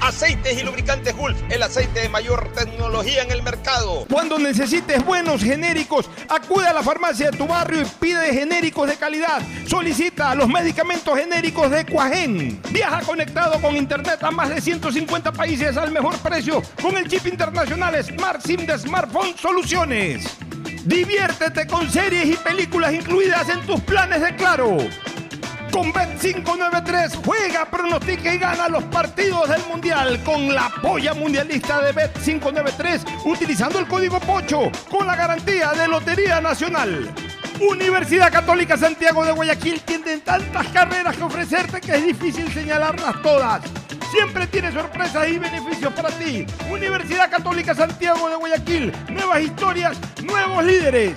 Aceites y lubricantes Gulf, el aceite de mayor tecnología en el mercado. Cuando necesites buenos genéricos, acude a la farmacia de tu barrio y pide genéricos de calidad. Solicita los medicamentos genéricos de Cuajén. Viaja conectado con internet a más de 150 países al mejor precio con el chip internacional Smart SIM de Smartphone Soluciones. Diviértete con series y películas incluidas en tus planes de Claro. Con Bet593 juega, pronostica y gana los partidos del Mundial con la polla mundialista de Bet593 utilizando el código POCHO con la garantía de Lotería Nacional. Universidad Católica Santiago de Guayaquil tiene tantas carreras que ofrecerte que es difícil señalarlas todas. Siempre tiene sorpresas y beneficios para ti. Universidad Católica Santiago de Guayaquil. Nuevas historias, nuevos líderes.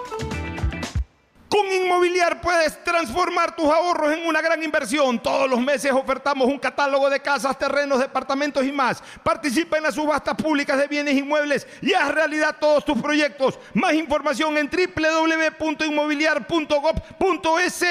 Con Inmobiliar puedes transformar tus ahorros en una gran inversión. Todos los meses ofertamos un catálogo de casas, terrenos, departamentos y más. Participa en las subastas públicas de bienes inmuebles y haz realidad todos tus proyectos. Más información en www.inmobiliar.gov.es.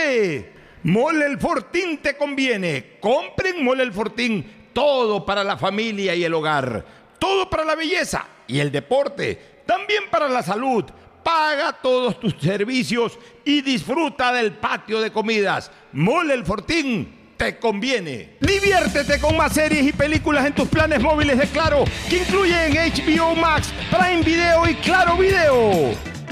Mole el Fortín te conviene. Compren Mole el Fortín. Todo para la familia y el hogar. Todo para la belleza y el deporte. También para la salud. Paga todos tus servicios y disfruta del patio de comidas. Mole el Fortín te conviene. Diviértete con más series y películas en tus planes móviles de Claro, que incluyen HBO Max, Prime Video y Claro Video.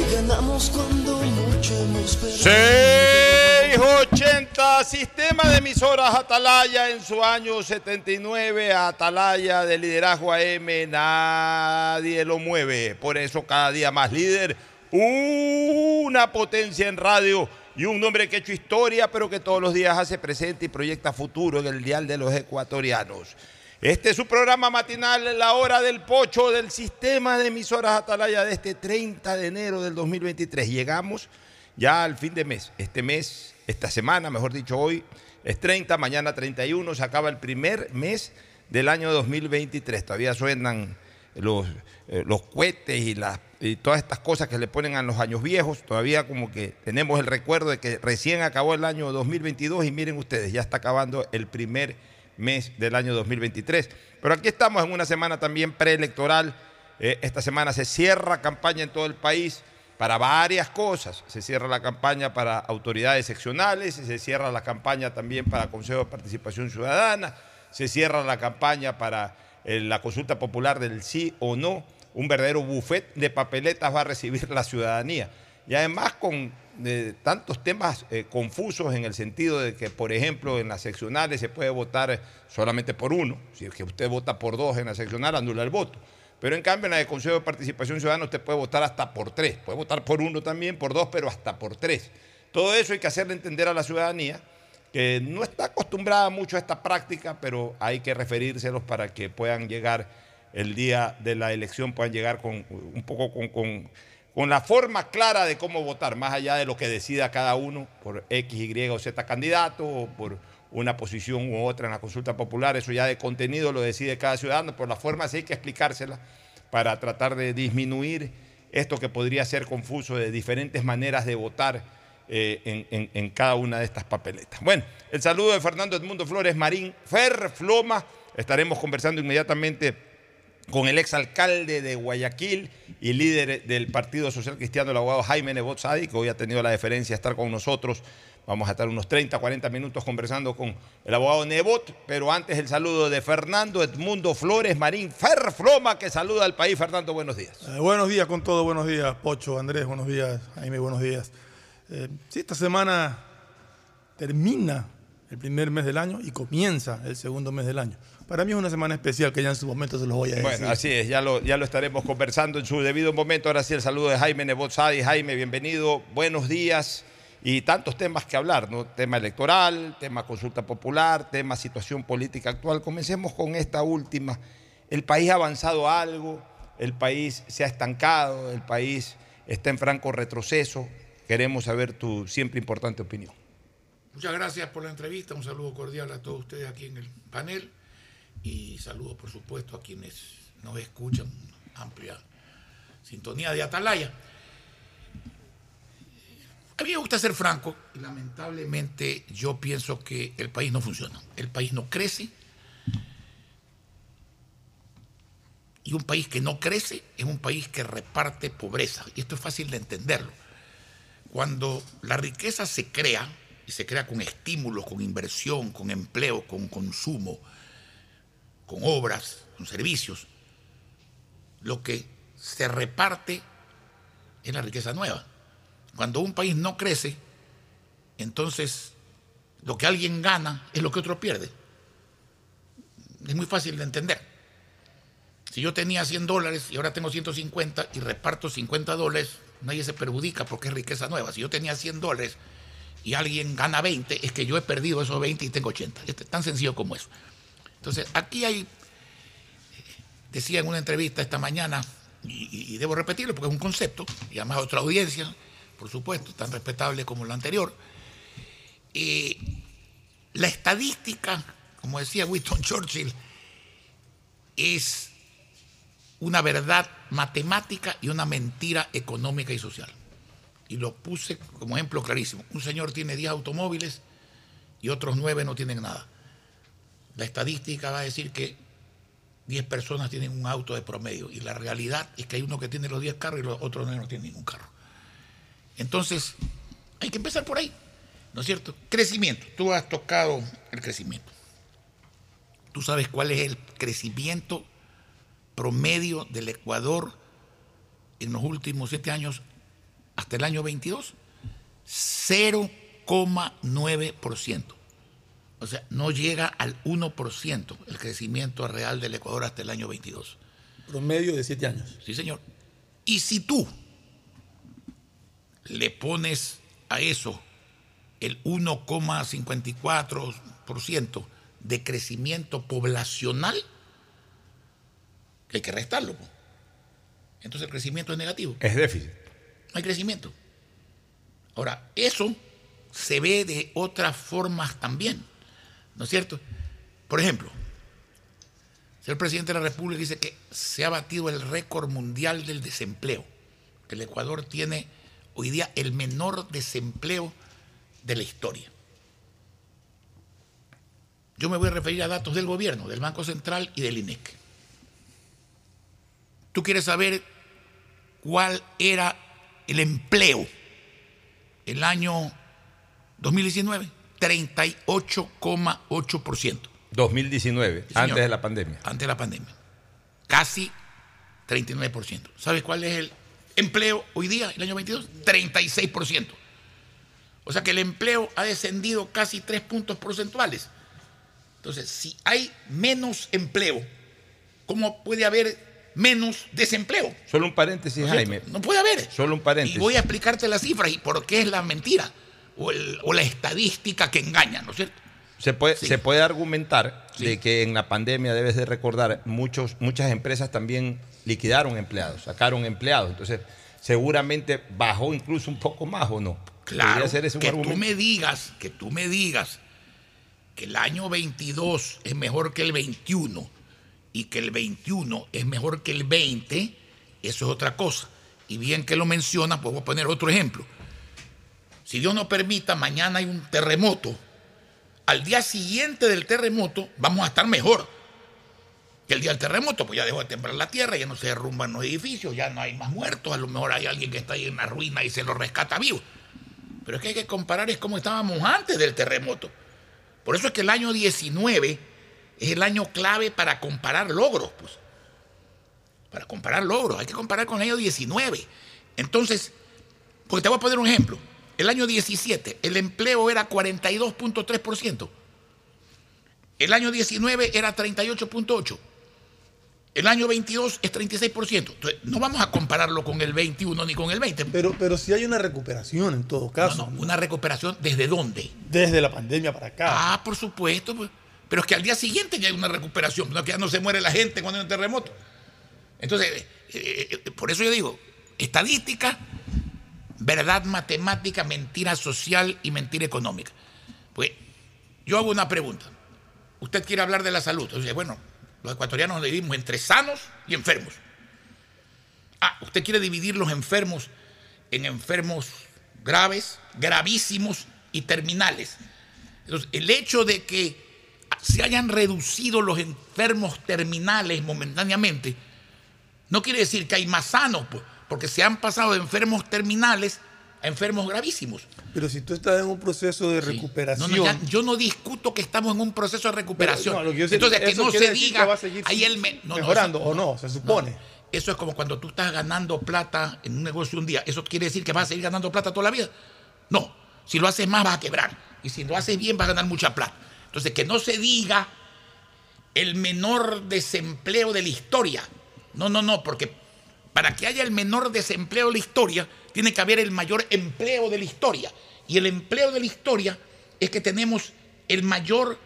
porque ganamos cuando mucho hemos perdido. 680, sistema de emisoras Atalaya en su año 79, Atalaya de liderazgo AM, nadie lo mueve. Por eso cada día más líder, una potencia en radio y un nombre que ha hecho historia, pero que todos los días hace presente y proyecta futuro en el dial de los ecuatorianos. Este es su programa matinal, La Hora del Pocho del sistema de emisoras Atalaya de este 30 de enero del 2023. Llegamos ya al fin de mes. Este mes, esta semana, mejor dicho, hoy es 30, mañana 31, se acaba el primer mes del año 2023. Todavía suenan los, eh, los cohetes y, las, y todas estas cosas que le ponen a los años viejos. Todavía como que tenemos el recuerdo de que recién acabó el año 2022 y miren ustedes, ya está acabando el primer mes del año 2023. Pero aquí estamos en una semana también preelectoral. Eh, esta semana se cierra campaña en todo el país para varias cosas. Se cierra la campaña para autoridades seccionales, se cierra la campaña también para Consejo de Participación Ciudadana, se cierra la campaña para eh, la consulta popular del sí o no, un verdadero buffet de papeletas va a recibir la ciudadanía. Y además con eh, tantos temas eh, confusos en el sentido de que, por ejemplo, en las seccionales se puede votar solamente por uno. Si es que usted vota por dos en la seccional, anula el voto. Pero en cambio en la de Consejo de Participación Ciudadana usted puede votar hasta por tres. Puede votar por uno también, por dos, pero hasta por tres. Todo eso hay que hacerle entender a la ciudadanía que no está acostumbrada mucho a esta práctica, pero hay que referírselos para que puedan llegar el día de la elección, puedan llegar con un poco con, con, la forma clara de cómo votar, más allá de lo que decida cada uno por X, Y o Z candidato o por una posición u otra en la consulta popular, eso ya de contenido lo decide cada ciudadano, por la forma sí hay que explicársela para tratar de disminuir esto que podría ser confuso de diferentes maneras de votar eh, en, cada una de estas papeletas. Bueno, el saludo de Fernando Edmundo Flores Marín, Fer Floma. Estaremos conversando inmediatamente con el exalcalde de Guayaquil y líder del Partido Social Cristiano, el abogado Jaime Nebot Sadi, que hoy ha tenido la deferencia de estar con nosotros. Vamos a estar unos 30, 40 minutos conversando con el abogado Nebot, pero antes el saludo de Fernando Edmundo Flores Marín, Fer Floma, que saluda al país. Fernando, buenos días. Eh, buenos días con todo, buenos días, Pocho, Andrés, buenos días, Jaime, buenos días. Eh, sí, esta semana termina el primer mes del año y comienza el segundo mes del año. Para mí es una semana especial que ya en su momento se los voy a decir. Bueno, así es, ya lo, ya lo estaremos conversando en su debido momento. Ahora sí, el saludo de Jaime Nebozadi. Jaime, bienvenido, buenos días. Y tantos temas que hablar, ¿no? Tema electoral, tema consulta popular, tema situación política actual. Comencemos con esta última. El país ha avanzado algo, el país se ha estancado, el país está en franco retroceso. Queremos saber tu siempre importante opinión. Muchas gracias por la entrevista, un saludo cordial a todos ustedes aquí en el panel y saludos por supuesto a quienes nos escuchan, amplia sintonía de Atalaya. A mí me gusta ser franco y lamentablemente yo pienso que el país no funciona, el país no crece y un país que no crece es un país que reparte pobreza y esto es fácil de entenderlo. Cuando la riqueza se crea, y se crea con estímulos, con inversión, con empleo, con consumo, con obras, con servicios, lo que se reparte es la riqueza nueva. Cuando un país no crece, entonces lo que alguien gana es lo que otro pierde. Es muy fácil de entender. Si yo tenía 100 dólares y ahora tengo 150 y reparto 50 dólares, nadie se perjudica porque es riqueza nueva. Si yo tenía 100 dólares y alguien gana 20, es que yo he perdido esos 20 y tengo 80. Es tan sencillo como eso. Entonces, aquí hay, decía en una entrevista esta mañana, y, debo repetirlo porque es un concepto, y además otra audiencia, por supuesto, tan respetable como la anterior, eh, la estadística, como decía Winston Churchill, es una verdad matemática y una mentira económica y social. Y lo puse como ejemplo clarísimo. Un señor tiene 10 automóviles y otros 9 no tienen nada. La estadística va a decir que 10 personas tienen un auto de promedio y la realidad es que hay uno que tiene los 10 carros y los otros no tienen ningún carro. Entonces, hay que empezar por ahí, ¿no es cierto? Crecimiento. Tú has tocado el crecimiento. Tú sabes cuál es el crecimiento promedio del Ecuador en los últimos siete años hasta el año 22? 0,9%. O sea, no llega al 1% el crecimiento real del Ecuador hasta el año 22. Promedio de siete años. Sí, señor. Y si tú le pones a eso el 1,54% de crecimiento poblacional, que hay que restarlo. Entonces el crecimiento es negativo. Es déficit. No hay crecimiento. Ahora, eso se ve de otras formas también, ¿no es cierto? Por ejemplo, el señor presidente de la República dice que se ha batido el récord mundial del desempleo, que el Ecuador tiene hoy día el menor desempleo de la historia. Yo me voy a referir a datos del gobierno, del Banco Central y del INEC. Tú quieres saber cuál era el empleo el año 2019, 38,8%. 2019, Sí, señor. antes de la pandemia. antes de la pandemia. Casi 39%. ¿Sabes cuál es el empleo hoy día, el año 22? 36%. O sea que el empleo ha descendido casi 3 puntos porcentuales. Entonces, si hay menos empleo, ¿cómo puede haber menos desempleo? Solo un paréntesis. Jaime. No puede haber. Solo un paréntesis. Y voy a explicarte las cifras y por qué es la mentira o, el- o la estadística que engaña, ¿no es cierto? Se puede, Sí. se puede argumentar Sí. de que en la pandemia, debes de recordar, muchos, muchas empresas también liquidaron empleados, sacaron empleados. Entonces, seguramente bajó incluso un poco más o no. Claro, ese que tú me digas, que tú me digas que el año 22 es mejor que el 21 y que el 21 es mejor que el 20, eso es otra cosa. Y bien que lo mencionas, pues voy a poner otro ejemplo. Si Dios no permita, mañana hay un terremoto. Al día siguiente del terremoto vamos a estar mejor que el día del terremoto, pues ya dejó de temblar la tierra, ya no se derrumban los edificios, ya no hay más muertos, a lo mejor hay alguien que está ahí en la ruina y se lo rescata vivo. Pero es que hay que comparar es cómo estábamos antes del terremoto. Por eso es que el año 19 es el año clave para comparar logros, pues. Para comparar logros, hay que comparar con el año 19. Entonces, porque te voy a poner un ejemplo. El año 17, el empleo era 42.3%. El año 19 era 38.8%. El año 22 es 36%. Entonces, no vamos a compararlo con el 21 ni con el 20. Pero, pero sí hay una recuperación en todo caso. No, no, una recuperación desde dónde? Desde la pandemia para acá. Ah, por supuesto. pues. Pero es que al día siguiente ya hay una recuperación, no que ya no se muere la gente cuando hay un terremoto. Entonces, eh, eh, por eso yo digo, estadística, verdad matemática, mentira social y mentira económica. Pues yo hago una pregunta. Usted quiere hablar de la salud. Entonces, bueno, los ecuatorianos nos dividimos entre sanos y enfermos. Ah, usted quiere dividir los enfermos en enfermos graves, gravísimos y terminales. Entonces, el hecho de que se hayan reducido los enfermos terminales momentáneamente, no quiere decir que hay más sanos, pues, porque se han pasado de enfermos terminales a enfermos gravísimos. Pero si tú estás en un proceso de recuperación. no, ya- yo no discuto que estamos en un proceso de recuperación. Pero, no, que Entonces, que no se diga, va a ahí el me- no, no, mejorando eso- o no, se supone. eso es como cuando tú estás ganando plata en un negocio un día. ¿Eso quiere decir que vas a seguir ganando plata toda la vida? No. Si lo haces más, vas a quebrar. Y si lo haces bien, vas a ganar mucha plata. Entonces, que no se diga el menor desempleo de la historia. No, no, no, porque para que haya el menor desempleo de la historia, tiene que haber el mayor empleo de la historia. Y el empleo de la historia es que tenemos el mayor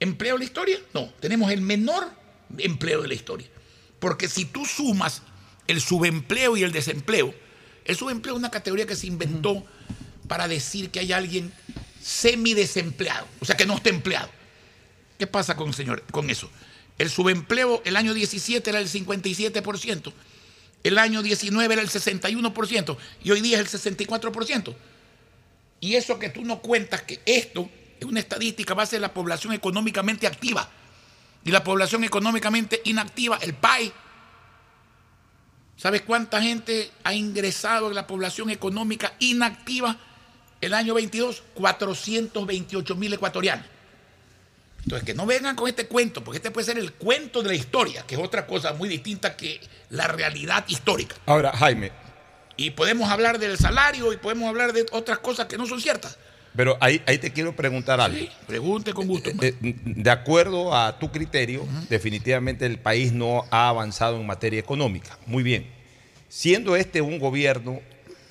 empleo de la historia. No, tenemos el menor empleo de la historia. Porque si tú sumas el subempleo y el desempleo, el subempleo es una categoría que se inventó para decir que hay alguien semidesempleado, o sea, que no está empleado. ¿Qué pasa con, señor, con eso? El subempleo el año 17 era el 57%, el año 19 era el 61% y hoy día es el 64%. Y eso que tú no cuentas, que esto es una estadística base de la población económicamente activa. Y la población económicamente inactiva, el PAI. ¿Sabes cuánta gente ha ingresado en la población económica inactiva el año 22? 428 mil ecuatorianos. Entonces, que no vengan con este cuento, porque este puede ser el cuento de la historia, que es otra cosa muy distinta que la realidad histórica. Ahora, Jaime, Y podemos hablar del salario y podemos hablar de otras cosas que no son ciertas. pero ahí, ahí te quiero preguntar algo. Sí, pregunte con gusto. Eh, De acuerdo a tu criterio, definitivamente el país no ha avanzado en materia económica. Muy bien. Siendo este un gobierno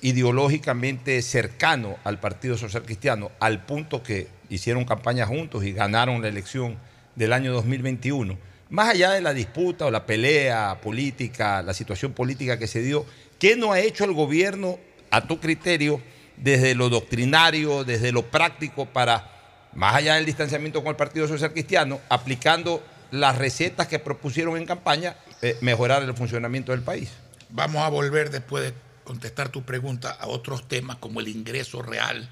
ideológicamente cercano al Partido Social Cristiano, al punto que hicieron campaña juntos y ganaron la elección del año 2021, más allá de la disputa o la pelea política, la situación política que se dio, ¿qué no ha hecho el gobierno, a tu criterio, desde lo doctrinario, desde lo práctico, para más allá del distanciamiento con el Partido Social Cristiano, aplicando las recetas que propusieron en campaña, eh, mejorar el funcionamiento del país. Vamos a volver después de contestar tu pregunta a otros temas como el ingreso real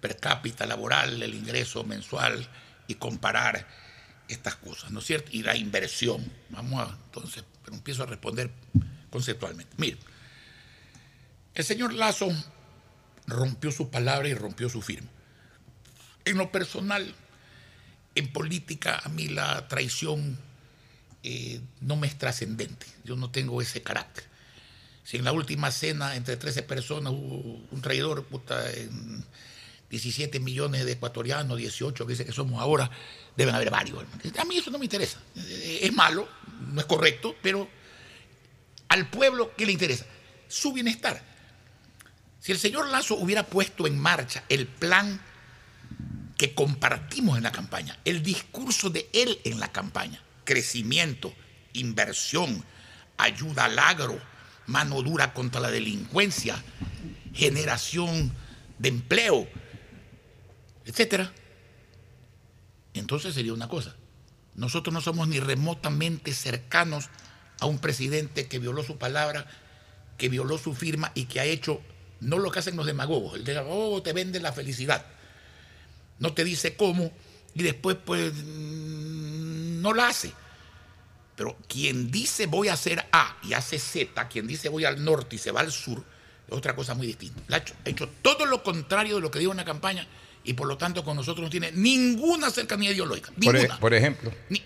per cápita laboral, el ingreso mensual y comparar estas cosas, ¿no es cierto? Y la inversión. Vamos a, entonces, pero empiezo a responder conceptualmente. Mire, el señor Lazo rompió su palabra y rompió su firma. En lo personal, En política a mí la traición eh, no me es trascendente. Yo no tengo ese carácter. Si en la última cena entre 13 personas hubo un traidor, puta, 17 millones de ecuatorianos, 18 que dice que somos ahora, deben haber varios. A mí eso no me interesa. Eh, Es malo, no es correcto, pero al pueblo, ¿qué le interesa? Su bienestar. Si el señor Lazo hubiera puesto en marcha el plan que compartimos en la campaña, el discurso de él en la campaña, crecimiento, inversión, ayuda al agro, mano dura contra la delincuencia, generación de empleo, etcétera, entonces sería una cosa. Nosotros no somos ni remotamente cercanos a un presidente que violó su palabra, que violó su firma y que ha hecho no lo que hacen los demagogos. El demagogo te vende la felicidad. No te dice cómo y después pues mm, no la hace. Pero quien dice voy a hacer A y hace Z, quien dice voy al norte y se va al sur, es otra cosa muy distinta. Ha hecho todo lo contrario de lo que dijo en la campaña y por lo tanto con nosotros no tiene ninguna cercanía ideológica. Por, e- por ejemplo. Ni-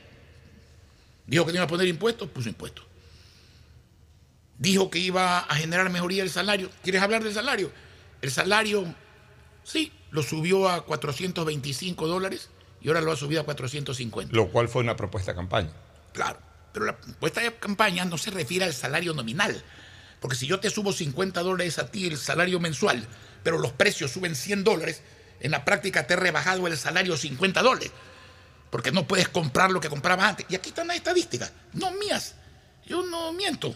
Dijo que no iba a poner impuestos, puso impuestos. Dijo que iba a generar mejoría del salario. ¿Quieres hablar del salario? El salario, sí, lo subió a 425 dólares y ahora lo ha subido a 450. Lo cual fue una propuesta de campaña. Claro, pero la propuesta de campaña no se refiere al salario nominal. Porque si yo te subo 50 dólares a ti el salario mensual, pero los precios suben 100 dólares, en la práctica te he rebajado el salario 50 dólares. Porque no puedes comprar lo que comprabas antes. Y aquí están las estadísticas, no mías. Yo no miento.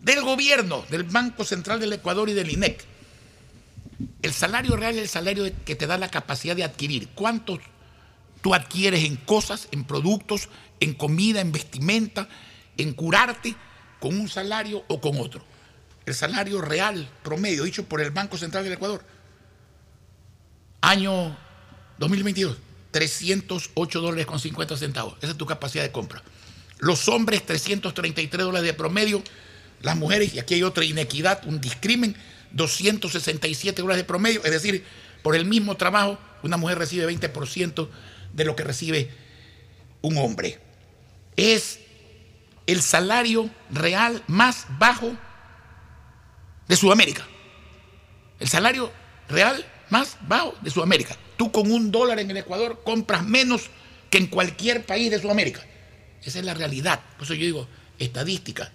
Del gobierno, del Banco Central del Ecuador y del INEC. El salario real es el salario que te da la capacidad de adquirir. ¿Cuánto tú adquieres en cosas, en productos, en comida, en vestimenta, en curarte con un salario o con otro? El salario real promedio, dicho por el Banco Central del Ecuador. Año 2022, 308 dólares con 50 centavos. Esa es tu capacidad de compra. Los hombres, 333 dólares de promedio. Las mujeres, y aquí hay otra inequidad, un discrimen, 267 dólares de promedio. Es decir, por el mismo trabajo, una mujer recibe 20% de lo que recibe un hombre. Es el salario real más bajo de Sudamérica. El salario real más bajo de Sudamérica. Tú con un dólar en el Ecuador compras menos que en cualquier país de Sudamérica. Esa es la realidad. Por eso yo digo, estadística.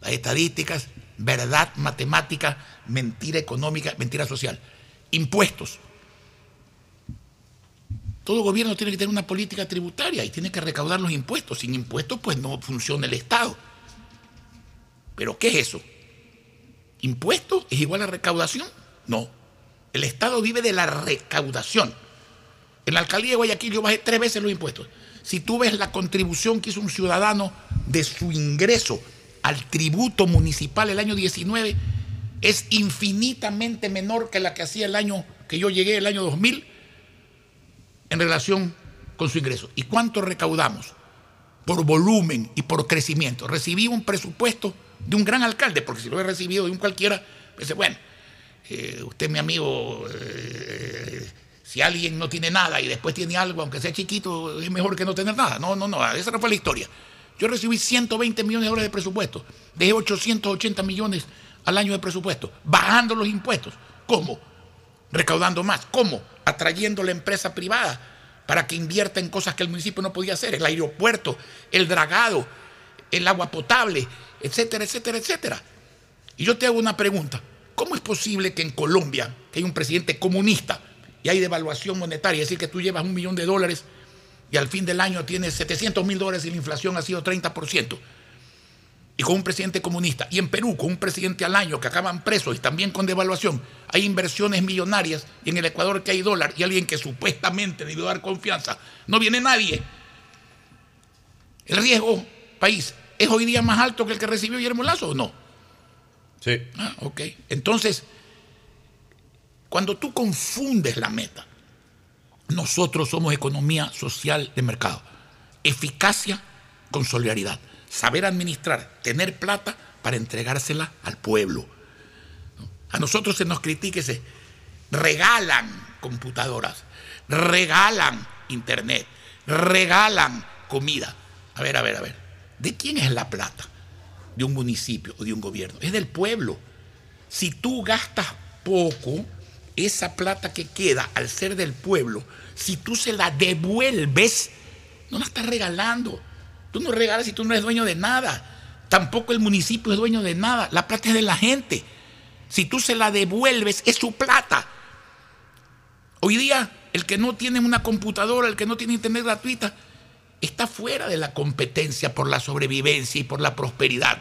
Las estadísticas, verdad matemática, mentira económica, mentira social. Impuestos. Todo gobierno tiene que tener una política tributaria y tiene que recaudar los impuestos. Sin impuestos, pues no funciona el Estado. ¿Pero qué es eso? ¿Impuesto es igual a recaudación? No. El Estado vive de la recaudación. En la alcaldía de Guayaquil yo bajé tres veces los impuestos. Si tú ves la contribución que hizo un ciudadano de su ingreso al tributo municipal el año 19, es infinitamente menor que la que hacía el año que yo llegué, el año 2000, en relación con su ingreso. ¿Y cuánto recaudamos? Por volumen y por crecimiento. Recibí un presupuesto de un gran alcalde, porque si lo he recibido de un cualquiera, pues bueno, eh, usted mi amigo, eh, si alguien no tiene nada y después tiene algo, aunque sea chiquito, es mejor que no tener nada. No, no, no, esa no fue la historia. Yo recibí 120 millones de dólares de presupuesto, dejé 880 millones al año de presupuesto, bajando los impuestos. ¿Cómo? Recaudando más. ¿Cómo? Atrayendo la empresa privada para que invierta en cosas que el municipio no podía hacer, el aeropuerto, el dragado, el agua potable, etcétera, etcétera, etcétera. Y yo te hago una pregunta. ¿Cómo es posible que en Colombia, que hay un presidente comunista y hay devaluación monetaria, es decir, que tú llevas un millón de dólares y al fin del año tienes 700 mil dólares y la inflación ha sido 30%, y con un presidente comunista, y en Perú con un presidente al año que acaban presos y también con devaluación, hay inversiones millonarias, y en el Ecuador que hay dólar, y alguien que supuestamente debió dar confianza, no viene nadie. El riesgo, país, ¿es hoy día más alto que el que recibió Guillermo Lazo o no? Sí. Ah, ok. Entonces, cuando tú confundes la meta, nosotros somos economía social de mercado. Eficacia con solidaridad. Saber administrar, tener plata para entregársela al pueblo. A nosotros se nos critique, se regalan computadoras, regalan internet, regalan comida. A ver, a ver, a ver. ¿De quién es la plata? ¿De un municipio o de un gobierno? Es del pueblo. Si tú gastas poco, esa plata que queda al ser del pueblo, si tú se la devuelves, no la estás regalando. Tú no regalas si tú no eres dueño de nada. Tampoco el municipio es dueño de nada. La plata es de la gente. Si tú se la devuelves, es su plata. Hoy día, el que no tiene una computadora, el que no tiene internet gratuita, está fuera de la competencia por la sobrevivencia y por la prosperidad.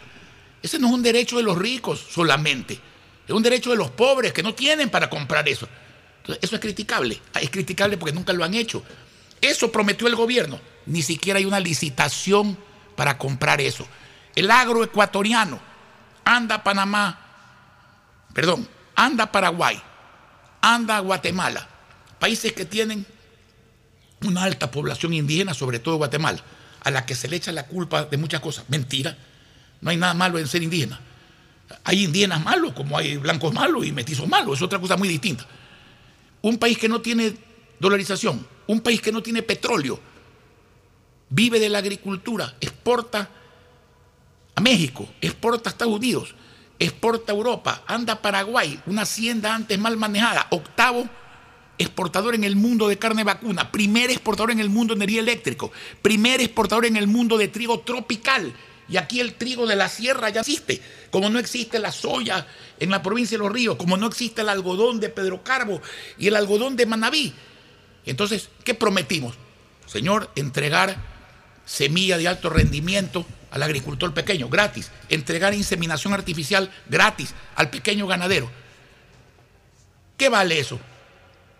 Ese no es un derecho de los ricos solamente. Es un derecho de los pobres que no tienen para comprar eso. Entonces, eso es criticable. Es criticable porque nunca lo han hecho. Eso prometió el gobierno. Ni siquiera hay una licitación para comprar eso. El agroecuatoriano anda a Panamá, perdón, anda Paraguay, anda Guatemala, países que tienen una alta población indígena, sobre todo Guatemala, a la que se le echa la culpa de muchas cosas. Mentira. No hay nada malo en ser indígena. Hay indígenas malos, como hay blancos malos y metizos malos. Es otra cosa muy distinta. Un país que no tiene dolarización, un país que no tiene petróleo, vive de la agricultura, exporta a México, exporta a Estados Unidos, exporta a Europa, anda a Paraguay, una hacienda antes mal manejada, octavo exportador en el mundo de carne vacuna, primer exportador en el mundo de energía eléctrica, primer exportador en el mundo de trigo tropical. Y aquí el trigo de la sierra ya existe, como no existe la soya en la provincia de Los Ríos, como no existe el algodón de Pedro Carbo y el algodón de Manabí. Entonces, ¿qué prometimos? Señor, entregar semilla de alto rendimiento al agricultor pequeño, gratis. Entregar inseminación artificial gratis al pequeño ganadero. ¿Qué vale eso?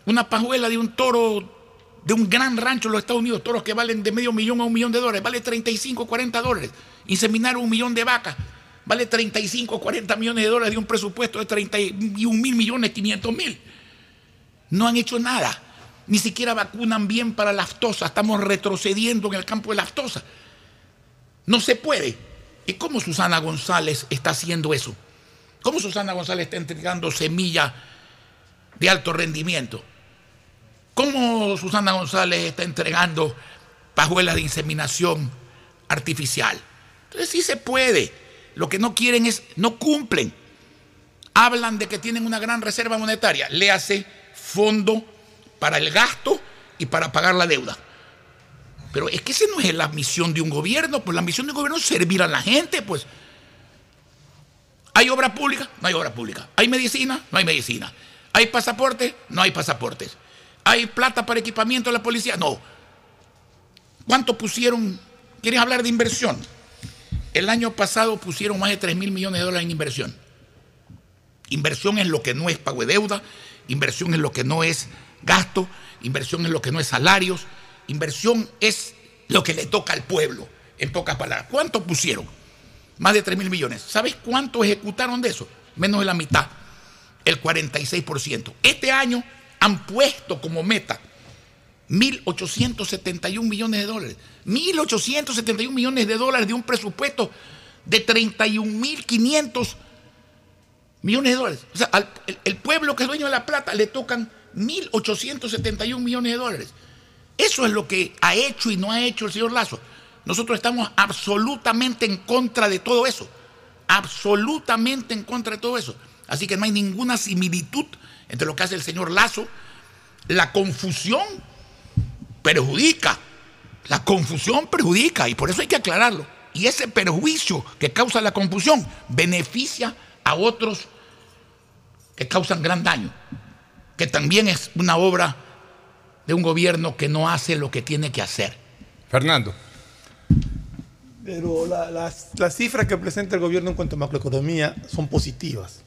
Una pajuela de un toro de un gran rancho en los Estados Unidos, toros que valen de medio millón a un millón de dólares, vale 35, 40 dólares. Inseminar un millón de vacas vale 35, 40 millones de dólares de un presupuesto de 31 mil millones, 500 mil. No han hecho nada. Ni siquiera vacunan bien para la aftosa. Estamos retrocediendo en el campo de la aftosa. No se puede. ¿Y cómo Susana González está haciendo eso? ¿Cómo Susana González está entregando semilla de alto rendimiento? ¿Cómo Susana González está entregando pajuelas de inseminación artificial? Entonces sí se puede. Lo que no quieren es, no cumplen. Hablan de que tienen una gran reserva monetaria. Le hace fondo para el gasto y para pagar la deuda. Pero es que esa no es la misión de un gobierno, pues la misión de un gobierno es servir a la gente, pues. ¿Hay obra pública? No hay obra pública. ¿Hay medicina? No hay medicina. ¿Hay pasaporte? No hay pasaportes. ¿Hay plata para equipamiento de la policía? No. ¿Cuánto pusieron? ¿Quieres hablar de inversión? El año pasado pusieron más de 3 mil millones de dólares en inversión. Inversión es lo que no es pago de deuda, inversión es lo que no es gasto, inversión es lo que no es salarios, inversión es lo que le toca al pueblo, en pocas palabras. ¿Cuánto pusieron? Más de 3 mil millones. ¿Sabes cuánto ejecutaron de eso? Menos de la mitad, el 46%. Este año han puesto como meta 1.871 millones de dólares. 1.871 millones de dólares de un presupuesto de 31.500 millones de dólares. O sea, al, el, el, pueblo que es dueño de la plata le tocan 1.871 millones de dólares. Eso es lo que ha hecho y no ha hecho el señor Lazo. Nosotros estamos absolutamente en contra de todo eso. Absolutamente en contra de todo eso. Así que no hay ninguna similitud entre lo que hace el señor Lazo. La confusión perjudica. La confusión perjudica y por eso hay que aclararlo. Y ese perjuicio que causa la confusión beneficia a otros que causan gran daño, que también es una obra de un gobierno que no hace lo que tiene que hacer. Fernando. Pero la, las, las, cifras que presenta el gobierno en cuanto a macroeconomía son positivas.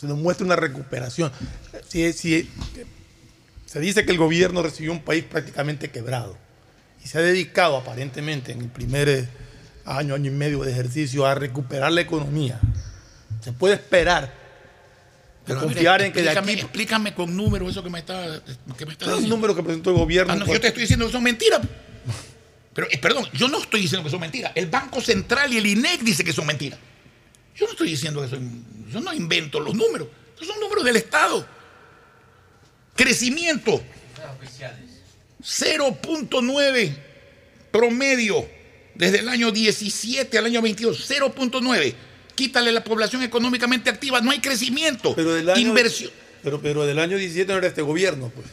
Se nos muestra una recuperación. Si, si, se dice que el gobierno recibió un país prácticamente quebrado y se ha dedicado aparentemente en el primer año, año y medio de ejercicio a recuperar la economía. Se puede esperar pero confiar mire, en que de aquí... Explícame con números eso que me está, que me está Los diciendo. números que presentó el gobierno... Ah, no, yo te estoy diciendo que son mentiras. Pero, eh, perdón, yo no estoy diciendo que son mentiras. El Banco Central y el INEC dicen que son mentiras. Yo no estoy diciendo que son... Yo no invento los números. Esos son números del Estado. Crecimiento. 0.9 promedio desde el año 17 al año 22, 0.9. Quítale la población económicamente activa, no hay crecimiento. Pero del año, Inversión. Pero, pero del año 17 no era este gobierno, pues.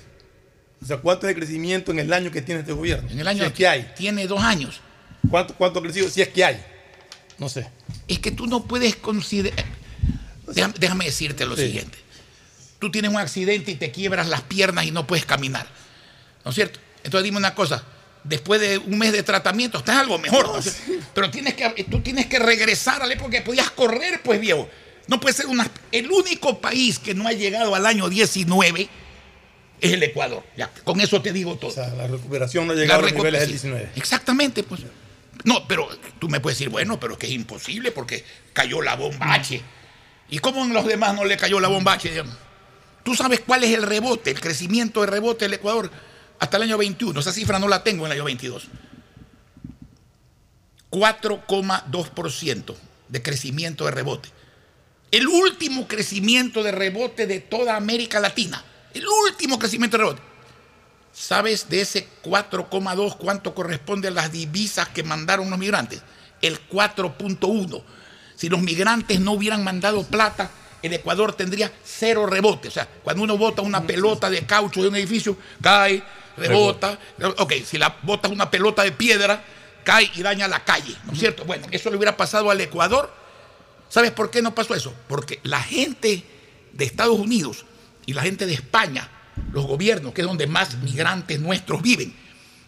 O sea, ¿cuánto es de crecimiento en el año que tiene este gobierno? En el año Si es que hay. tiene dos años. ¿Cuánto, cuánto ha crecido? Si es que hay. No sé. Es que tú no puedes considerar. Déjame, déjame decirte lo Sí. siguiente. Tú tienes un accidente y te quiebras las piernas y no puedes caminar. ¿No es cierto? Entonces dime una cosa. Después de un mes de tratamiento estás algo mejor. ¿no? Pero tienes que, tú tienes que regresar a la época que podías correr, pues viejo. No puede ser una. El único país que no ha llegado al año 19 es el Ecuador. Ya, con eso te digo todo. O sea, la recuperación no ha llegado a los niveles del sí, 19. Exactamente, pues. No, pero tú me puedes decir, bueno, pero es que es imposible porque cayó la bomba H. ¿Y cómo en los demás no le cayó la bomba H? ¿Tú sabes cuál es el rebote, el crecimiento de rebote del Ecuador hasta el año 21? Esa cifra no la tengo en el año 22. 4,2% de crecimiento de rebote. El último crecimiento de rebote de toda América Latina. El último crecimiento de rebote. ¿Sabes de ese 4,2 cuánto corresponde a las divisas que mandaron los migrantes? El 4.1. Si los migrantes no hubieran mandado plata, el Ecuador tendría cero rebote. O sea, cuando uno bota una pelota de caucho de un edificio, cae, rebota. Ok, si la botas una pelota de piedra, cae y daña la calle, ¿no es cierto? Bueno, eso le hubiera pasado al Ecuador. ¿Sabes por qué no pasó eso? Porque la gente de Estados Unidos y la gente de España, los gobiernos, que es donde más migrantes nuestros viven,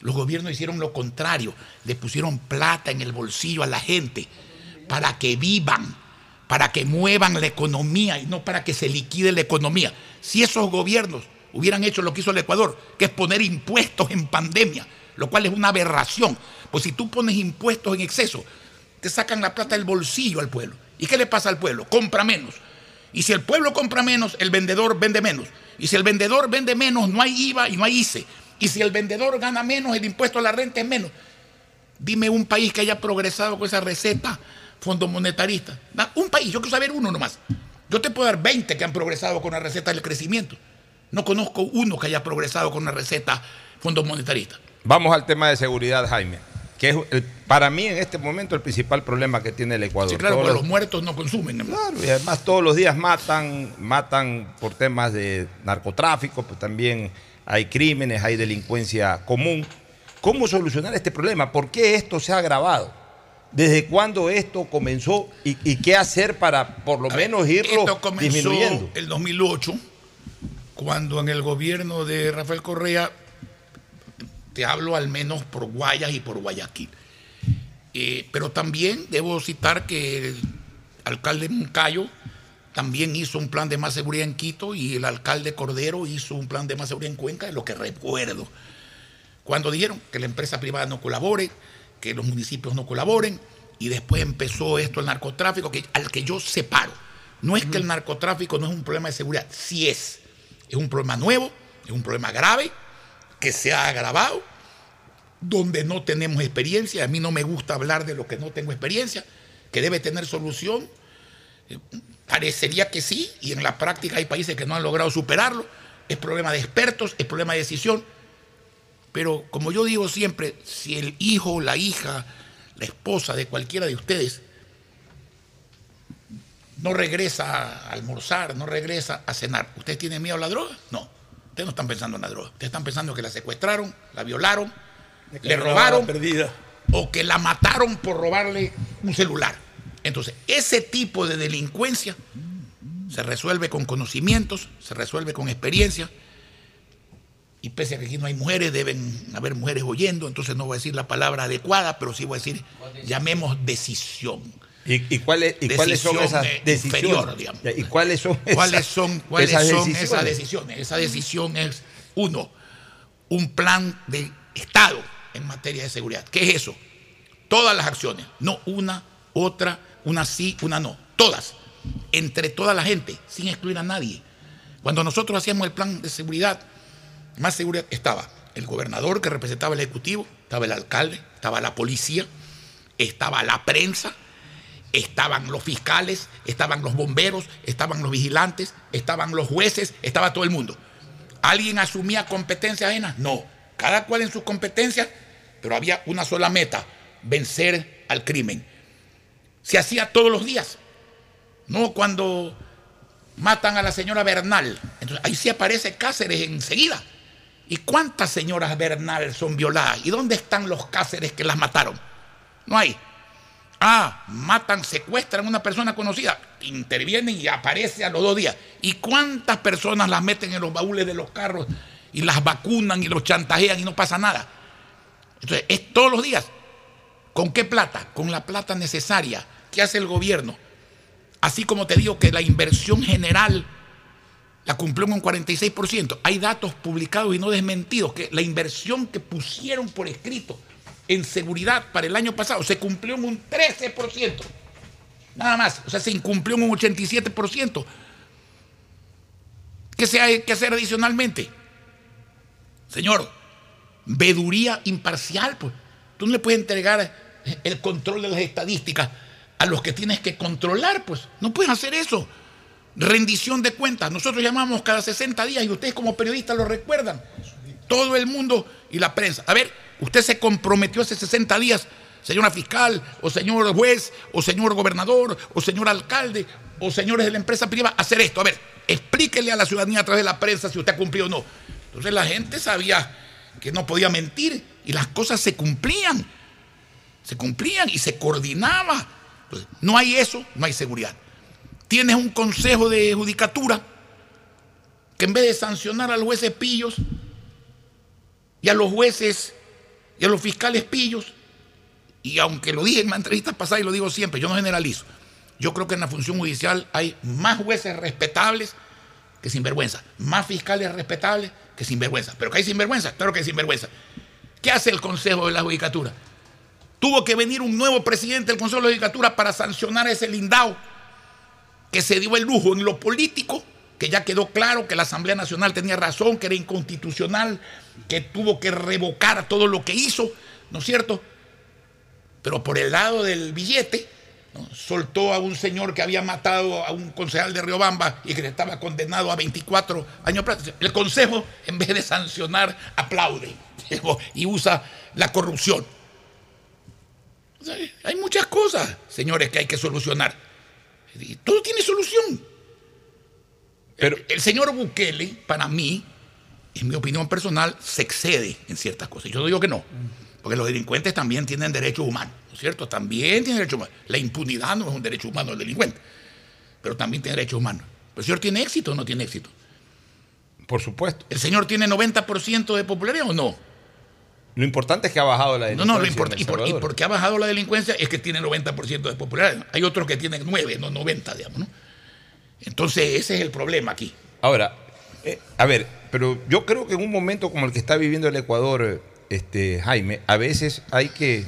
los gobiernos hicieron lo contrario, le pusieron plata en el bolsillo a la gente para que vivan, para que muevan la economía y no para que se liquide la economía. Si esos gobiernos hubieran hecho lo que hizo el Ecuador, que es poner impuestos en pandemia, lo cual es una aberración, pues si tú pones impuestos en exceso, te sacan la plata del bolsillo al pueblo. ¿Y qué le pasa al pueblo? Compra menos. Y si el pueblo compra menos, el vendedor vende menos. Y si el vendedor vende menos, no hay IVA y no hay ICE. Y si el vendedor gana menos, el impuesto a la renta es menos. Dime un país que haya progresado con esa receta fondo monetarista. Un país, yo quiero saber uno nomás. Yo te puedo dar 20 que han progresado con la receta del crecimiento. No conozco uno que haya progresado con una receta fondo monetarista. Vamos al tema de seguridad, Jaime, que es el- para mí en este momento el principal problema que tiene el Ecuador. Sí, claro, Todos porque los- los muertos no consumen. ¿no? Claro, y además todos los días matan, matan por temas de narcotráfico, pues también hay crímenes, hay delincuencia común. ¿Cómo solucionar este problema? ¿Por qué esto se ha agravado? ¿Desde cuándo esto comenzó y, y qué hacer para por lo menos irlo Esto comenzó disminuyendo? el 2008, cuando en el gobierno de Rafael Correa, te hablo al menos por Guayas y por Guayaquil. Eh, pero también debo citar que el alcalde Moncayo también hizo un plan de más seguridad en Quito y el alcalde Cordero hizo un plan de más seguridad en Cuenca, de lo que recuerdo. Cuando dijeron que la empresa privada no colabore, que los municipios no colaboren, y después empezó esto el narcotráfico, que, al que yo separo. No es que el narcotráfico no es un problema de seguridad, sí es. Es un problema nuevo, es un problema grave, que se ha agravado, donde no tenemos experiencia. A mí no me gusta hablar de lo que no tengo experiencia, que debe tener solución. Eh, Parecería que sí, y en la práctica hay países que no han logrado superarlo. Es problema de expertos, es problema de decisión. Pero como yo digo siempre, si el hijo, la hija, la esposa de cualquiera de ustedes no regresa a almorzar, no regresa a cenar, ¿ustedes tienen miedo a la droga? No. Ustedes no están pensando en la droga. Ustedes están pensando que la secuestraron, la violaron, le robaron perdida. o que la mataron por robarle un celular. Entonces, ese tipo de delincuencia se resuelve con conocimientos, se resuelve con experiencia. Y pese a que aquí no hay mujeres, deben haber mujeres oyendo, entonces no voy a decir la palabra adecuada, pero sí voy a decir, llamemos decisión. ¿Y, y cuáles, y cuáles son esas eh, decisiones? inferior, digamos. ¿Y cuáles son ¿Cuáles esas- son, cuáles esas son decisiones? esas decisiones? Esa decisión es, uno, un plan de Estado en materia de seguridad. ¿Qué es eso? Todas las acciones, no una, otra, una sí, una no. Todas. Entre toda la gente, sin excluir a nadie. Cuando nosotros hacíamos el plan de seguridad, más seguridad, estaba el gobernador que representaba el Ejecutivo, estaba el alcalde, estaba la policía, estaba la prensa, estaban los fiscales, estaban los bomberos, estaban los vigilantes, estaban los jueces, estaba todo el mundo. ¿Alguien asumía competencias ajenas? No. Cada cual en sus competencias pero había una sola meta, vencer al crimen. Se hacía todos los días, no cuando matan a la señora Bernal. Entonces ahí sí aparece Cáceres enseguida. ¿Y cuántas señoras Bernal son violadas? ¿Y dónde están los Cáceres que las mataron? No hay. Ah, matan, secuestran a una persona conocida, intervienen y aparece a los dos días. ¿Y cuántas personas las meten en los baúles de los carros y las vacunan y los chantajean y no pasa nada? Entonces, es todos los días. ¿Con qué plata? Con la plata necesaria. ¿Qué hace el gobierno? Así como te digo que la inversión general la cumplió en un 46%. Hay datos publicados y no desmentidos que la inversión que pusieron por escrito en seguridad para el año pasado se cumplió en un 13%. Nada más. O sea, se incumplió en un 87%. ¿Qué se hay que hacer adicionalmente? Señor, veduría imparcial, pues. Tú no le puedes entregar el control de las estadísticas a los que tienes que controlar, pues. No puedes hacer eso. Rendición de cuentas. Nosotros llamamos cada 60 días y ustedes como periodistas lo recuerdan. Todo el mundo y la prensa. A ver, usted se comprometió hace 60 días, señora fiscal, o señor juez, o señor gobernador, o señor alcalde, o señores de la empresa privada, a hacer esto. A ver, explíquele a la ciudadanía a través de la prensa si usted ha cumplido o no. Entonces la gente sabía que no podía mentir y las cosas se cumplían. Se cumplían y se coordinaba. Entonces, no hay eso, no hay seguridad. Tienes un consejo de judicatura que en vez de sancionar a los jueces pillos y a los jueces y a los fiscales pillos, y aunque lo dije en la entrevista pasada y lo digo siempre, yo no generalizo, yo creo que en la función judicial hay más jueces respetables que sinvergüenza, más fiscales respetables que sinvergüenza. Pero que hay sinvergüenza, claro que hay sinvergüenza. ¿Qué hace el Consejo de la Judicatura? Tuvo que venir un nuevo presidente del Consejo de la Judicatura para sancionar ese lindao que se dio el lujo en lo político, que ya quedó claro que la Asamblea Nacional tenía razón, que era inconstitucional, que tuvo que revocar todo lo que hizo, ¿no es cierto? Pero por el lado del billete, soltó a un señor que había matado a un concejal de Riobamba y que estaba condenado a 24 años. El Consejo, en vez de sancionar, aplaude y usa la corrupción. Hay muchas cosas, señores, que hay que solucionar. Todo tiene solución. Pero el, señor Bukele, para mí, en mi opinión personal, se excede en ciertas cosas. Yo no digo que no, porque los delincuentes también tienen derechos humanos, ¿no es cierto? También tienen derechos humanos. La impunidad no es un derecho humano del delincuente, pero también tiene derechos humanos. ¿El señor tiene éxito o no tiene éxito? Por supuesto. ¿El señor tiene 90% de popularidad o no? Lo importante es que ha bajado la No, delincuencia. no, lo en importa. El Y, por, y porque ha bajado la delincuencia es que tiene 90% de popularidad. Hay otros que tienen 9, no 90, digamos, ¿no? Entonces, ese es el problema aquí. Ahora, eh, a ver, pero yo creo que en un momento como el que está viviendo el Ecuador, eh, este, Jaime, a veces hay que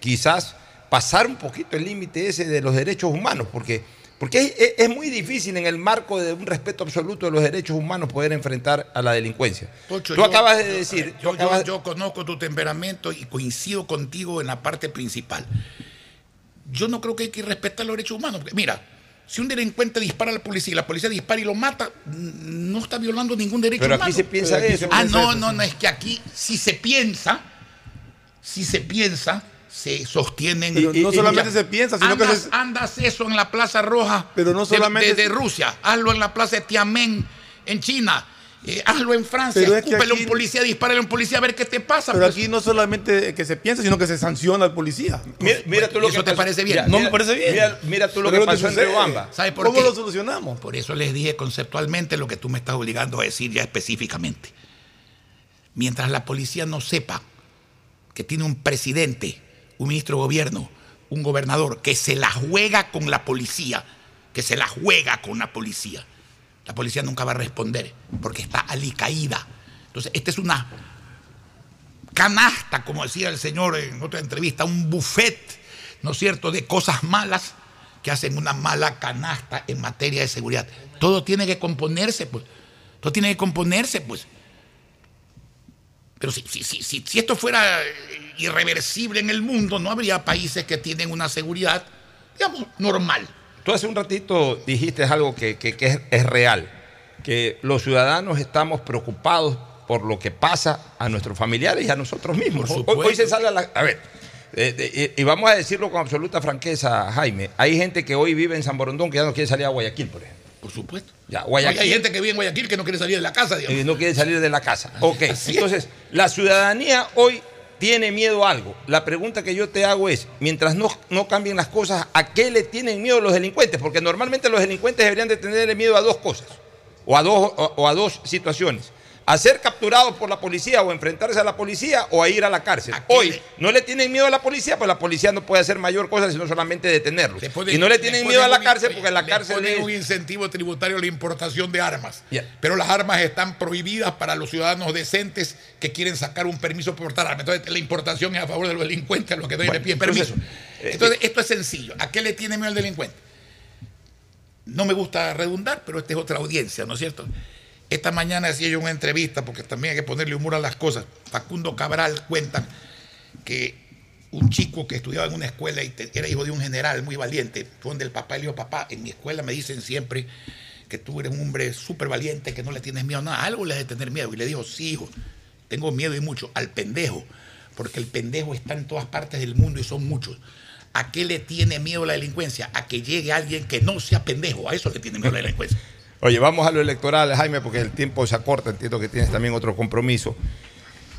quizás pasar un poquito el límite ese de los derechos humanos, porque, porque es, muy difícil en el marco de un respeto absoluto de los derechos humanos poder enfrentar a la delincuencia. Tú yo- acabas de decir, tú Yo, yo- acabas- yo conozco tu temperamento y coincido contigo en la parte principal. Yo no creo que hay que respetar los derechos humanos. Porque, mira, si un delincuente dispara a la policía y la policía dispara y lo mata, no está violando ningún derecho Pero humano. aquí se piensa aquí eso. Ah, no, eso, no, no, es que aquí si se piensa, si se piensa, se sostienen. Pero no y- solamente se piensa, sino que andas, se- andas eso en la Plaza Roja Pero no de- solamente- de, de Rusia, hazlo en la Plaza de Tiananmen en China, eh, hazlo en Francia, Pero es que escúpele a aquí- un policía, dispárale a un policía a ver qué te pasa. Pero pues. aquí no solamente que se piensa, sino que se sanciona al policía. Mira, mira tú lo ¿Eso que te pasó- parece bien? Mira, No mira- me parece bien. Mira, mira tú lo Pero que pasó en. Riobamba. ¿Sabe por ¿Cómo qué? lo solucionamos? Por eso les dije conceptualmente lo que tú me estás obligando a decir ya específicamente. Mientras la policía no sepa que tiene un presidente, un ministro de gobierno, un gobernador que se la juega con la policía, que se la juega con la policía, la policía nunca va a responder porque está alicaída. Entonces, esta es una canasta, como decía el señor en otra entrevista, un buffet, ¿no es cierto?, de cosas malas que hacen una mala canasta en materia de seguridad. Todo tiene que componerse, pues. Todo tiene que componerse, pues. Pero si, si, si, si, esto fuera eh, irreversible en el mundo, no habría países que tienen una seguridad, digamos, normal. Tú hace un ratito dijiste algo que, que- que es, es real, que los ciudadanos estamos preocupados por lo que pasa a nuestros familiares y a nosotros mismos. Hoy, hoy se sale a la... A ver, eh, eh, y vamos a decirlo con absoluta franqueza, Jaime. Hay gente que hoy vive en San Borondón que ya no quiere salir a Guayaquil, por ejemplo. Por supuesto. Ya, Guayaquil. hay gente que vive en Guayaquil que no quiere salir de la casa, digamos. Eh, no quiere salir de la casa. Ok, entonces, la ciudadanía hoy tiene miedo a algo. La pregunta que yo te hago es, mientras no, no cambien las cosas, ¿a qué le tienen miedo los delincuentes? Porque normalmente los delincuentes deberían de tenerle miedo a dos cosas, o a dos, o, o a dos situaciones. A ser capturados por la policía o enfrentarse a la policía o a ir a la cárcel. ¿A qué Hoy le- no le tienen miedo a la policía, pues la policía no puede hacer mayor cosa sino solamente detenerlos. Ponen- y no le tienen miedo a la ponen un- cárcel porque la cárcel ponen es... un incentivo tributario a la importación de armas. Pero las armas están prohibidas para los ciudadanos decentes que quieren sacar un permiso para portar armas. Entonces la importación es a favor de los delincuentes, a los que no le Bueno, piden permiso. eh, Entonces esto es sencillo. ¿A qué le tiene miedo el delincuente? No me gusta redundar, pero esta es otra audiencia, ¿no es cierto? Esta mañana hacía yo una entrevista, porque también hay que ponerle humor a las cosas. Facundo Cabral cuenta que un chico que estudiaba en una escuela y era hijo de un general muy valiente, donde el papá le dijo, papá, en mi escuela me dicen siempre que tú eres un hombre súper valiente, que no le tienes miedo a nada, algo le has de tener miedo. Y le dijo, sí, hijo, tengo miedo y mucho, al pendejo, porque el pendejo está en todas partes del mundo y son muchos. ¿A qué le tiene miedo la delincuencia? A que llegue alguien que no sea pendejo, a eso le tiene miedo la delincuencia. Oye, vamos a lo electoral, Jaime, porque el tiempo se acorta, entiendo que tienes también otro compromiso.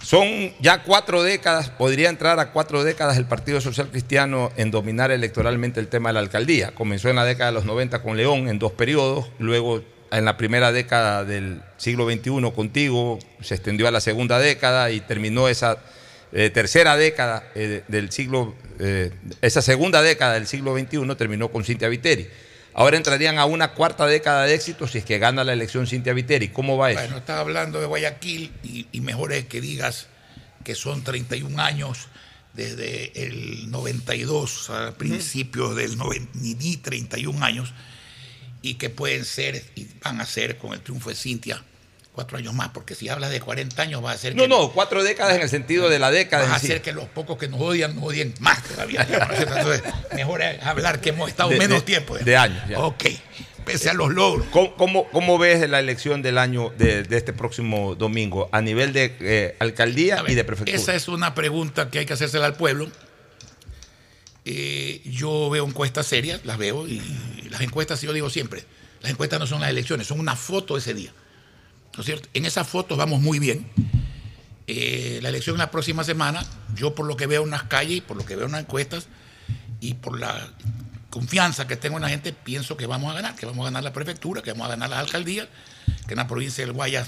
Son ya cuatro décadas, podría entrar a cuatro décadas el Partido Social Cristiano en dominar electoralmente el tema de la alcaldía. Comenzó en la década de los 90 con León en dos periodos, luego en la primera década del siglo XXI contigo, se extendió a la segunda década y terminó esa eh, tercera década eh, del siglo, eh, esa segunda década del siglo XXI terminó con Cintia Viteri. Ahora entrarían a una cuarta década de éxito si es que gana la elección Cintia Viteri. ¿Cómo va eso? Bueno, estás hablando de Guayaquil y, y mejor es que digas que son 31 años desde el 92 a principios del 90, ni, ni 31 años y que pueden ser y van a ser con el triunfo de Cintia cuatro años más, porque si hablas de 40 años va a ser No, que, no, cuatro décadas en el sentido de la década. vas a sí. hacer que los pocos que nos odian nos odien más todavía. Entonces, mejor es hablar que hemos estado De- menos de- tiempo. de años, ya. Ok, pese a los logros. ¿Cómo, cómo, cómo ves la elección del año de, de este próximo domingo a nivel de eh, alcaldía ver, y de prefectura? Esa es una pregunta que hay que hacérsela al pueblo. Eh, yo veo encuestas serias, las veo, y las encuestas, yo digo siempre, las encuestas no son las elecciones, son una foto de ese día. En esas fotos vamos muy bien. Eh, la elección la próxima semana, yo por lo que veo en las calles, y por lo que veo en las encuestas, y por la confianza que tengo en la gente, pienso que vamos a ganar, que vamos a ganar la prefectura, que vamos a ganar las alcaldías, que en la provincia del Guayas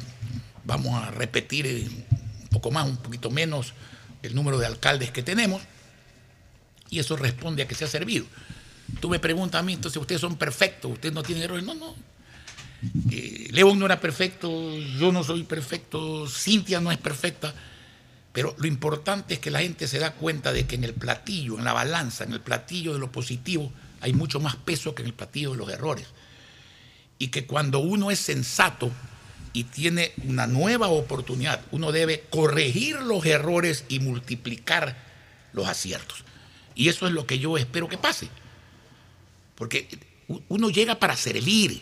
vamos a repetir eh, un poco más, un poquito menos el número de alcaldes que tenemos, y eso responde a que se ha servido. Tú me preguntas a mí, entonces ustedes son perfectos, ustedes no tienen errores. No, no. Eh, León no era perfecto, yo no soy perfecto, Cintia no es perfecta, pero lo importante es que la gente se da cuenta de que en el platillo, en la balanza, en el platillo de lo positivo, hay mucho más peso que en el platillo de los errores. Y que cuando uno es sensato y tiene una nueva oportunidad, uno debe corregir los errores y multiplicar los aciertos. Y eso es lo que yo espero que pase. Porque uno llega para servir,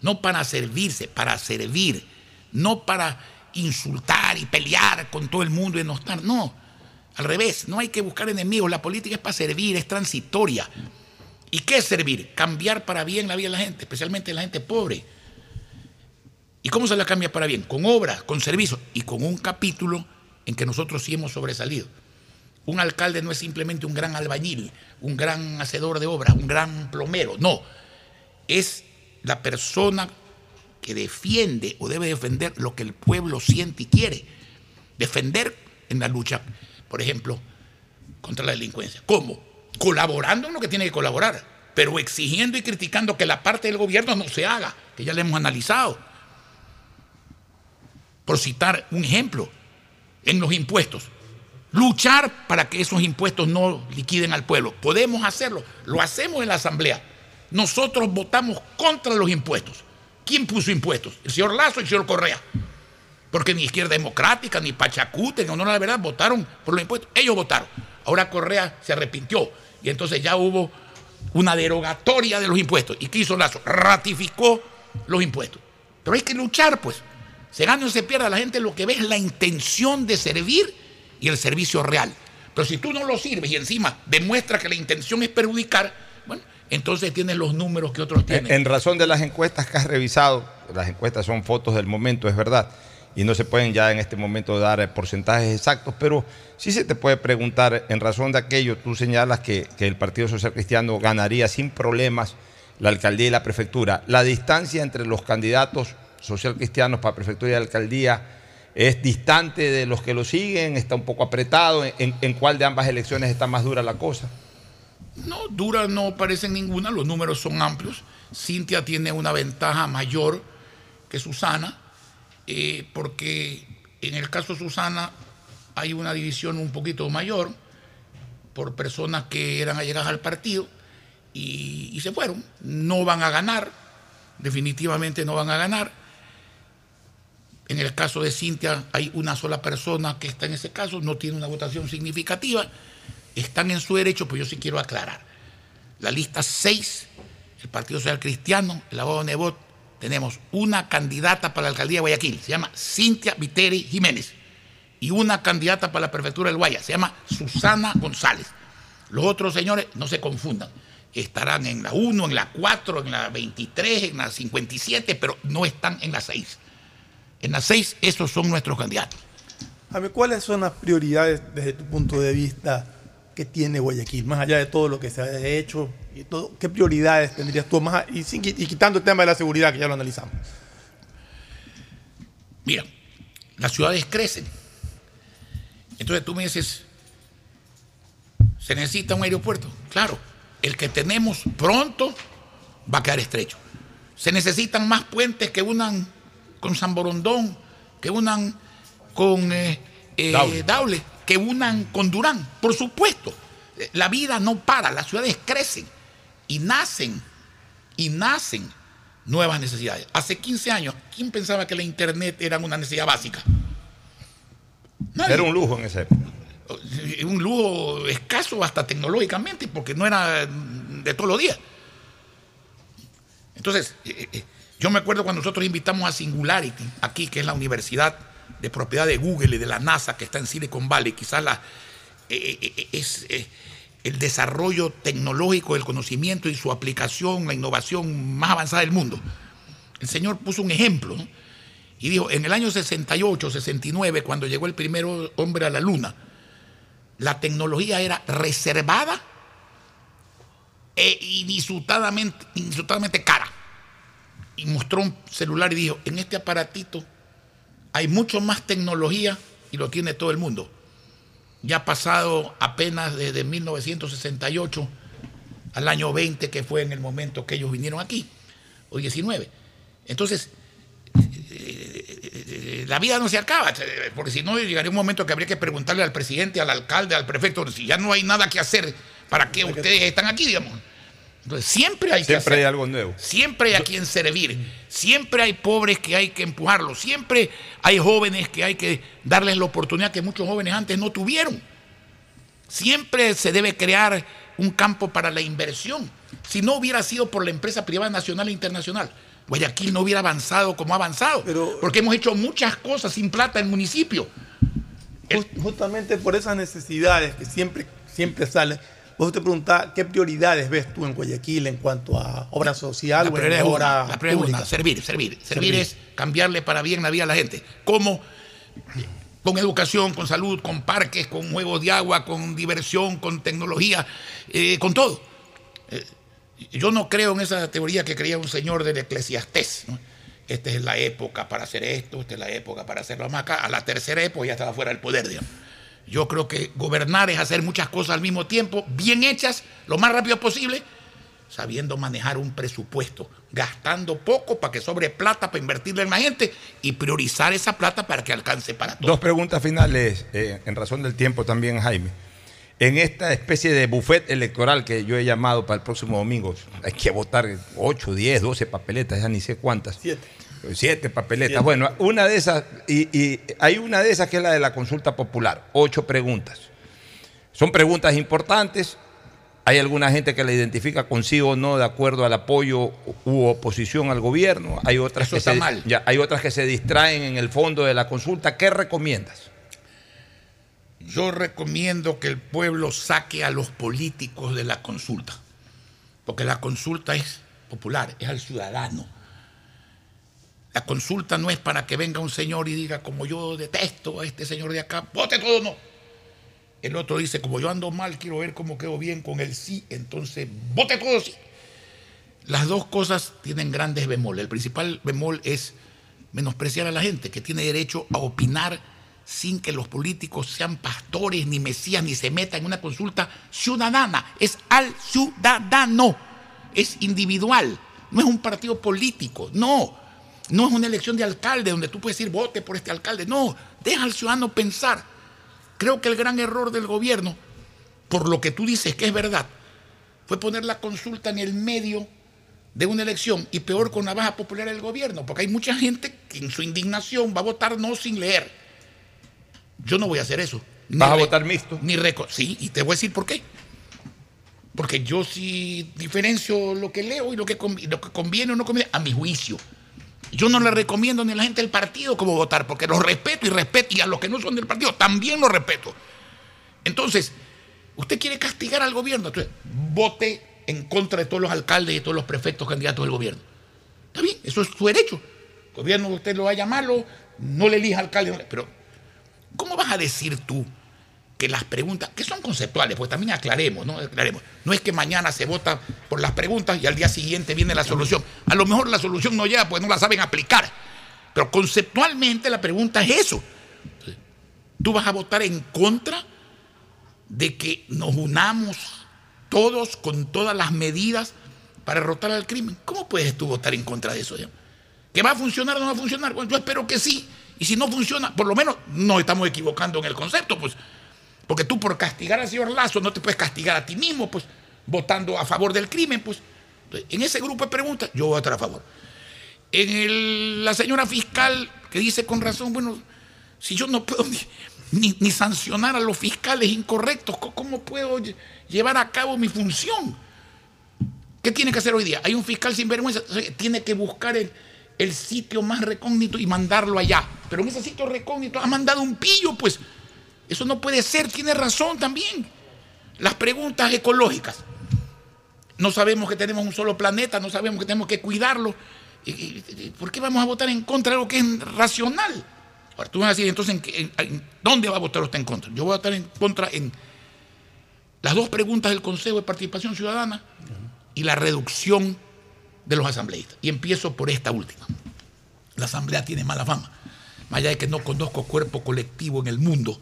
no para servirse, para servir, no para insultar y pelear con todo el mundo y no estar. No, al revés, no hay que buscar enemigos. La política es para servir, es transitoria. ¿Y qué es servir? Cambiar para bien la vida de la gente, especialmente la gente pobre. ¿Y cómo se la cambia para bien? Con obras, con servicios y con un capítulo en que nosotros sí hemos sobresalido. Un alcalde no es simplemente un gran albañil, un gran hacedor de obras, un gran plomero, no. Es la persona que defiende o debe defender lo que el pueblo siente y quiere. Defender en la lucha, por ejemplo, contra la delincuencia. ¿Cómo? Colaborando en lo que tiene que colaborar, pero exigiendo y criticando que la parte del gobierno no se haga, que ya le hemos analizado. Por citar un ejemplo, en los impuestos. Luchar para que esos impuestos no liquiden al pueblo. Podemos hacerlo, lo hacemos en la Asamblea. Nosotros votamos contra los impuestos. ¿Quién puso impuestos? El señor Lazo y el señor Correa. Porque ni Izquierda Democrática, ni Pachacute, en honor a la verdad, votaron por los impuestos. Ellos votaron. Ahora Correa se arrepintió. Y entonces ya hubo una derogatoria de los impuestos. ¿Y qué hizo Lazo? Ratificó los impuestos. Pero hay que luchar, pues. Se gana o se pierda, la gente lo que ve es la intención de servir y el servicio real. Pero si tú no lo sirves y encima demuestra que la intención es perjudicar, entonces tienes los números que otros tienen. En, razón de las encuestas que has revisado, las encuestas son fotos del momento, es verdad, y no se pueden ya en este momento dar eh, porcentajes exactos, pero sí se te puede preguntar, en razón de aquello, tú señalas que, el Partido Social Cristiano ganaría sin problemas la alcaldía y la prefectura. La distancia entre los candidatos social cristianos para prefectura y alcaldía es distante de los que lo siguen, está un poco apretado. ¿En, en cuál de ambas elecciones está más dura la cosa? No, dura no parece ninguna, los números son amplios. Cintia tiene una ventaja mayor que Susana, eh, porque en el caso de Susana hay una división un poquito mayor por personas que eran allegadas al partido y, y se fueron. No van a ganar, definitivamente no van a ganar. En el caso de Cintia hay una sola persona que está en ese caso, no tiene una votación significativa. Están en su derecho, pero yo sí quiero aclarar. La lista 6, el Partido Social Cristiano, el abogado Nebot, tenemos una candidata para la alcaldía de Guayaquil, se llama Cintia Viteri Jiménez, y una candidata para la prefectura del Guaya, se llama Susana González. Los otros señores, no se confundan, estarán en la 1, en la 4, en la 23, en la 57, pero no están en la 6. En la 6, esos son nuestros candidatos. Jaime, ¿cuáles son las prioridades desde tu punto de vista que tiene Guayaquil? Más allá de todo lo que se ha hecho, y todo, ¿qué prioridades tendrías tú? Más, y, sin- y quitando el tema de la seguridad, que ya lo analizamos. Mira, las ciudades crecen. Entonces tú me dices, ¿se necesita un aeropuerto? Claro, el que tenemos pronto va a quedar estrecho. Se necesitan más puentes que unan con San Borondón, que unan con eh, eh, Daule. Daule, que unan con Durán. Por supuesto, la vida no para, las ciudades crecen y nacen, y nacen nuevas necesidades. Hace 15 años, ¿quién pensaba que la Internet era una necesidad básica? Nadie. Era un lujo en esa época. un lujo escaso hasta tecnológicamente, porque no era de todos los días. Entonces, eh, eh, yo me acuerdo cuando nosotros invitamos a Singularity, aquí, que es la universidad de propiedad de Google y de la NASA, que está en Silicon Valley, quizás la, eh, eh, eh, es el desarrollo tecnológico del conocimiento y su aplicación, la innovación más avanzada del mundo. El Señor puso un ejemplo. Y dijo, en el año 68, 69, cuando llegó el primer hombre a la luna, la tecnología era reservada e insultadamente cara. Y mostró un celular y dijo, en este aparatito hay mucho más tecnología y lo tiene todo el mundo. Ya ha pasado apenas desde 1968 al año 20, que fue en el momento que ellos vinieron aquí, o 19. Entonces, la vida no se acaba, porque si no llegaría un momento que habría que preguntarle al presidente, al alcalde, al prefecto, si ya no hay nada que hacer, ¿para qué ustedes están aquí, digamos? Entonces, siempre hay que Siempre hay algo nuevo. Siempre hay a quien servir. Siempre hay pobres que hay que empujarlos. Siempre hay jóvenes que hay que darles la oportunidad que muchos jóvenes antes no tuvieron. Siempre se debe crear un campo para la inversión. Si no hubiera sido por la empresa privada nacional e internacional, Guayaquil no hubiera avanzado como ha avanzado. porque hemos hecho muchas cosas sin plata en el municipio. Just- justamente por esas necesidades que siempre, siempre salen, vos te preguntaba qué prioridades ves tú en Guayaquil en cuanto a obra social La o prioridad en es obra una, la prioridad es pública. una, servir, servir. Servir Servir. es cambiarle para bien la vida a la gente. ¿Cómo? Con educación, con salud, con parques, con juegos de agua, con diversión, con tecnología, eh, con todo. Eh, yo no creo en esa teoría que creía un señor del Eclesiastés. ¿no? Esta es la época para hacer esto, esta es la época para hacerlo más acá. A la tercera época ya estaba fuera del poder, digamos. Yo creo que gobernar es hacer muchas cosas al mismo tiempo, bien hechas, lo más rápido posible, sabiendo manejar un presupuesto, gastando poco para que sobre plata para invertirle en la gente y priorizar esa plata para que alcance para todos. Dos preguntas finales, eh, en razón del tiempo también, Jaime. En esta especie de buffet electoral que yo he llamado para el próximo domingo, hay que votar 8, 10, 12 papeletas, ya ni sé cuántas. Siete. Siete papeletas. Siete. Bueno, una de esas, y, y hay una de esas que es la de la consulta popular, ocho preguntas. Son preguntas importantes, Hay alguna gente que la identifica consigo o no de acuerdo al apoyo u oposición al gobierno. Hay otras, Eso que está se, mal. ya, hay otras que se distraen en el fondo de la consulta. ¿Qué recomiendas? Yo recomiendo que el pueblo saque a los políticos de la consulta, porque la consulta es popular, es al ciudadano. La consulta no es para que venga un señor y diga, como yo detesto a este señor de acá, vote todo no. El otro dice, como yo ando mal, quiero ver cómo quedo bien con el sí, entonces vote todo sí. Las dos cosas tienen grandes bemoles. El principal bemol es menospreciar a la gente que tiene derecho a opinar sin que los políticos sean pastores, ni mesías, ni se metan en una consulta ciudadana. Es al ciudadano, es individual, no es un partido político, no. No es una elección de alcalde donde tú puedes decir vote por este alcalde, no. Deja al ciudadano pensar. Creo que el gran error del gobierno, por lo que tú dices que es verdad, fue poner la consulta en el medio de una elección y peor con la baja popularidad del gobierno, porque hay mucha gente que en su indignación va a votar no sin leer. Yo no voy a hacer eso. Ni ¿Vas a votar mixto? Ni reco sí, y te voy a decir por qué. Porque yo sí diferencio lo que leo y lo que, lo que conviene o no conviene a mi juicio. Yo no le recomiendo ni a la gente del partido cómo votar, porque los respeto y respeto, y a los que no son del partido también los respeto. Entonces, usted quiere castigar al gobierno, entonces vote en contra de todos los alcaldes y todos los prefectos candidatos del gobierno. Está bien, eso es su derecho. El gobierno usted lo vaya malo, no le elija alcalde, pero ¿cómo vas a decir tú que las preguntas, que son conceptuales, pues también aclaremos, ¿no? Aclaremos. No es que mañana se vota por las preguntas y al día siguiente viene la solución. A lo mejor la solución no llega porque no la saben aplicar. Pero conceptualmente la pregunta es eso. Tú vas a votar en contra de que nos unamos todos con todas las medidas para derrotar al crimen. ¿Cómo puedes tú votar en contra de eso? ¿Que va a funcionar o no va a funcionar? Bueno, yo espero que sí. Y si no funciona, por lo menos no estamos equivocando en el concepto, pues. Porque tú por castigar al señor Lazo no te puedes castigar a ti mismo, pues, votando a favor del crimen, pues. En ese grupo de preguntas, yo voy a estar a favor. En el- la señora fiscal que dice con razón, bueno, si yo no puedo ni, sancionar a los fiscales incorrectos, ¿cómo- ¿cómo puedo lle- llevar a cabo mi función? ¿Qué tiene que hacer hoy día? Hay un fiscal sin vergüenza, tiene que buscar el, el sitio más recógnito y mandarlo allá. Pero en ese sitio recógnito ha mandado un pillo, pues. Eso no puede ser, tiene razón también. Las preguntas ecológicas. No sabemos que tenemos un solo planeta, no sabemos que tenemos que cuidarlo. ¿Y- y- y- ¿Por qué vamos a votar en contra de algo que es racional? Ahora tú vas a decir, entonces, ¿en, qué- en- en dónde va a votar usted en contra? Yo voy a votar en contra en las dos preguntas del Consejo de Participación Ciudadana y la reducción de los asambleístas. Y empiezo por esta última. La asamblea tiene mala fama. Más allá de que no conozco cuerpo colectivo en el mundo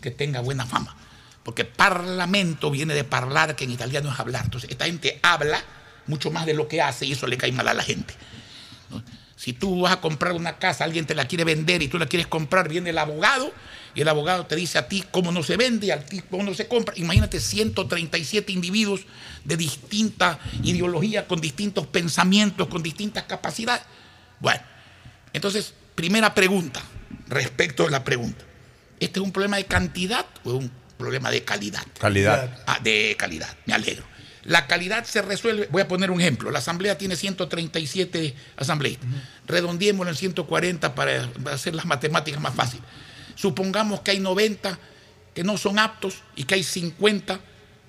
que tenga buena fama. Porque parlamento viene de parlar, que en italiano es hablar. Entonces, esta gente habla mucho más de lo que hace y eso le cae mal a la gente. Si tú vas a comprar una casa, alguien te la quiere vender y tú la quieres comprar, viene el abogado y el abogado te dice a ti cómo no se vende, a ti cómo no se compra. Imagínate 137 individuos de distinta ideología, con distintos pensamientos, con distintas capacidades. Bueno, entonces, primera pregunta, respecto a la pregunta. ¿Este es un problema de cantidad o es un problema de calidad? Calidad. Ah, de calidad, me alegro. La calidad se resuelve, voy a poner un ejemplo, la asamblea tiene 137 asambleístas, redondeémoslo en 140 para hacer las matemáticas más fáciles. Supongamos que hay 90 que no son aptos y que hay 50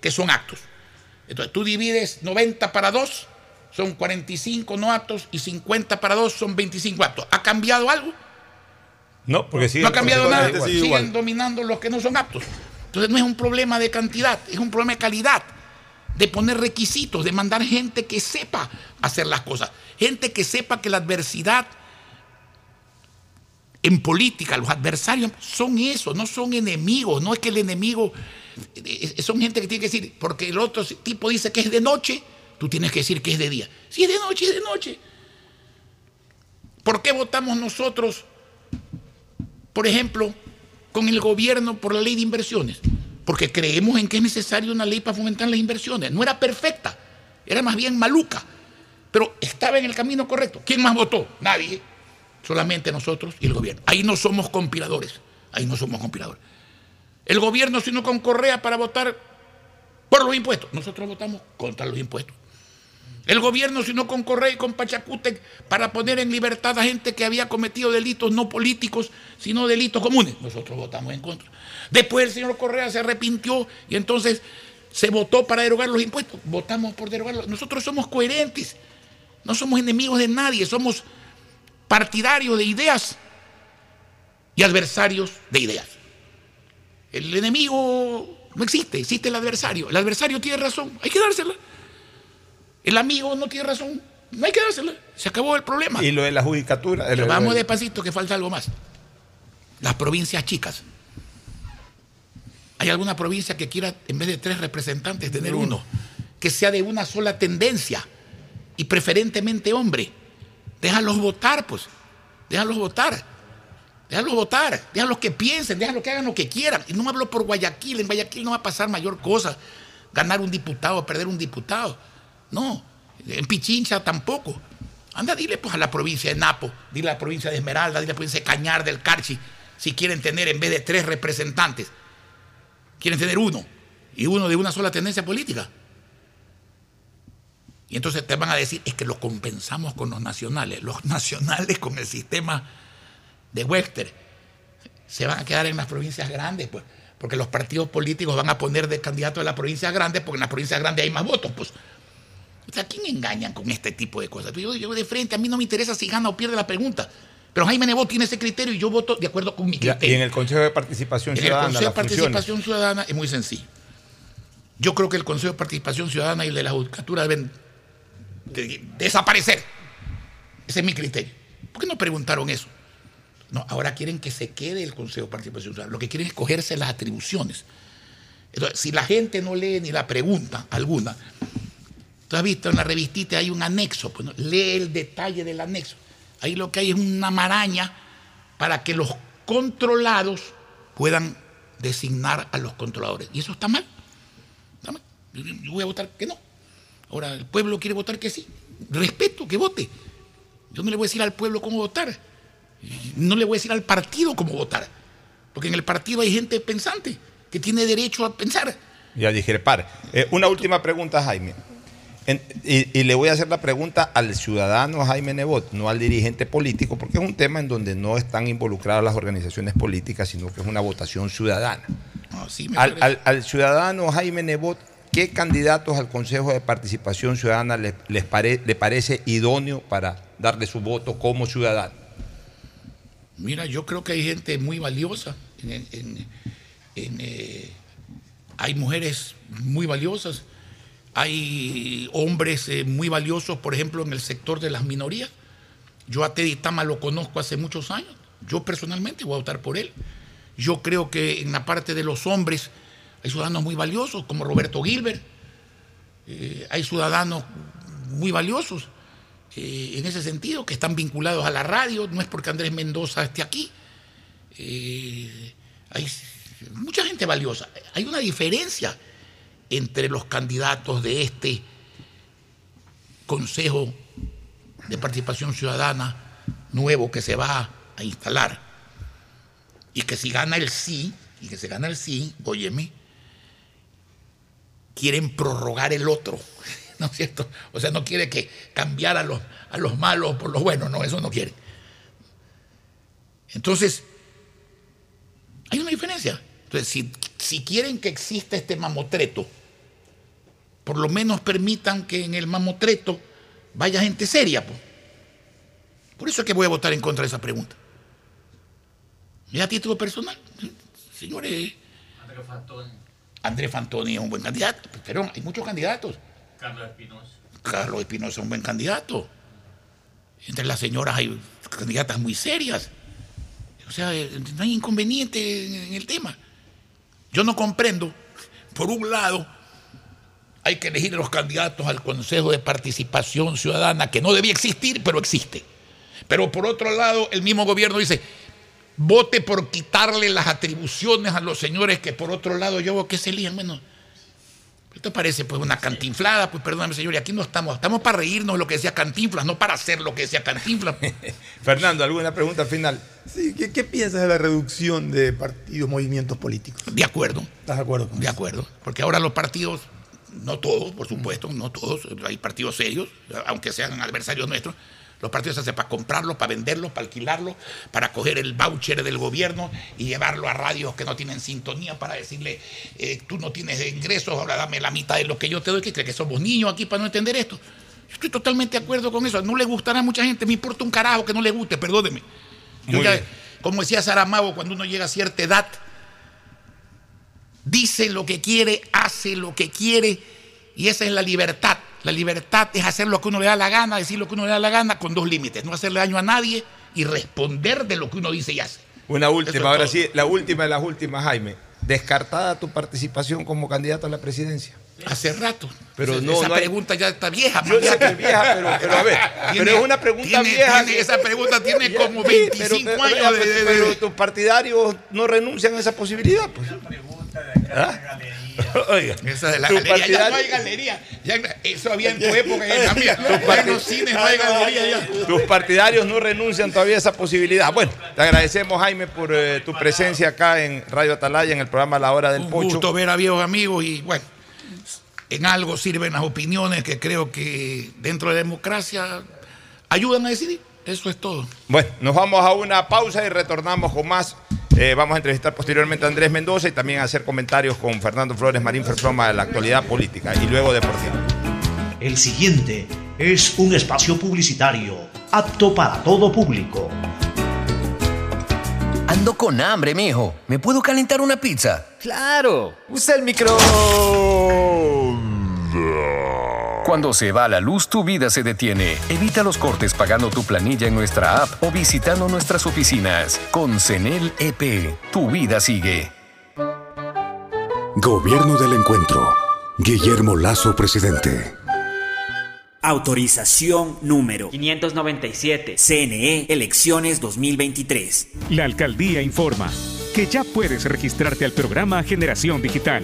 que son aptos. Entonces tú divides 90 para 2, son 45 no aptos y 50 para 2 son 25 aptos. ¿Ha cambiado algo? No, porque sí. no ha cambiado nada. Siguen igual. dominando los que no son aptos. Entonces no es un problema de cantidad, es un problema de calidad, de poner requisitos, de mandar gente que sepa hacer las cosas. Gente que sepa que la adversidad en política, los adversarios son eso, no son enemigos, no es que el enemigo, eh, eh, son gente que tiene que decir, porque el otro tipo dice que es de noche, tú tienes que decir que es de día. Si es de noche, es de noche. ¿Por qué votamos nosotros, por ejemplo, con el gobierno por la ley de inversiones? Porque creemos en que es necesaria una ley para fomentar las inversiones. No era perfecta, era más bien maluca, pero estaba en el camino correcto. ¿Quién más votó? Nadie. Solamente nosotros y el gobierno. Ahí no somos compiladores. Ahí no somos compiladores. El gobierno, si no con Correa para votar por los impuestos. Nosotros votamos contra los impuestos. El gobierno, si no con Correa y con Pachacútec, para poner en libertad a gente que había cometido delitos no políticos, sino delitos comunes. Nosotros votamos en contra. Después el señor Correa se arrepintió y entonces se votó para derogar los impuestos. Votamos por derogarlos. Nosotros somos coherentes. No somos enemigos de nadie. Somos partidarios de ideas y adversarios de ideas. El enemigo no existe, existe el adversario. El adversario tiene razón, hay que dársela. El amigo no tiene razón, no hay que dársela. Se acabó el problema. Y lo de la judicatura. Pero vamos despacito, que falta algo más. Las provincias chicas. ¿Hay alguna provincia que quiera, en vez de tres representantes, tener uno? Que sea de una sola tendencia y preferentemente hombre. Déjalos votar, pues. Déjalos votar. Déjalos votar. Déjalos que piensen, déjalos que hagan lo que quieran. Y no hablo por Guayaquil. En Guayaquil no va a pasar mayor cosa. Ganar un diputado, perder un diputado. No, en Pichincha tampoco. Anda, dile pues a la provincia de Napo, dile a la provincia de Esmeralda, dile a la provincia de Cañar del Carchi, si quieren tener en vez de tres representantes, quieren tener uno, y uno de una sola tendencia política. Y entonces te van a decir, es que lo compensamos con los nacionales. Los nacionales con el sistema de Webster se van a quedar en las provincias grandes, pues, porque los partidos políticos van a poner de candidato a las provincias grandes, porque en las provincias grandes hay más votos, pues. O sea, ¿quién engañan con este tipo de cosas? Yo, yo de frente, a mí no me interesa si gana o pierde la pregunta. Pero Jaime Nebot tiene ese criterio y yo voto de acuerdo con mi criterio. Y en el Consejo de Participación en Ciudadana. el Consejo de Participación Ciudadana es muy sencillo. Yo creo que el Consejo de Participación Ciudadana y el de la Judicatura deben de, desaparecer. Ese es mi criterio. ¿Por qué no preguntaron eso? No, ahora quieren que se quede el Consejo de Participación Ciudadana. Lo que quieren es cogerse las atribuciones. Entonces, si la gente no lee ni la pregunta alguna, Tú has visto en la revistita hay un anexo, pues, ¿no? lee el detalle del anexo. Ahí lo que hay es una maraña para que los controlados puedan designar a los controladores. Y eso está mal. Está mal. Yo voy a votar que no. Ahora el pueblo quiere votar que sí. Respeto, que vote. Yo no le voy a decir al pueblo cómo votar. No le voy a decir al partido cómo votar. Porque en el partido hay gente pensante que tiene derecho a pensar. Y a discrepar. Eh, una última pregunta, Jaime. En- y, y le voy a hacer la pregunta al ciudadano Jaime Nebot, no al dirigente político, porque es un tema en donde no están involucradas las organizaciones políticas, sino que es una votación ciudadana. No, sí me Al, parece. al- al ciudadano Jaime Nebot, ¿qué candidatos al Consejo de Participación Ciudadana le, les pare- le parece idóneo para darle su voto como ciudadano? Mira, yo creo que hay gente muy valiosa. en, eh, hay mujeres muy valiosas. Hay hombres eh, muy valiosos, por ejemplo, en el sector de las minorías. Yo a Teddy Tama lo conozco hace muchos años. Yo personalmente voy a votar por él. Yo creo que en la parte de los hombres hay ciudadanos muy valiosos, como Roberto Gilbert. Eh, hay ciudadanos muy valiosos eh, en ese sentido, que están vinculados a la radio. No es porque Andrés Mendoza esté aquí. Hay mucha gente valiosa. Hay una diferencia entre los candidatos de este Consejo de Participación Ciudadana nuevo que se va a instalar y que si gana el sí, y que se gana el sí, óyeme, quieren prorrogar el otro, ¿no es cierto? O sea, no quiere que cambiar a los, a los malos por los buenos, no, eso no quiere. Entonces, hay una diferencia. Entonces, si, si quieren que exista este mamotreto, por lo menos permitan que en el mamotreto vaya gente seria. po. Por eso es que voy a votar en contra de esa pregunta. Y a título personal, señores, Andrés Fantoni es un buen candidato, pero hay muchos candidatos. Carlos Espinosa. Carlos Espinosa es un buen candidato. Entre las señoras hay candidatas muy serias. O sea, eh, no hay inconveniente en, en el tema. Yo no comprendo, por un lado, hay que elegir los candidatos al Consejo de Participación Ciudadana, que no debía existir, pero existe. Pero por otro lado, el mismo gobierno dice, vote por quitarle las atribuciones a los señores que por otro lado yo veo que se lían. Bueno, esto parece pues una cantinflada, pues perdóname señor, y aquí no estamos, estamos para reírnos de lo que decía Cantinflas, no para hacer lo que decía Cantinflas. Fernando, ¿alguna pregunta final? Sí, ¿qué, qué piensas de la reducción de partidos, movimientos políticos? De acuerdo, ¿Estás de acuerdo con de eso? acuerdo, porque ahora los partidos no todos, por supuesto, no todos, hay partidos serios, aunque sean adversarios nuestros, los partidos se hacen para comprarlos, para venderlos, para alquilarlos, para coger el voucher del gobierno y llevarlo a radios que no tienen sintonía para decirle, eh, tú no tienes ingresos, ahora dame la mitad de lo que yo te doy, que cree que somos niños aquí para no entender esto. Yo estoy totalmente de acuerdo con eso. No le gustará a mucha gente, me importa un carajo que no le guste, perdóneme. Yo ya- como decía Saramago, cuando uno llega a cierta edad, dice lo que quiere, hace lo que quiere, y esa es la libertad. La libertad es hacer lo que uno le da la gana, decir lo que uno le da la gana con dos límites, no hacerle daño a nadie y responder de lo que uno dice y hace. Una última, es ahora todo. sí, la última de las últimas, Jaime. Descartada tu participación como candidato a la presidencia. Hace rato. Pero Esa- no, esa no hay- pregunta ya está vieja. Yo sé que es vieja, pero, pero a ver, Tiene- pero es una pregunta tiene- vieja. tiene- esa pregunta tiene como sí, 25 pero- años pero- de- de- de- pero tus partidarios no renuncian a esa posibilidad. Pues. ¿Ah? Oiga, Esa de la galería. Ya no hay galería. Ya- eso había en tu época en los cines no hay galería ya. Tus partidarios no renuncian todavía a esa posibilidad. Bueno, te agradecemos, Jaime, por eh, tu presencia acá en Radio Atalaya, en el programa La Hora del Un Pocho. gusto ver a viejos amigos y bueno, en algo sirven las opiniones que creo que dentro de la democracia ayudan a decidir. Eso es todo. Bueno, nos vamos a una pausa y retornamos con más. Eh, vamos a entrevistar posteriormente a Andrés Mendoza y también a hacer comentarios con Fernando Flores Marín Ferfloma de la actualidad política y luego deportiva. El siguiente es un espacio publicitario apto para todo público. Ando con hambre, mijo. ¿Me puedo calentar una pizza? Claro, usa el micro. Cuando se va la luz, tu vida se detiene. Evita los cortes pagando tu planilla en nuestra app o visitando nuestras oficinas. Con CENEL EP, tu vida sigue. Gobierno del Encuentro. Guillermo Lazo, presidente. Autorización número 597. CNE Elecciones 2023. La alcaldía informa que ya puedes registrarte al programa Generación Digital.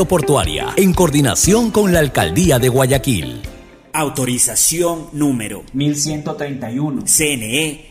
en coordinación con la Alcaldía de Guayaquil. Autorización número 1131. CNE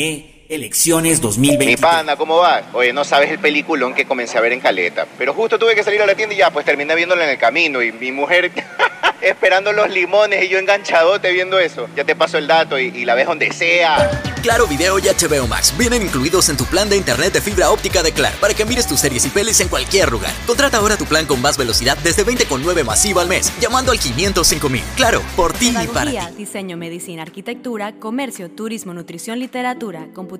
CNE Elecciones 2020. Mi pana, ¿cómo va? Oye, no sabes el peliculón que comencé a ver en Caleta. Pero justo tuve que salir a la tienda y ya, pues terminé viéndolo en el camino. Y mi mujer esperando los limones y yo enganchadote viendo eso. Ya te paso el dato y, y la ves donde sea. Claro Video y HBO Max vienen incluidos en tu plan de internet de fibra óptica de Claro para que mires tus series y pelis en cualquier lugar. Contrata ahora tu plan con más velocidad desde 20,9 masiva al mes, llamando al 505.000. Claro, por ti y para ti. Diseño, medicina, arquitectura, comercio, turismo, nutrición, literatura, computación,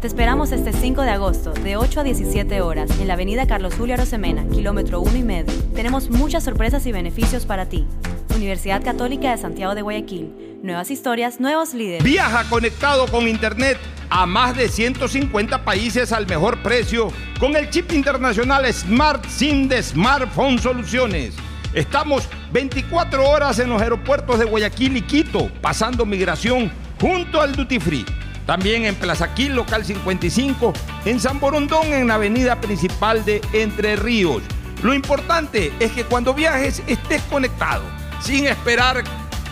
Te esperamos este 5 de agosto de 8 a 17 horas en la avenida Carlos Julio Arosemena, kilómetro 1 y medio. Tenemos muchas sorpresas y beneficios para ti. Universidad Católica de Santiago de Guayaquil. Nuevas historias, nuevos líderes. Viaja conectado con Internet a más de 150 países al mejor precio con el chip internacional Smart SIM de Smartphone Soluciones. Estamos 24 horas en los aeropuertos de Guayaquil y Quito, pasando migración junto al Duty Free. También en Plaza Quil, local 55, en San Borondón, en la avenida principal de Entre Ríos. Lo importante es que cuando viajes estés conectado, sin esperar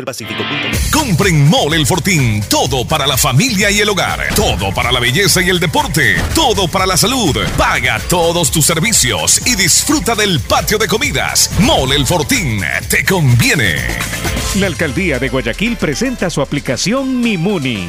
www.bancodelpacifico.com. Compren Mole El Fortín. Todo para la familia y el hogar. Todo para la belleza y el deporte. Todo para la salud. Paga todos tus servicios y disfruta del patio de comidas. Mole El Fortín. Te conviene. La alcaldía de Guayaquil presenta su aplicación Mimuni.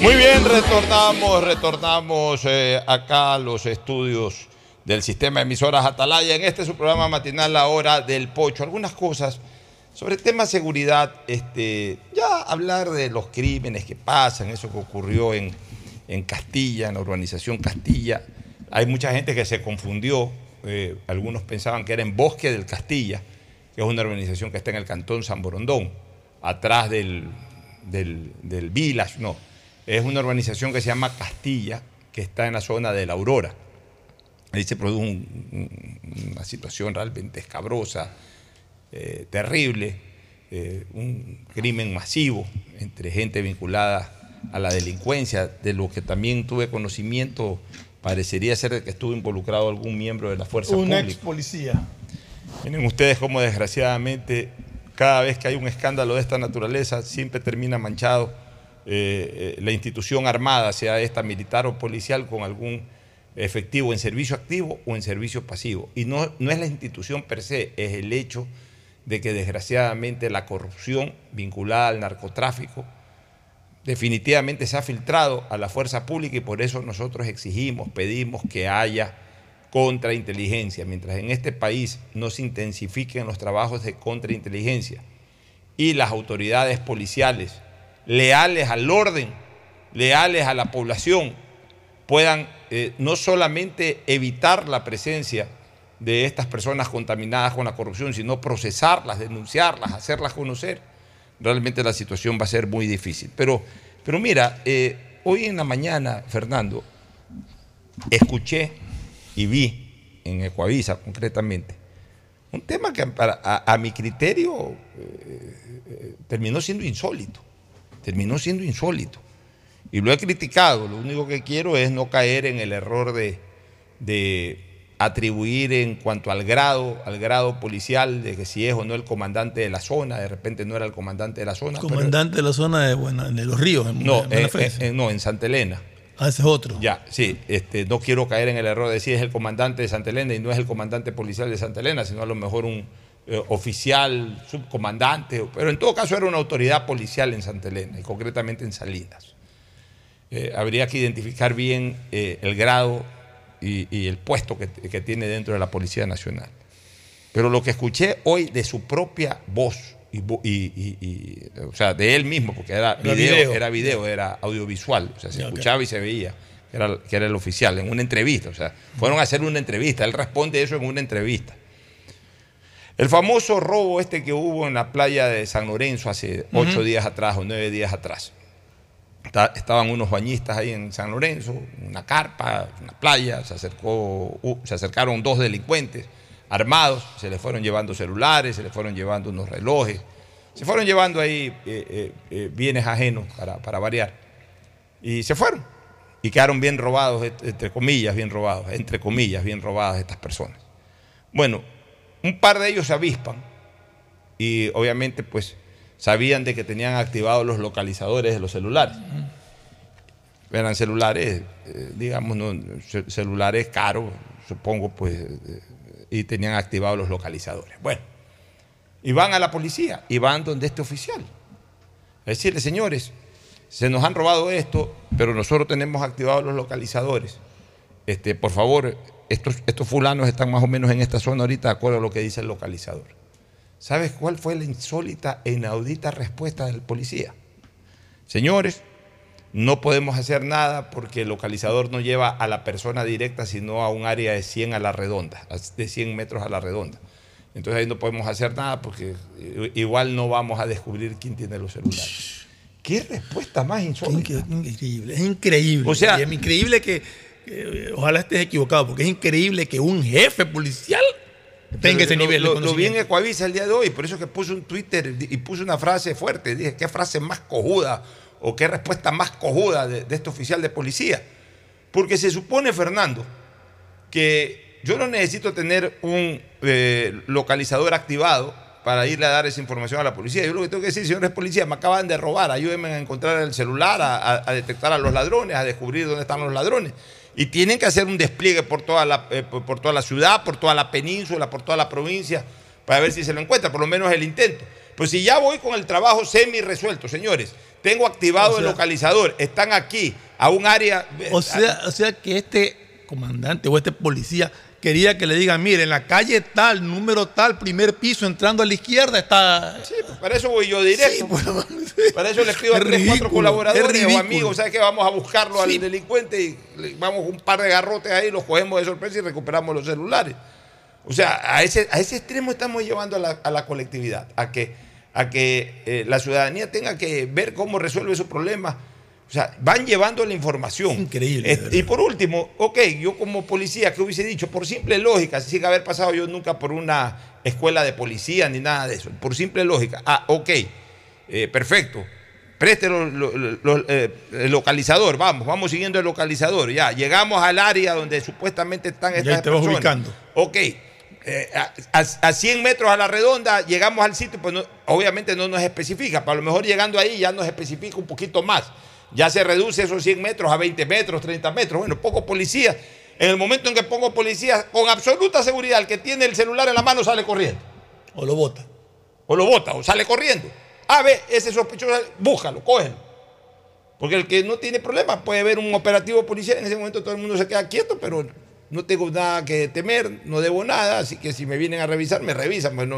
Muy bien, retornamos, retornamos eh, acá a los estudios del sistema de emisoras Atalaya. En este es su programa matinal, La Hora del Pocho. Algunas cosas sobre el tema seguridad, este, ya hablar de los crímenes que pasan, eso que ocurrió en, en Castilla, en la urbanización Castilla. Hay mucha gente que se confundió, eh, algunos pensaban que era en Bosque del Castilla, que es una urbanización que está en el cantón San Borondón, atrás del, del, del Village, no. Es una urbanización que se llama Castilla, que está en la zona de la Aurora. Ahí se produjo un- un- una situación realmente escabrosa, eh, terrible, eh, un crimen masivo entre gente vinculada a la delincuencia, de lo que también tuve conocimiento, parecería ser que estuvo involucrado algún miembro de la fuerza Un pública. ex policía. Miren ustedes cómo desgraciadamente cada vez que hay un escándalo de esta naturaleza siempre termina manchado eh, eh, la institución armada, sea esta militar o policial, con algún efectivo en servicio activo o en servicio pasivo. Y no, no es la institución per se, es el hecho de que desgraciadamente la corrupción vinculada al narcotráfico definitivamente se ha filtrado a la fuerza pública y por eso nosotros exigimos, pedimos que haya contrainteligencia. Mientras en este país no se intensifiquen los trabajos de contrainteligencia y las autoridades policiales leales al orden, leales a la población, puedan eh, no solamente evitar la presencia de estas personas contaminadas con la corrupción, sino procesarlas, denunciarlas, hacerlas conocer, realmente la situación va a ser muy difícil. Pero, pero mira, eh, hoy en la mañana, Fernando, escuché y vi en Ecuavisa concretamente un tema que a, a mi criterio eh, eh, terminó siendo insólito. Terminó siendo insólito. Y lo he criticado. Lo único que quiero es no caer en el error de, de atribuir en cuanto al grado, al grado policial, de que si es o no el comandante de la zona, de repente no era el comandante de la zona. pero- Comandante de la zona de, Buena- de los ríos. En, no, en no, en Santa Elena. Ah, ese es otro. Ya, sí, este, no quiero caer en el error de decir es el comandante de Santa Elena y no es el comandante policial de Santa Elena, sino a lo mejor un eh, oficial, subcomandante, pero en todo caso era una autoridad policial en Santa Elena y concretamente en Salinas. Eh, habría que identificar bien eh, el grado y, el puesto que tiene dentro de la Policía Nacional. Pero lo que escuché hoy de su propia voz, y, o sea, de él mismo, porque era Era video, video. era video, era audiovisual, o sea, se escuchaba y se veía que era, que era el oficial, en una entrevista, o sea, fueron a hacer una entrevista, él responde eso en una entrevista. El famoso robo este que hubo en la playa de San Lorenzo hace ocho días atrás o nueve días atrás. Está- Estaban unos bañistas ahí en San Lorenzo, una carpa, una playa, se, acercó, uh, se acercaron dos delincuentes armados, se les fueron llevando celulares, se les fueron llevando unos relojes, se fueron llevando ahí eh, eh, eh, bienes ajenos para, variar. Y se fueron. Y quedaron bien robados, entre comillas, bien robados, entre comillas, bien robadas estas personas. Bueno, un par de ellos se avispan y obviamente pues sabían de que tenían activados los localizadores de los celulares. Eran celulares, digamos, ¿no? Ce- celulares caros, supongo, pues, y tenían activados los localizadores. Bueno, y van a la policía y van donde este oficial. A decirle, señores, se nos han robado esto, pero nosotros tenemos activados los localizadores. Este, por favor, estos, estos fulanos están más o menos en esta zona ahorita, de acuerdo a lo que dice el localizador. ¿Sabes cuál fue la insólita e inaudita respuesta del policía? Señores, no podemos hacer nada porque el localizador no lleva a la persona directa, sino a un área de 100 a la redonda, de 100 metros a la redonda. Entonces ahí no podemos hacer nada porque i- igual no vamos a descubrir quién tiene los celulares. ¿Qué respuesta más insólita? Increíble, es increíble. O sea- es increíble que, ojalá estés equivocado, porque es increíble que un jefe policial tenga ese Lo- nivel de lo, lo vi en el día de hoy, por eso que puse un Twitter y puse una frase fuerte. Dije, ¿qué frase más cojuda o qué respuesta más cojuda de, este oficial de policía? Porque se supone, Fernando, que yo no necesito tener un eh, localizador activado para irle a dar esa información a la policía. Yo lo que tengo que decir, señores policías, me acaban de robar, ayúdenme a encontrar el celular, a, detectar a los ladrones, a descubrir dónde están los ladrones. Y tienen que hacer un despliegue por toda, la, eh, por toda la ciudad, por toda la península, por toda la provincia, para ver si se lo encuentra, por lo menos el intento. Pues si ya voy con el trabajo semi resuelto, señores, tengo activado O sea- el localizador, están aquí, a un área... O sea, o sea que este comandante o este policía quería que le digan, mire, en la calle tal, número tal, primer piso, entrando a la izquierda está... Sí, pues para eso voy yo directo. para eso les pido a Es tres, cuatro colaboradores es o amigos, ¿sabes qué? Vamos a buscarlo al delincuente y le- vamos un par de garrotes ahí, los cogemos de sorpresa y recuperamos los celulares. O sea, a ese, a ese extremo estamos llevando a la, a la colectividad, a que, a que eh, la ciudadanía tenga que ver cómo resuelve sus problemas. O sea, van llevando la información. Increíble. y por último, ok, yo como policía, ¿qué hubiese dicho? Por simple lógica, sin haber pasado yo nunca por una escuela de policía ni nada de eso. Por simple lógica. Ah, ok, eh, perfecto. Preste lo- lo- lo- eh, el localizador, vamos, vamos siguiendo el localizador. Ya, llegamos al área donde supuestamente están Ya estas te vas personas. ubicando. Ok, eh, a, a- a 100 metros a la redonda llegamos al sitio, pues no- obviamente no nos especifica, pero a lo mejor llegando ahí ya nos especifica un poquito más. Ya se reduce esos 100 metros a 20 metros, 30 metros. Bueno, poco policía. En el momento en que pongo policía, con absoluta seguridad, el que tiene el celular en la mano sale corriendo. O lo bota. O lo bota, o sale corriendo. A ver, ese sospechoso, búscalo, cógelo. Porque el que no tiene problema puede ver un operativo policial, en ese momento todo el mundo se queda quieto, pero no tengo nada que temer, no debo nada, así que si me vienen a revisar, me revisan. pues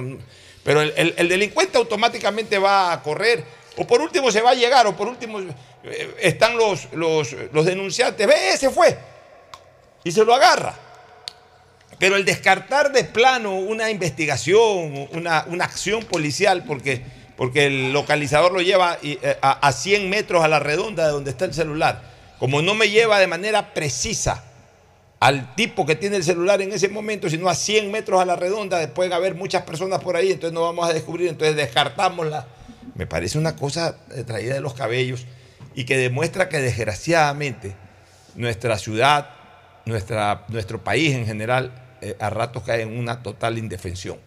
pero el, el- el delincuente automáticamente va a correr, o por último se va a llegar, o por último eh, están los, los, denunciantes, ve, ese fue, y se lo agarra. Pero el descartar de plano una investigación, una, una acción policial, porque, porque el localizador lo lleva eh, a, a 100 metros a la redonda de donde está el celular, como no me lleva de manera precisa al tipo que tiene el celular en ese momento, sino a 100 metros a la redonda, pueden haber muchas personas por ahí, entonces no vamos a descubrir, entonces descartámosla. Me parece una cosa eh, traída de los cabellos y que demuestra que desgraciadamente nuestra ciudad, nuestra, nuestro país en general, eh, a ratos cae en una total indefensión.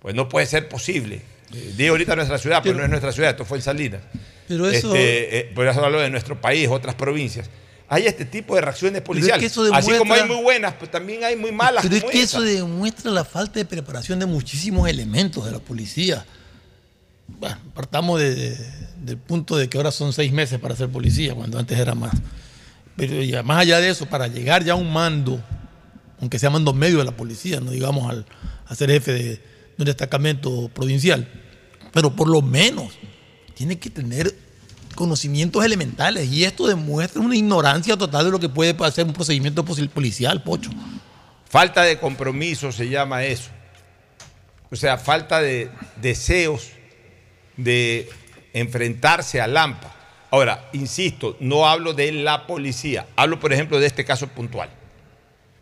Pues no puede ser posible. Eh, digo ahorita nuestra ciudad, pero, no es nuestra ciudad, esto fue en Salinas. Pero eso- Este, eh, por eso hablo de nuestro país, otras provincias. Hay este tipo de reacciones es policiales. que eso Así como hay muy buenas, pues también hay muy malas. Pero es que eso demuestra la falta de preparación de muchísimos elementos de la policía. Bueno, partamos de- de- del punto de que ahora son seis meses para ser policía, cuando antes era más. Pero ya, más allá de eso, para llegar ya a un mando, aunque sea mando medio de la policía, no digamos al, a ser jefe de, de un destacamento provincial, pero por lo menos tiene que tener conocimientos elementales y esto demuestra una ignorancia total de lo que puede hacer un procedimiento policial, Pocho. Falta de compromiso se llama eso. O sea, falta de deseos de enfrentarse a Lampa. Ahora, insisto, no hablo de la policía, hablo por ejemplo de este caso puntual.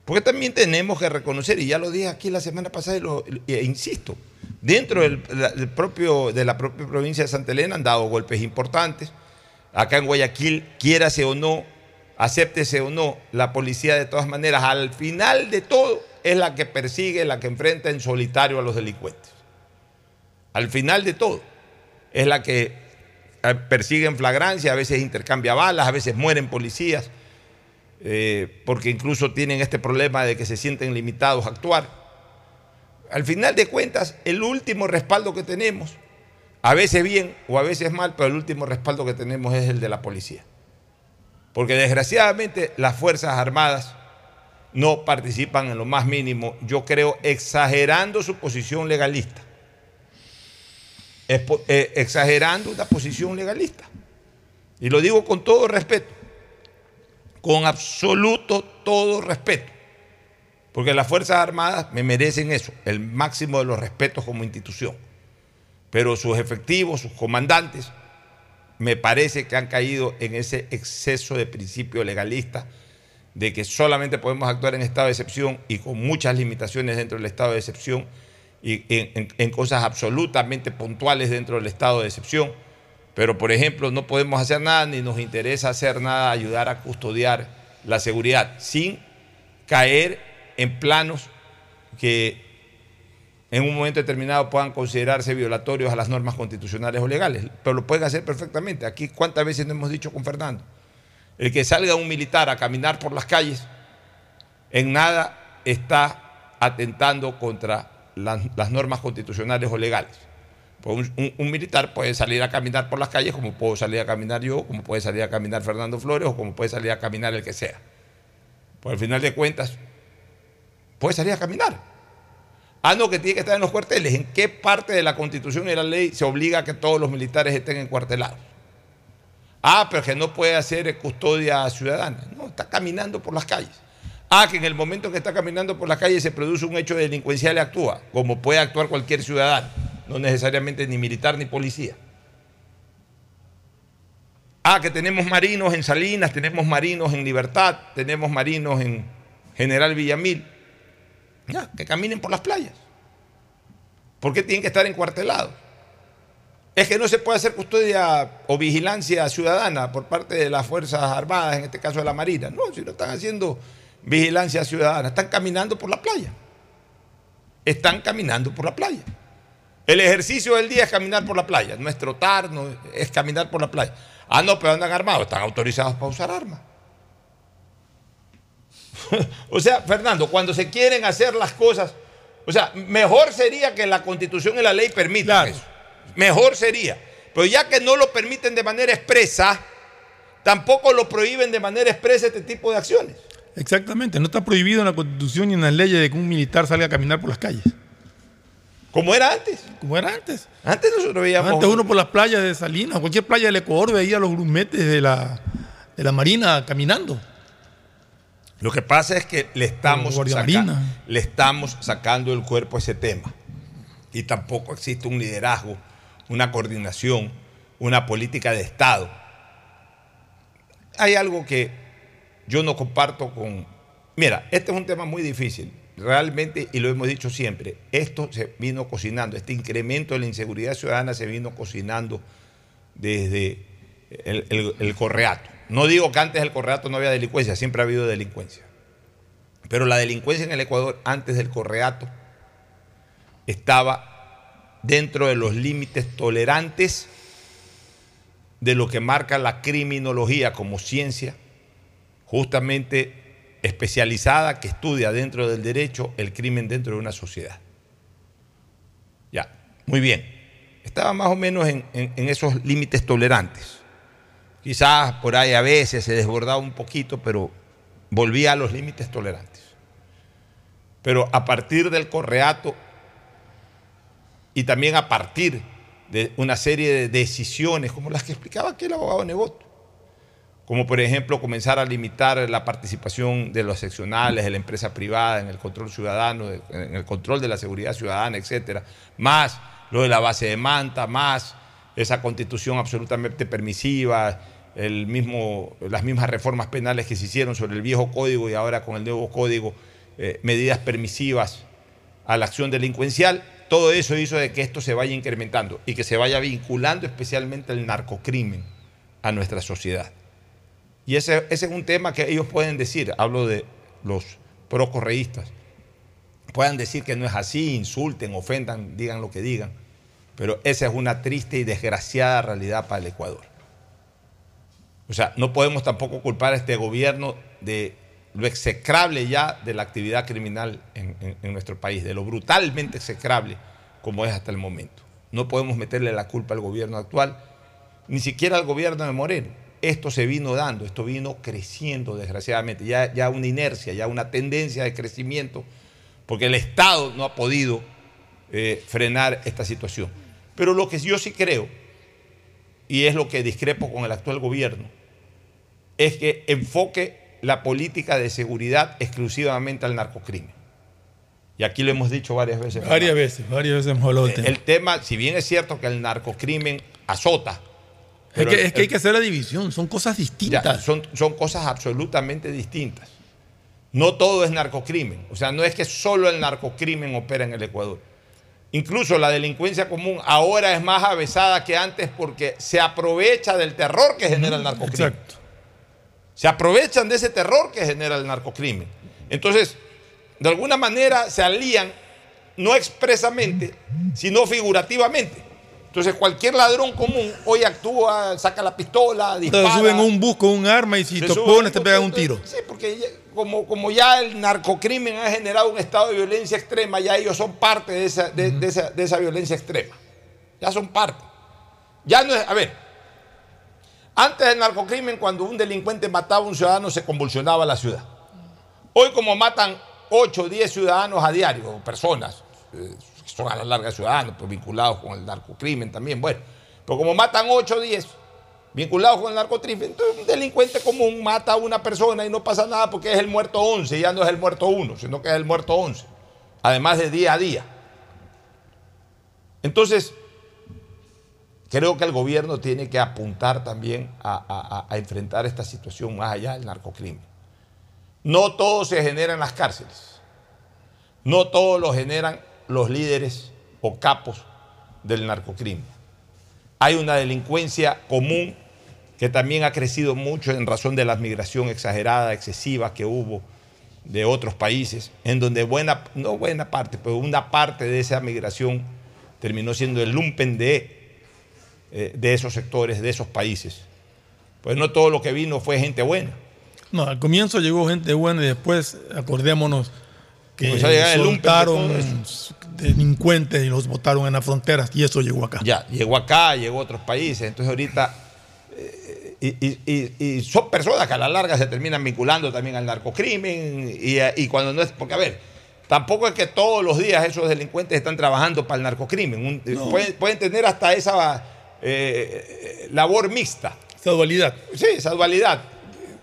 Porque también tenemos que reconocer, y ya lo dije aquí la semana pasada, e insisto, dentro del propio, de la propia provincia de Santa Elena han dado golpes importantes. Acá en Guayaquil, quiérase o no, acéptese o no, la policía de todas maneras, al final de todo, es la que persigue, la que enfrenta en solitario a los delincuentes. Al final de todo, es la que eh, persigue en flagrancia, a veces intercambia balas, a veces mueren policías, eh, porque incluso tienen este problema de que se sienten limitados a actuar. Al final de cuentas, el último respaldo que tenemos, a veces bien o a veces mal, pero el último respaldo que tenemos es el de la policía. Porque desgraciadamente las Fuerzas Armadas no participan en lo más mínimo, yo creo, exagerando su posición legalista. Eh, exagerando una posición legalista. Y lo digo con todo respeto, con absoluto todo respeto. Porque las Fuerzas Armadas me merecen eso, el máximo de los respetos como institución. Pero sus efectivos, sus comandantes, me parece que han caído en ese exceso de principio legalista de que solamente podemos actuar en estado de excepción y con muchas limitaciones dentro del estado de excepción y en, en- cosas absolutamente puntuales dentro del estado de excepción. Pero, por ejemplo, no podemos hacer nada ni nos interesa hacer nada, ayudar a custodiar la seguridad, sin caer en planos que en un momento determinado puedan considerarse violatorios a las normas constitucionales o legales. Pero lo pueden hacer perfectamente. Aquí, ¿cuántas veces no hemos dicho con Fernando? El que salga un militar a caminar por las calles, en nada está atentando contra las, normas constitucionales o legales. Pues un militar puede salir a caminar por las calles como puedo salir a caminar yo, como puede salir a caminar Fernando Flores o como puede salir a caminar el que sea. Pues al final de cuentas, puede salir a caminar. Ah, no, que tiene que estar en los cuarteles. ¿En qué parte de la constitución y la ley se obliga a que todos los militares estén encuartelados? Ah, pero que no puede hacer custodia ciudadana. No, está caminando por las calles. Ah, que en el momento que está caminando por las calles se produce un hecho delincuencial y actúa, como puede actuar cualquier ciudadano, no necesariamente ni militar ni policía. Ah, que tenemos marinos en Salinas, tenemos marinos en Libertad, tenemos marinos en General Villamil. Ya, que caminen por las playas. ¿Por qué tienen que estar encuartelados? Es que no se puede hacer custodia o vigilancia ciudadana por parte de las Fuerzas Armadas, en este caso de la Marina. No, si no están haciendo vigilancia ciudadana, están caminando por la playa. Están caminando por la playa. El ejercicio del día es caminar por la playa, no es trotar, no es caminar por la playa. Ah, no, pero andan armados, están autorizados para usar armas. o sea, Fernando, cuando se quieren hacer las cosas, o sea, mejor sería que la constitución y la ley permitan eso. Mejor sería. Pero ya que no lo permiten de manera expresa, tampoco lo prohíben de manera expresa este tipo de acciones. Exactamente, no está prohibido en la constitución ni en las leyes de que un militar salga a caminar por las calles. Como era antes. Como era antes. Antes nosotros veíamos. Antes uno por las playas de Salinas, cualquier playa del Ecuador veía a los grumetes de la, de la Marina caminando. Lo que pasa es que le estamos, saca- le estamos sacando el cuerpo a ese tema. Y tampoco existe un liderazgo, una coordinación, una política de Estado. Hay algo que yo no comparto con Mira, este es un tema muy difícil. Realmente, y lo hemos dicho siempre, esto se vino cocinando, este incremento de la inseguridad ciudadana se vino cocinando desde el, el- el correato. No digo que antes del correato no había delincuencia, siempre ha habido delincuencia. Pero la delincuencia en el Ecuador antes del correato estaba dentro de los límites tolerantes de lo que marca la criminología como ciencia, justamente especializada que estudia dentro del derecho el crimen dentro de una sociedad. Ya, muy bien. Estaba más o menos en, en- esos límites tolerantes. Quizás por ahí a veces se desbordaba un poquito, pero volvía a los límites tolerantes. Pero a partir del correato y también a partir de una serie de decisiones, como las que explicaba aquí el abogado Negoto, como por ejemplo comenzar a limitar la participación de los seccionales, de la empresa privada en el control ciudadano, en el control de la seguridad ciudadana, etcétera, más lo de la base de manta, más esa constitución absolutamente permisiva, el mismo, las mismas reformas penales que se hicieron sobre el viejo código y ahora con el nuevo código, eh, medidas permisivas a la acción delincuencial, todo eso hizo de que esto se vaya incrementando y que se vaya vinculando especialmente el narcocrimen a nuestra sociedad. Y ese, ese es un tema que ellos pueden decir, hablo de los procorreístas, puedan decir que no es así, insulten, ofendan, digan lo que digan, pero esa es una triste y desgraciada realidad para el Ecuador. O sea, no podemos tampoco culpar a este gobierno de lo execrable ya de la actividad criminal en, nuestro país, de lo brutalmente execrable como es hasta el momento. No podemos meterle la culpa al gobierno actual, ni siquiera al gobierno de Moreno. Esto se vino dando, esto vino creciendo desgraciadamente, ya, ya una inercia, ya una tendencia de crecimiento, porque el Estado no ha podido eh, frenar esta situación. Pero lo que yo sí creo, y es lo que discrepo con el actual gobierno, es que enfoque la política de seguridad exclusivamente al narcocrimen. Y aquí lo hemos dicho varias veces. Varias veces, varias veces hemos hablado El, tema. el tema, si bien es cierto que el narcocrimen azota, Es que, el- es que hay que hacer la división, son cosas distintas. ya, son, son cosas absolutamente distintas. No todo es narcocrimen. O sea, no es que solo el narcocrimen opera en el Ecuador. Incluso la delincuencia común ahora es más avesada que antes porque se aprovecha del terror que genera el narcocrimen. Se aprovechan de ese terror que genera el narcocrimen. Entonces, de alguna manera se alían, no expresamente, sino figurativamente. Entonces, cualquier ladrón común hoy actúa, saca la pistola, dispara. suben a un bus con un arma y si te suben opones te pegan un tiro. Sí, porque ya- como, como ya el narcocrimen ha generado un estado de violencia extrema, ya ellos son parte de esa, de, de esa, de esa violencia extrema. Ya son parte. Ya no es, a ver, antes del narcocrimen, cuando un delincuente mataba a un ciudadano, se convulsionaba la ciudad. Hoy, como matan 8 o 10 ciudadanos a diario, o personas, eh, son a la larga ciudadanos, pues vinculados con el narcocrimen también, bueno, pero como matan 8 o 10 vinculados con el narcocrimen, entonces un delincuente común mata a una persona y no pasa nada porque es el muerto 11, ya no es el muerto 1, sino que es el muerto 11, además de día a día. Entonces, creo que el gobierno tiene que apuntar también a- a enfrentar esta situación más allá del narcocrimen. No todo se genera en las cárceles. No todo lo generan los líderes o capos del narcocrimen. Hay una delincuencia común que también ha crecido mucho en razón de la migración exagerada, excesiva que hubo de otros países, en donde buena, no buena parte, pero una parte de esa migración terminó siendo el lumpen de, eh, de esos sectores, de esos países. Pues no todo lo que vino fue gente buena. No, al comienzo llegó gente buena y después acordémonos que soltaron delincuentes y los botaron en las fronteras y eso llegó acá. Ya, llegó acá, llegó a otros países. Entonces ahorita, eh, y, y- y- y son personas que a la larga se terminan vinculando también al narcocrimen. Y, y cuando no es, porque a ver, tampoco es que todos los días esos delincuentes están trabajando para el narcocrimen. Un- eh, pueden, pueden tener hasta esa eh, labor mixta. Esa dualidad. Sí, esa dualidad.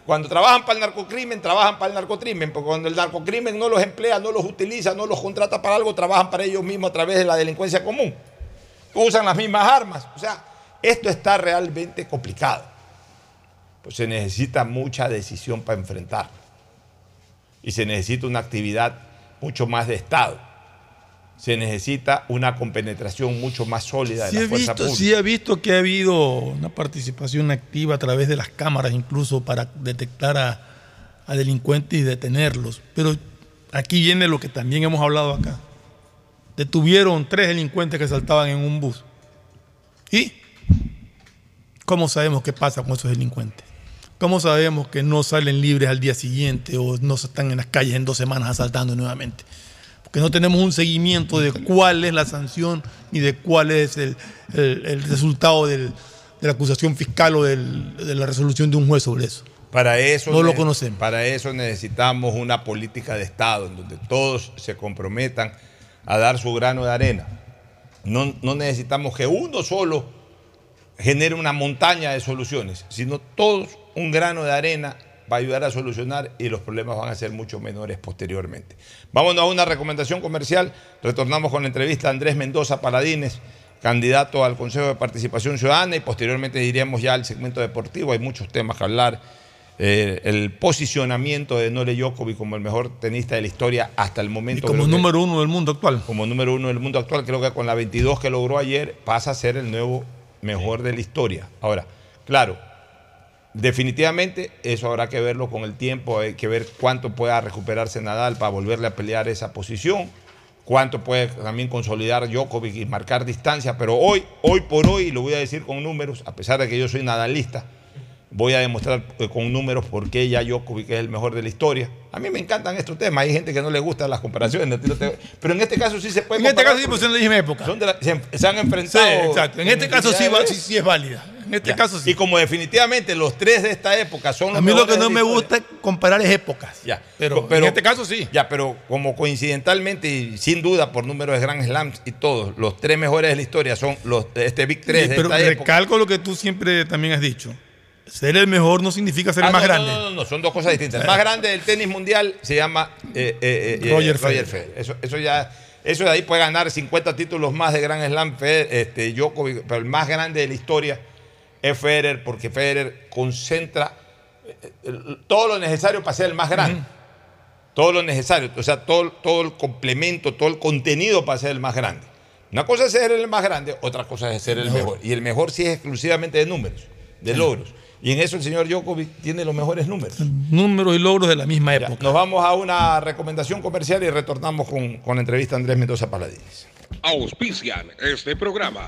Cuando trabajan para el narcocrimen, trabajan para el narcocrimen, porque cuando el narcocrimen no los emplea, no los utiliza, no los contrata para algo, trabajan para ellos mismos a través de la delincuencia común. Usan las mismas armas. O sea, esto está realmente complicado. Pues se necesita mucha decisión para enfrentarlo. y se necesita una actividad mucho más de Estado. Se necesita una compenetración mucho más sólida de Sí la fuerza visto, pública. sí he visto que ha habido una participación activa a través de las cámaras, incluso para detectar a, a delincuentes y detenerlos. Pero aquí viene lo que también hemos hablado acá. Detuvieron tres delincuentes que saltaban en un bus. ¿Y cómo sabemos qué pasa con esos delincuentes? ¿Cómo sabemos que no salen libres al día siguiente o no están en las calles en dos semanas asaltando nuevamente? Porque no tenemos un seguimiento de cuál es la sanción ni de cuál es el, el- el resultado del- de la acusación fiscal o del- de la resolución de un juez sobre eso. Para eso, No lo conocemos. Para eso necesitamos una política de Estado en donde todos se comprometan a dar su grano de arena. No, no necesitamos que uno solo genere una montaña de soluciones, sino todos un grano de arena va a ayudar a solucionar y los problemas van a ser mucho menores posteriormente. Vámonos a una recomendación comercial. Retornamos con la entrevista a Andrés Mendoza Paladines, candidato al Consejo de Participación Ciudadana y posteriormente iríamos ya al segmento deportivo. Hay muchos temas que hablar. Eh, el posicionamiento de Nole Djokovic como el mejor tenista de la historia hasta el momento. Y como que- número uno del mundo actual. como número uno del mundo actual, creo que con la 22 que logró ayer pasa a ser el nuevo mejor de la historia. Ahora, claro, definitivamente eso habrá que verlo con el tiempo, hay que ver cuánto pueda recuperarse Nadal para volverle a pelear esa posición, cuánto puede también consolidar Djokovic y marcar distancia, pero hoy, hoy por hoy, lo voy a decir con números, a pesar de que yo soy nadalista, voy a demostrar eh, con números por qué ya Djokovic es el mejor de la historia. A mí me encantan estos temas, hay gente que no le gustan las comparaciones, pero en este caso sí se puede En este caso sí, la misma época. son de la- se, se han Sí, enfrentado. exacto. En este caso sí, va- sí, sí es válida. En este Ya. caso sí. Y como definitivamente los tres de esta época son los A mí lo que no me gusta es comparar es épocas. Ya. Pero, en este caso sí. Ya, pero como coincidentalmente y sin duda por número de Grand Slams y todos, los tres mejores de la historia son los este Big 3 Sí, de pero esta época. recalco lo que tú siempre también has dicho. Ser el mejor no significa ser Ah, el más no, grande. No, no, no, son dos cosas distintas. El más grande del tenis mundial se llama eh, eh, eh, Roger eh, Federer. Federer. Eso, eso ya, eso de ahí puede ganar 50 títulos más de Grand Slam, Federer, este, Djokovic, pero el más grande de la historia es Federer, porque Federer concentra eh, eh, todo lo necesario para ser el más grande. Todo lo necesario, o sea, todo, todo el complemento, todo el contenido para ser el más grande. Una cosa es ser el más grande, otra cosa es ser el Mejor. mejor. Y el mejor sí es exclusivamente de números, de logros. Y en eso el señor Djokovic tiene los mejores números. Números y logros de la misma Ya, época. nos vamos a una recomendación comercial y retornamos con, con la entrevista a Andrés Mendoza Paladines. Auspician este programa.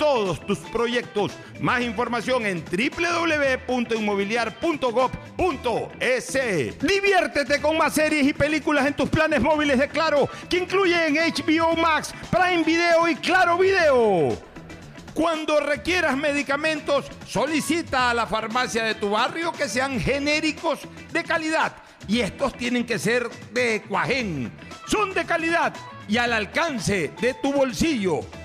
todos tus proyectos. Más información en www.inmobiliar.gov.es. Diviértete con más series y películas en tus planes móviles de Claro, que incluyen HBO Max, Prime Video y Claro Video. Cuando requieras medicamentos, solicita a la farmacia de tu barrio que sean genéricos de calidad. Y estos tienen que ser de Cuajén. Son de calidad y al alcance de tu bolsillo,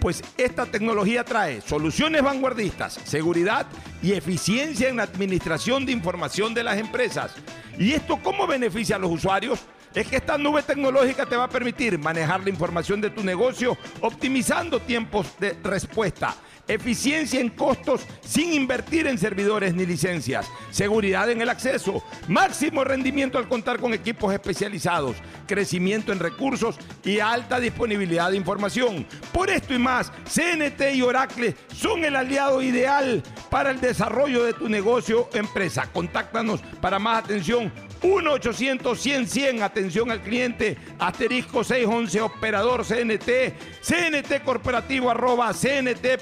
Pues esta tecnología trae soluciones vanguardistas, seguridad y eficiencia en la administración de información de las empresas. ¿Y esto cómo beneficia a los usuarios? es que esta nube tecnológica te va a permitir manejar la información de tu negocio optimizando tiempos de respuesta eficiencia en costos sin invertir en servidores ni licencias, seguridad en el acceso, máximo rendimiento al contar con equipos especializados, crecimiento en recursos y alta disponibilidad de información. Por esto y más, CNT y Oracle son el aliado ideal para el desarrollo de tu negocio o empresa. Contáctanos para más atención 1-800-100-100, atención al cliente, asterisco 611, operador CNT, CNT corporativo arroba cnt.gov.es.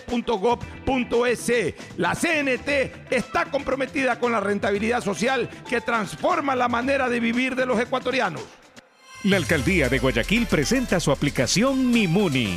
La CNT está comprometida con la rentabilidad social que transforma la manera de vivir de los ecuatorianos. La alcaldía de Guayaquil presenta su aplicación Mimuni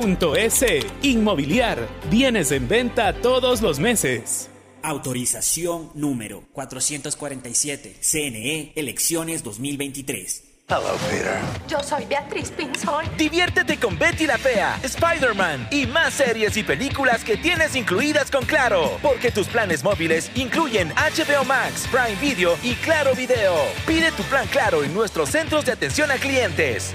S. Inmobiliar. Bienes en venta todos los meses. Autorización número 447. CNE, elecciones 2023. Hello, Peter. Yo soy Beatriz Pinzón. Diviértete con Betty la Fea, Spider-Man y más series y películas que tienes incluidas con Claro. Porque tus planes móviles incluyen HBO Max, Prime Video y Claro Video. Pide tu plan Claro en nuestros centros de atención a clientes.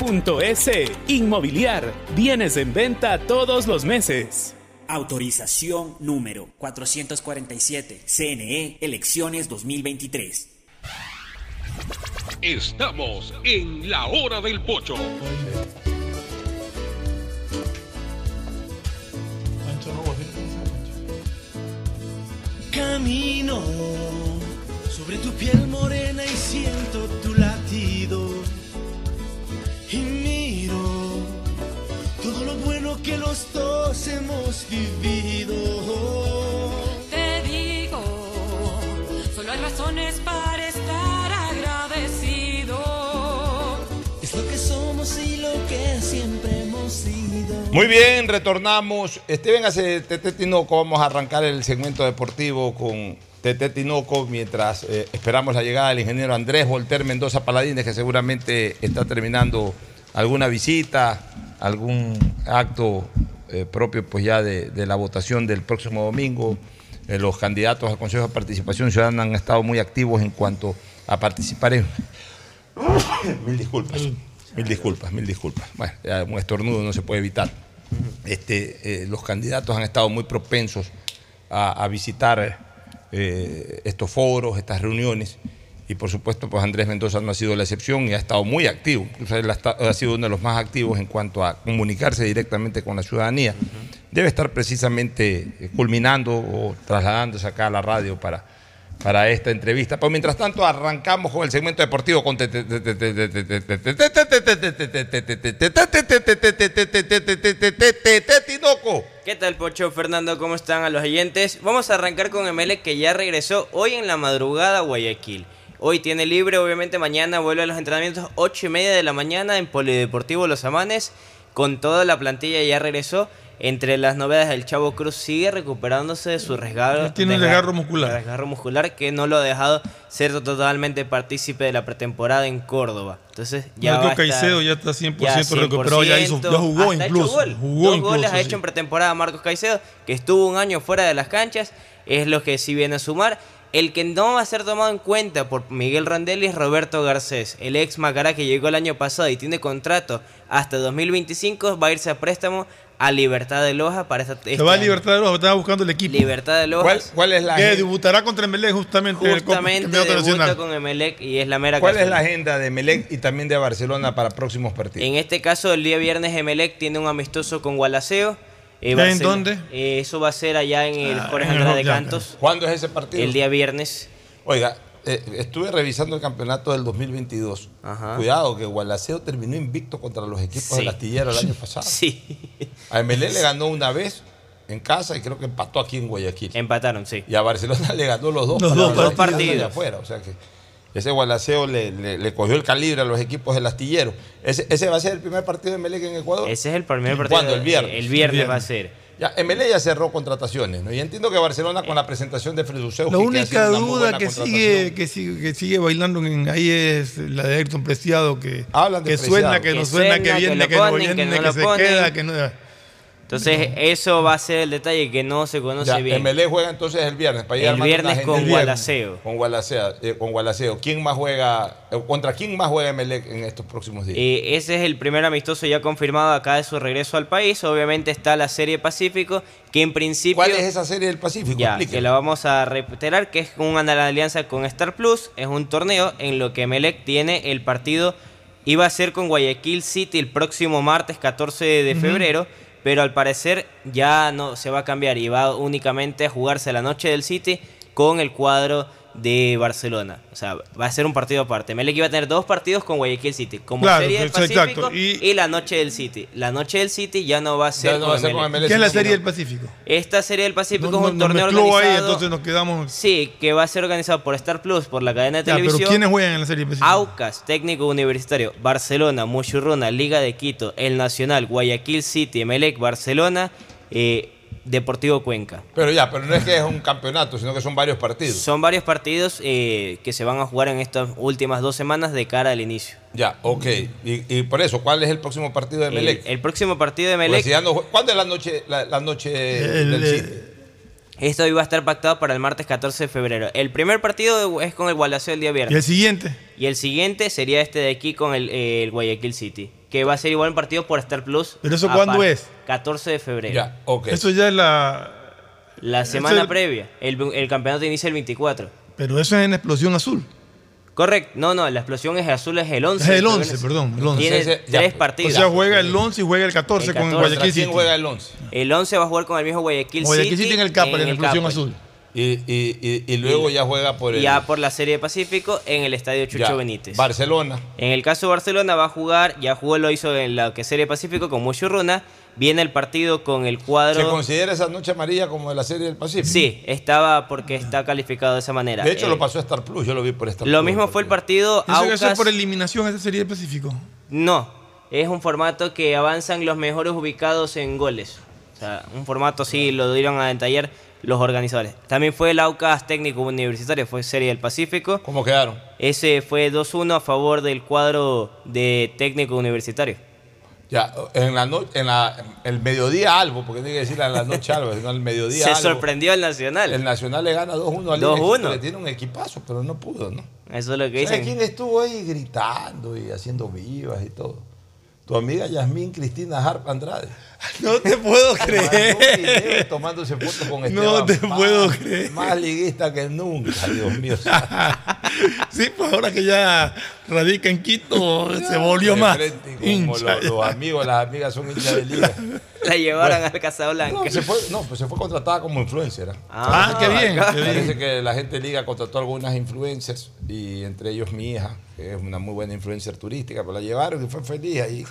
www.inmobiliariapublica.es. Inmobiliar. Bienes en venta todos los meses. Autorización número 447. CNE Elecciones 2023. Estamos en la hora del pocho. Camino sobre tu piel morena y siento tu que los dos hemos vivido. Te digo, solo hay razones para estar agradecido. Es lo que somos y lo que siempre hemos sido. Muy bien, retornamos. Este, véngase, Tete Tinoco, vamos a arrancar el segmento deportivo con Tete Tinoco mientras eh, esperamos la llegada del ingeniero Andrés Volter Mendoza Paladines, que seguramente está terminando alguna visita, algún acto eh, propio pues ya de, de la votación del próximo domingo. Eh, los candidatos al Consejo de Participación Ciudadana han estado muy activos en cuanto a participar en... mil disculpas, mil disculpas, mil disculpas. Bueno, un estornudo no se puede evitar. Este, eh, los candidatos han estado muy propensos a, visitar estos foros, estas reuniones. Y por supuesto, pues Andrés Mendoza no ha sido la excepción y ha estado muy activo. Incluso él ha, sido uno de los más activos en cuanto a comunicarse directamente con la ciudadanía. Debe estar precisamente eh, culminando o trasladándose acá a la radio para, para esta entrevista. Pero mientras tanto, arrancamos con el segmento deportivo con Tinoco. ¿Qué tal, Pocho? Fernando, ¿cómo están a los oyentes? Vamos a arrancar con Emelec que ya regresó hoy en la madrugada a Guayaquil. Hoy tiene libre, obviamente mañana vuelve a los entrenamientos 8 y media de la mañana en Polideportivo Los Amanes. Con toda la plantilla ya regresó. Entre las novedades, el Chavo Cruz sigue recuperándose de su resgarro. Tiene un desgar- desgarro muscular. desgarro muscular que no lo ha dejado ser totalmente partícipe de la pretemporada en Córdoba. Entonces ya Marco va a estar- Caicedo ya está 100% ya recuperado, ya hizo- ya jugó Hasta ha hecho incluso, gol. jugó Dos incluso, goles ha hecho en pretemporada Marcos Caicedo, que estuvo un año fuera de las canchas, es lo que sí viene a sumar. El que no va a ser tomado en cuenta por Miguel Randelli es Roberto Garcés, el ex Macará que llegó el año pasado y tiene contrato hasta 2025, va a irse a préstamo a Libertad de Loja para esta Se va a Libertad de Loja, estaba buscando el equipo. Libertad de Loja. ¿Cuál, cuál es la Que agenda? debutará contra Emelec justamente, el Justamente Campeonato debuta Nacional. con Emelec y es la mera ¿Cuál es la agenda de Melec y también de Barcelona para próximos partidos? En este caso, el día viernes Emelec tiene un amistoso con Gualaceo. Eh, ¿Ya va a en ser- dónde? eh, eso va a ser allá en el Ah, Jorge en el Andrade Rock Cantos. ¿Cuándo es ese partido? El día viernes. Oiga, eh, estuve revisando el campeonato del 2022. Ajá. Cuidado, que Gualaceo terminó invicto contra los equipos Sí. del astillero el año pasado. Sí. A MLE le ganó una vez en casa y creo que empató aquí en Guayaquil. Empataron, sí. Y a Barcelona le ganó los dos, Los para- dos para- partidos. de afuera. O sea que ese Gualaceo le, le- le cogió el calibre a los equipos del astillero. Ese, ese va a ser el primer partido de MLE en Ecuador. Ese es el primer partido. ¿Cuándo? El viernes. El viernes va a ser. Ya, MLE ya cerró contrataciones, ¿no? Y entiendo que Barcelona con la presentación de Freduseu La única duda que sigue, que sigue que sigue bailando en ahí es la de Ayrton Preciado, que, Hablan de que suena, que no Que suena, que que viene, que no ponen, que viene, no que se ponen. queda, que no... Entonces, eso va a ser el detalle que no se conoce Ya, bien. MLE juega entonces el viernes. Para El viernes con. Gualaceo. Con Gualaceo. eh, con Gualaceo. ¿Quién más juega? eh, ¿Contra quién más juega MLE en estos próximos días? Eh, ese es el primer amistoso ya confirmado acá de su regreso al país. Obviamente está la Serie Pacífico, que en principio... ¿Cuál es esa serie del Pacífico? Ya, que la vamos a reiterar, que es una alianza con Star Plus. Es un torneo en lo que Melec tiene el partido. Iba a ser con Guayaquil City el próximo martes 14 de febrero, pero al parecer ya no se va a cambiar y va únicamente a jugarse la noche del City con el cuadro de Barcelona. O sea, va a ser un partido aparte. Melec iba a tener dos partidos con Guayaquil City, como Claro, Serie del exacto. Pacífico y, la Noche del City. La Noche del City ya no va a ser, no va a ser con Emelec. Emelec, ¿Qué es la Serie del Pacífico? Esta Serie del Pacífico No- es un torneo ahí, organizado. entonces nos quedamos. Sí, que va a ser organizado por Star Plus, por la cadena de Ya, pero televisión. ¿quiénes juegan en la Serie del Pacífico? Aucas, técnico universitario, Barcelona, Muchurruna, Liga de Quito, El Nacional, Guayaquil City, Emelec, Barcelona, eh, Deportivo Cuenca. Pero ya, pero no es que es un campeonato, sino que son varios partidos. Son varios partidos eh, que se van a jugar en estas últimas dos semanas de cara al inicio. Ya, ok. Y, y por eso, ¿cuál es el próximo partido de El, Melec? el próximo partido de Melec, si ya no jue- ¿Cuándo es la noche, la, la noche del eh, City? esto iba a estar pactado para el martes 14 de febrero. El primer partido es con el Gualaceo el día viernes. ¿Y el siguiente? Y el siguiente sería este de aquí con el, eh, el Guayaquil City, que va a ser igual un partido por Star Plus. ¿Pero eso cuándo es? 14 de febrero. Ya, ok. Eso ya es la. La semana es- previa. El, el campeonato inicia el 24. Pero eso es en Explosión Azul. Correcto. No, no, la explosión es azul, es el 11. Es el de 11, febrero. perdón. El 11. Tiene Ese- ya, tres o partidos. sea, juega el 11 y juega el 14, El con 14. Guayaquil City. el 11? El 11 va a jugar con el mismo Guayaquil, Guayaquil City. City en el Capa, en la el Explosión. Azul. Y, y- y- y luego ya juega por el Ya por la Serie de Pacífico en el Estadio Chucho Ya. Benítez. Barcelona. En el caso de Barcelona va a jugar, ya jugó, lo hizo en la que Serie Pacífico con Muchurruna. Viene el partido con el ¿Se cuadro. considera esa noche amarilla como de la serie del Pacífico? Sí, estaba porque está calificado de esa manera. De hecho, Eh, lo pasó a Star Plus, yo lo vi por Star Plus. Lo mismo fue el partido. Eso que Aucas- es por eliminación esa serie del Pacífico. No, es un formato que avanzan los mejores ubicados en goles. O sea, un formato así lo dieron a detallar los organizadores. También fue el Aucas Técnico Universitario, fue Serie del Pacífico. ¿Cómo quedaron? Ese fue 2-1 a favor del cuadro de Técnico Universitario. Ya, en la noche, en la, el mediodía algo, porque tiene que decir en la noche algo, sino el mediodía Se algo. sorprendió el Nacional. El Nacional le gana 2-1 al 2-1. Liga, que tiene un equipazo, pero no pudo, ¿no? Eso es lo que ¿Sabes dicen. quién estuvo ahí gritando y haciendo vivas y todo? Tu amiga Yasmín Cristina Harp Andrade. No te puedo creer. Mandó un video tomándose fotos con Esteban No te Paz, puedo creer. Más liguista que nunca, Dios mío. Sí, pues ahora que ya radica en Quito, se volvió más. como hincha. los, los amigos, las amigas son hinchas de liga. La llevaron Bueno. al Casablanca. No, se fue, no, pues se fue contratada como influencer. ¿ah? Ah, qué bien, Parece que la gente de Liga contrató algunas influencers y entre ellos mi hija, que es una muy buena influencer turística, pues la llevaron y fue feliz ahí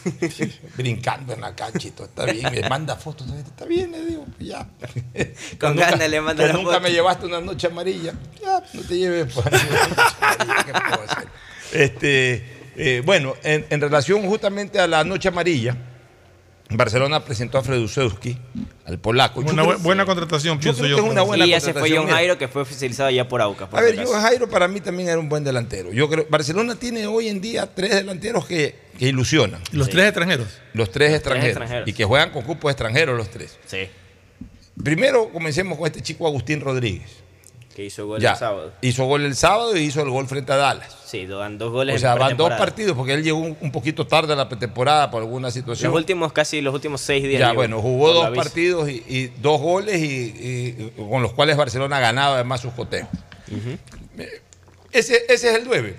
brincando en la cancha y todo. Está bien, me manda fotos. Está bien, le digo, pues ya. Con Nunca- ganas le manda la Nunca foto. me llevaste una noche amarilla. Ya, no te lleves pues, ¿qué puedo hacer? Este, eh, bueno, en, en relación justamente a la noche amarilla, Barcelona presentó a Fredusewski, al polaco. Una bu- buena contratación, yo pienso creo yo. que es una buena y ya se fue. John Jairo, que fue oficializado ya por Aucas. por A ver, Jairo para mí también era un buen delantero. Yo creo Barcelona tiene hoy en día tres delanteros que, que ilusionan. Los tres extranjeros. Los tres extranjeros. extranjeros. Y que juegan con cupos extranjeros los tres. Sí, Primero comencemos con este chico Agustín Rodríguez. Que hizo gol Ya, el sábado. Hizo gol el sábado y hizo el gol frente a Dallas. Sí, dan dos goles O en sea, van dos partidos porque él llegó un, un poquito tarde a la pretemporada por alguna situación. Los últimos, casi los últimos seis días. Ya, llegó, bueno, jugó dos partidos y, y dos goles y, y- con los cuales Barcelona ha ganado además sus cotejos. Ese, ese es el 9.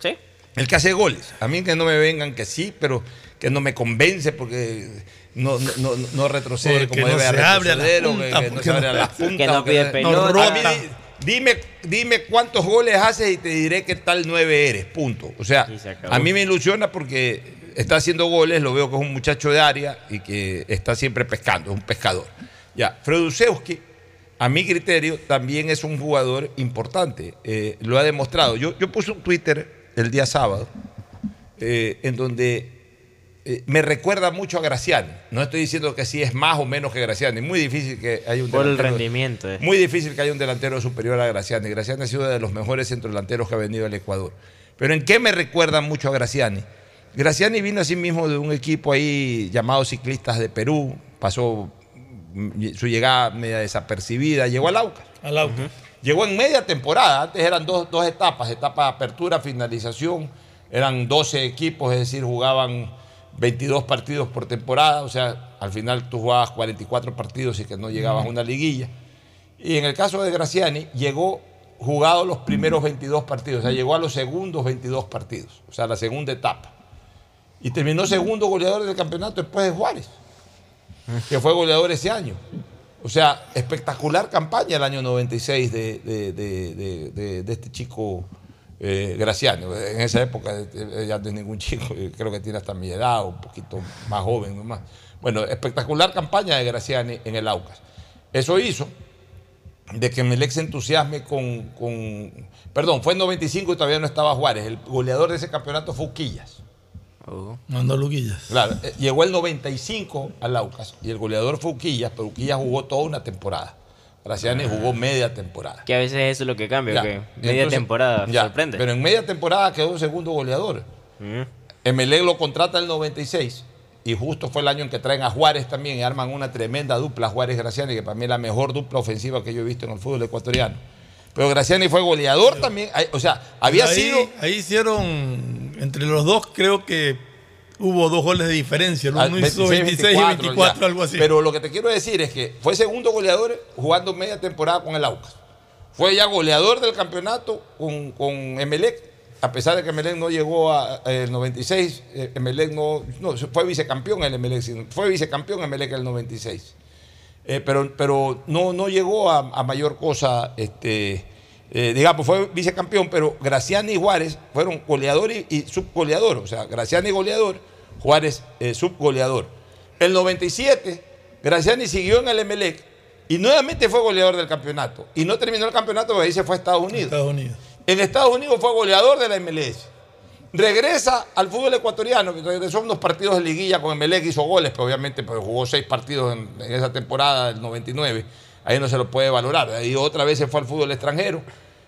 Sí. El que hace goles. A mí que no me vengan que sí, pero que no me convence porque no, no, no, no retrocede Porque como no debe se abre a la o punta, que- que no se abre a la punta, que no pide no- pelota. no, a mí di- dime, dime cuántos goles haces y te diré qué tal 9 eres, punto. O sea, se a mí me ilusiona porque está haciendo goles, lo veo que es un muchacho de área y que está siempre pescando, es un pescador. Ya, Fredusewski, a mi criterio, también es un jugador importante. eh, lo ha demostrado. Yo, yo puse un Twitter el día sábado eh, en donde eh, me recuerda mucho a Graciani. No estoy diciendo que sí es más o menos que Graciani. Muy difícil que haya un Por el delantero- rendimiento. eh. muy difícil que haya un delantero superior a Graciani. Graciani ha sido de los mejores centrodelanteros que ha venido al Ecuador. Pero ¿en qué me recuerda mucho a Graciani? Graciani vino así mismo de un equipo ahí llamado Ciclistas de Perú, pasó su llegada media desapercibida, llegó al Aucas. Al auto. Llegó en media temporada, antes eran dos, dos etapas, etapa de apertura, finalización, eran 12 equipos, es decir, jugaban 22 partidos por temporada, o sea, al final tú jugabas 44 partidos y que no llegabas a una liguilla. Y en el caso de Graciani, llegó jugado los primeros 22 partidos, o sea, llegó a los segundos 22 partidos, o sea, la segunda etapa. Y terminó segundo goleador del campeonato después de Juárez, que fue goleador ese año. O sea, espectacular campaña el año 96 de, de- de- de- de- de este chico eh, Graciani. En esa época eh, ya no es ningún chico, eh, creo que tiene hasta mi edad, un poquito más joven nomás. Bueno, espectacular campaña de Graciani en el Aucas. Eso hizo de que Melec se entusiasme con, con- Perdón, fue en 95 y todavía no estaba Juárez. El goleador de ese campeonato fue Uquillas. Mandó Luquillas. Claro, eh, llegó el 95 al Aucas y el goleador fue Uquillas, pero Uquillas jugó toda una temporada. Graciani jugó media temporada. Que a veces eso es lo que cambia, Ya. que media Entonces, temporada ya, sorprende. Pero en media temporada quedó segundo goleador. Mm. Emelec lo contrata en el 96 y justo fue el año en que traen a Juárez también y arman una tremenda dupla, Juárez Graciani, que para mí es la mejor dupla ofensiva que yo he visto en el fútbol ecuatoriano. Pero Graciani fue goleador también, o sea, había ahí, sido... Ahí hicieron, entre los dos, creo que hubo dos goles de diferencia. El uno al hizo 26 y 24, ya. algo así. Pero lo que te quiero decir es que fue segundo goleador jugando media temporada con el Aucas. Fue ya goleador del campeonato con, con Emelec, a pesar de que Emelec no llegó a a el 96, eh, Emelec no, no, fue vicecampeón el Emelec, fue vicecampeón Emelec en el 96. Eh, pero pero no, no llegó a, a mayor cosa, este, eh, digamos, fue vicecampeón, pero Graciani y Juárez fueron goleador y, y subgoleador. O sea, Graciani goleador, Juárez eh, subgoleador. El 97, Graciani siguió en el Emelec y nuevamente fue goleador del campeonato. Y no terminó el campeonato porque ahí se fue a Estados Unidos. Estados Unidos. En Estados Unidos fue goleador de la MLS. Regresa al fútbol ecuatoriano, que regresó unos partidos de liguilla con Emelec, hizo goles, pero obviamente pues, jugó seis partidos en, en esa temporada del 99. Ahí no se lo puede valorar. Ahí otra vez se fue al fútbol extranjero.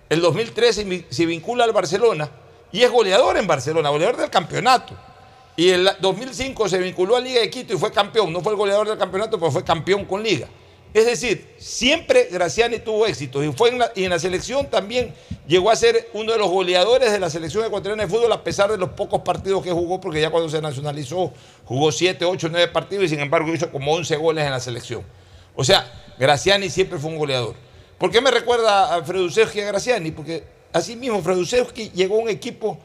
El 2013 mi- se vincula al Barcelona y es goleador en Barcelona, goleador del campeonato. Y en el 2005 se vinculó a Liga de Quito y fue campeón. No fue el goleador del campeonato, pero fue campeón con Liga. Es decir, siempre Graciani tuvo éxito y, fue en la, y en la selección también llegó a ser uno de los goleadores de la selección ecuatoriana de fútbol a pesar de los pocos partidos que jugó, porque ya cuando se nacionalizó jugó 7, 8, 9 partidos y sin embargo hizo como 11 goles en la selección. O sea, Graciani siempre fue un goleador. ¿Por qué me recuerda a Fredusewski y a Graciani? Porque así mismo Fredusewski llegó a un equipo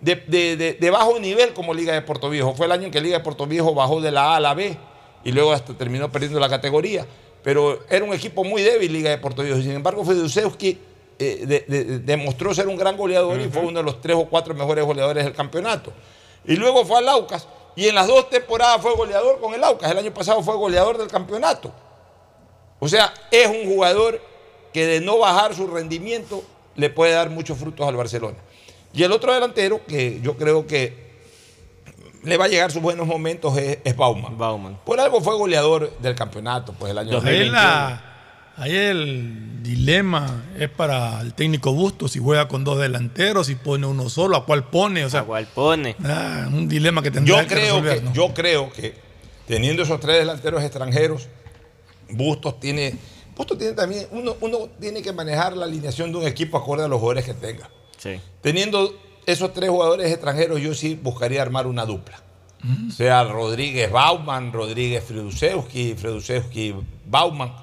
de, de- de- de bajo nivel como Liga de Puerto Viejo. Fue el año en que Liga de Puerto Viejo bajó de la A a la B y luego hasta terminó perdiendo la categoría. Pero era un equipo muy débil Liga de Puerto Viejo. Sin embargo, Fredusewski eh, de- de- de- demostró ser un gran goleador y fue uno de los tres o cuatro mejores goleadores del campeonato. Y luego fue al Aucas y en las dos temporadas fue goleador con el Aucas. El año pasado fue goleador del campeonato. O sea, es un jugador que de no bajar su rendimiento le puede dar muchos frutos al Barcelona. Y el otro delantero que yo creo que le va a llegar sus buenos momentos es, es Bauman. Por algo fue goleador del campeonato, pues el año Ahí, 2021. la- ahí el dilema es para el técnico Bustos si juega con dos delanteros, si pone uno solo, a cuál pone. O sea, ¿A cuál pone? Ah, un dilema que tendrá Yo que creo resolver. que, ¿no? yo creo que teniendo esos tres delanteros extranjeros, Bustos tiene, Bustos tiene también, uno, uno tiene que manejar la alineación de un equipo acorde a los jugadores que tenga. Sí. Teniendo esos tres jugadores extranjeros, yo sí buscaría armar una dupla. Sea Rodríguez Bauman, Rodríguez Fredusewski, Fredusewski Bauman,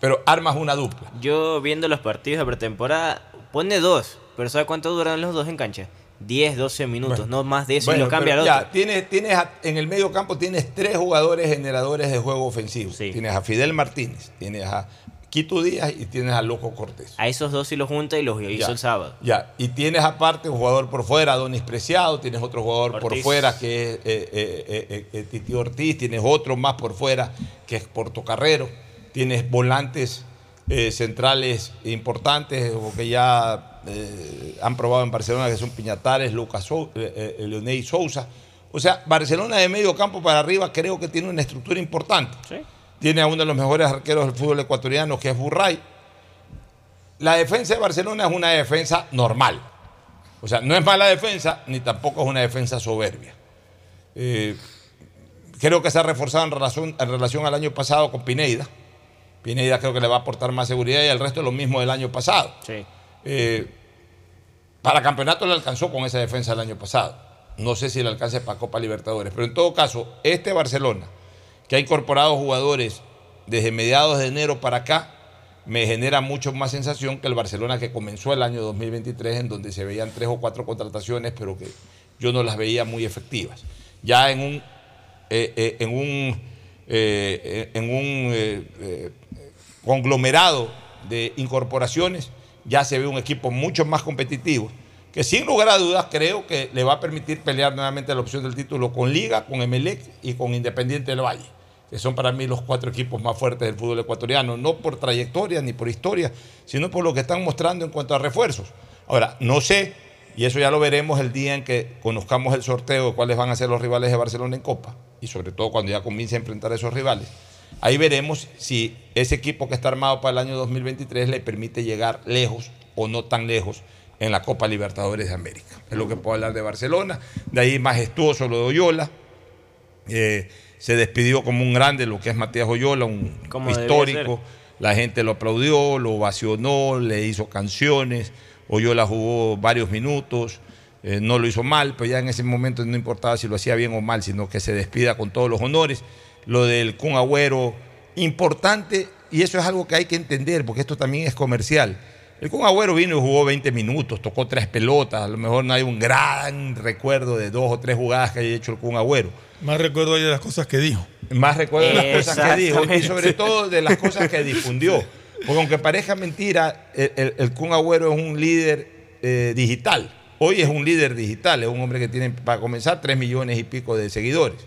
pero armas una dupla. Yo viendo los partidos de pretemporada, pone dos, pero ¿sabe cuánto duran los dos en cancha? 10, 12 minutos, no más de eso, y Bueno, lo cambia al otro. ya, tienes, tienes a- en el medio campo tienes tres jugadores generadores de juego ofensivo. Tienes a Fidel Martínez, tienes a Quito Díaz y tienes a Loco Cortés. A esos dos sí los junta y los hizo Ya. el sábado. Ya, y tienes aparte un jugador por fuera, Donis Preciado, tienes otro jugador por fuera que es eh, eh, eh, eh, Titi Ortiz, tienes otro más por fuera que es Portocarrero, tienes volantes centrales importantes o que ya han probado en Barcelona que son Piñatares, Lucas eh, Leonel Sousa. O sea, Barcelona de medio campo para arriba creo que tiene una estructura importante. Tiene a uno de los mejores arqueros del fútbol ecuatoriano que es Burray. La defensa de Barcelona es una defensa normal. O sea, no es mala defensa, ni tampoco es una defensa soberbia. Eh, creo que se ha reforzado en relación, en relación al año pasado con Pineida. Pineida creo que le va a aportar más seguridad y el resto es lo mismo del año pasado. Eh, para campeonato le alcanzó con esa defensa el año pasado. No sé si le alcance para Copa Libertadores. Pero en todo caso, este Barcelona, que ha incorporado jugadores desde mediados de enero para acá, me genera mucho más sensación que el Barcelona que comenzó el año 2023, en donde se veían tres o cuatro contrataciones, pero que yo no las veía muy efectivas. Ya en un, eh, eh, en un eh, en un conglomerado de incorporaciones, ya se ve un equipo mucho más competitivo, que sin lugar a dudas creo que le va a permitir pelear nuevamente la opción del título con Liga, con Emelec y con Independiente del Valle, que son para mí los cuatro equipos más fuertes del fútbol ecuatoriano, no por trayectoria ni por historia, sino por lo que están mostrando en cuanto a refuerzos. Ahora, no sé, y eso ya lo veremos el día en que conozcamos el sorteo de cuáles van a ser los rivales de Barcelona en Copa, y sobre todo cuando ya comience a enfrentar a esos rivales. Ahí veremos si ese equipo que está armado para el año 2023 le permite llegar lejos o no tan lejos en la Copa Libertadores de América. Es lo que puedo hablar de Barcelona. De ahí majestuoso lo de Oyola. Eh, se despidió como un grande lo que es Matías Oyola, un Como histórico. La gente lo aplaudió, lo ovacionó, le hizo canciones. Oyola jugó varios minutos. eh, no lo hizo mal, pero ya en ese momento no importaba si lo hacía bien o mal, sino que se despida con todos los honores. Lo del Kun Agüero, importante, y eso es algo que hay que entender, porque esto también es comercial. El Kun Agüero vino y jugó 20 minutos, tocó tres pelotas, a lo mejor no hay un gran recuerdo de dos o tres jugadas que haya hecho el Kun Agüero. Más recuerdo de las cosas que dijo. Más recuerdo de las cosas que dijo y sobre todo de las cosas que difundió. Porque aunque parezca mentira, el, el, el Kun Agüero es un líder eh, digital. Hoy es un líder digital, es un hombre que tiene, para comenzar, 3 millones y pico de seguidores.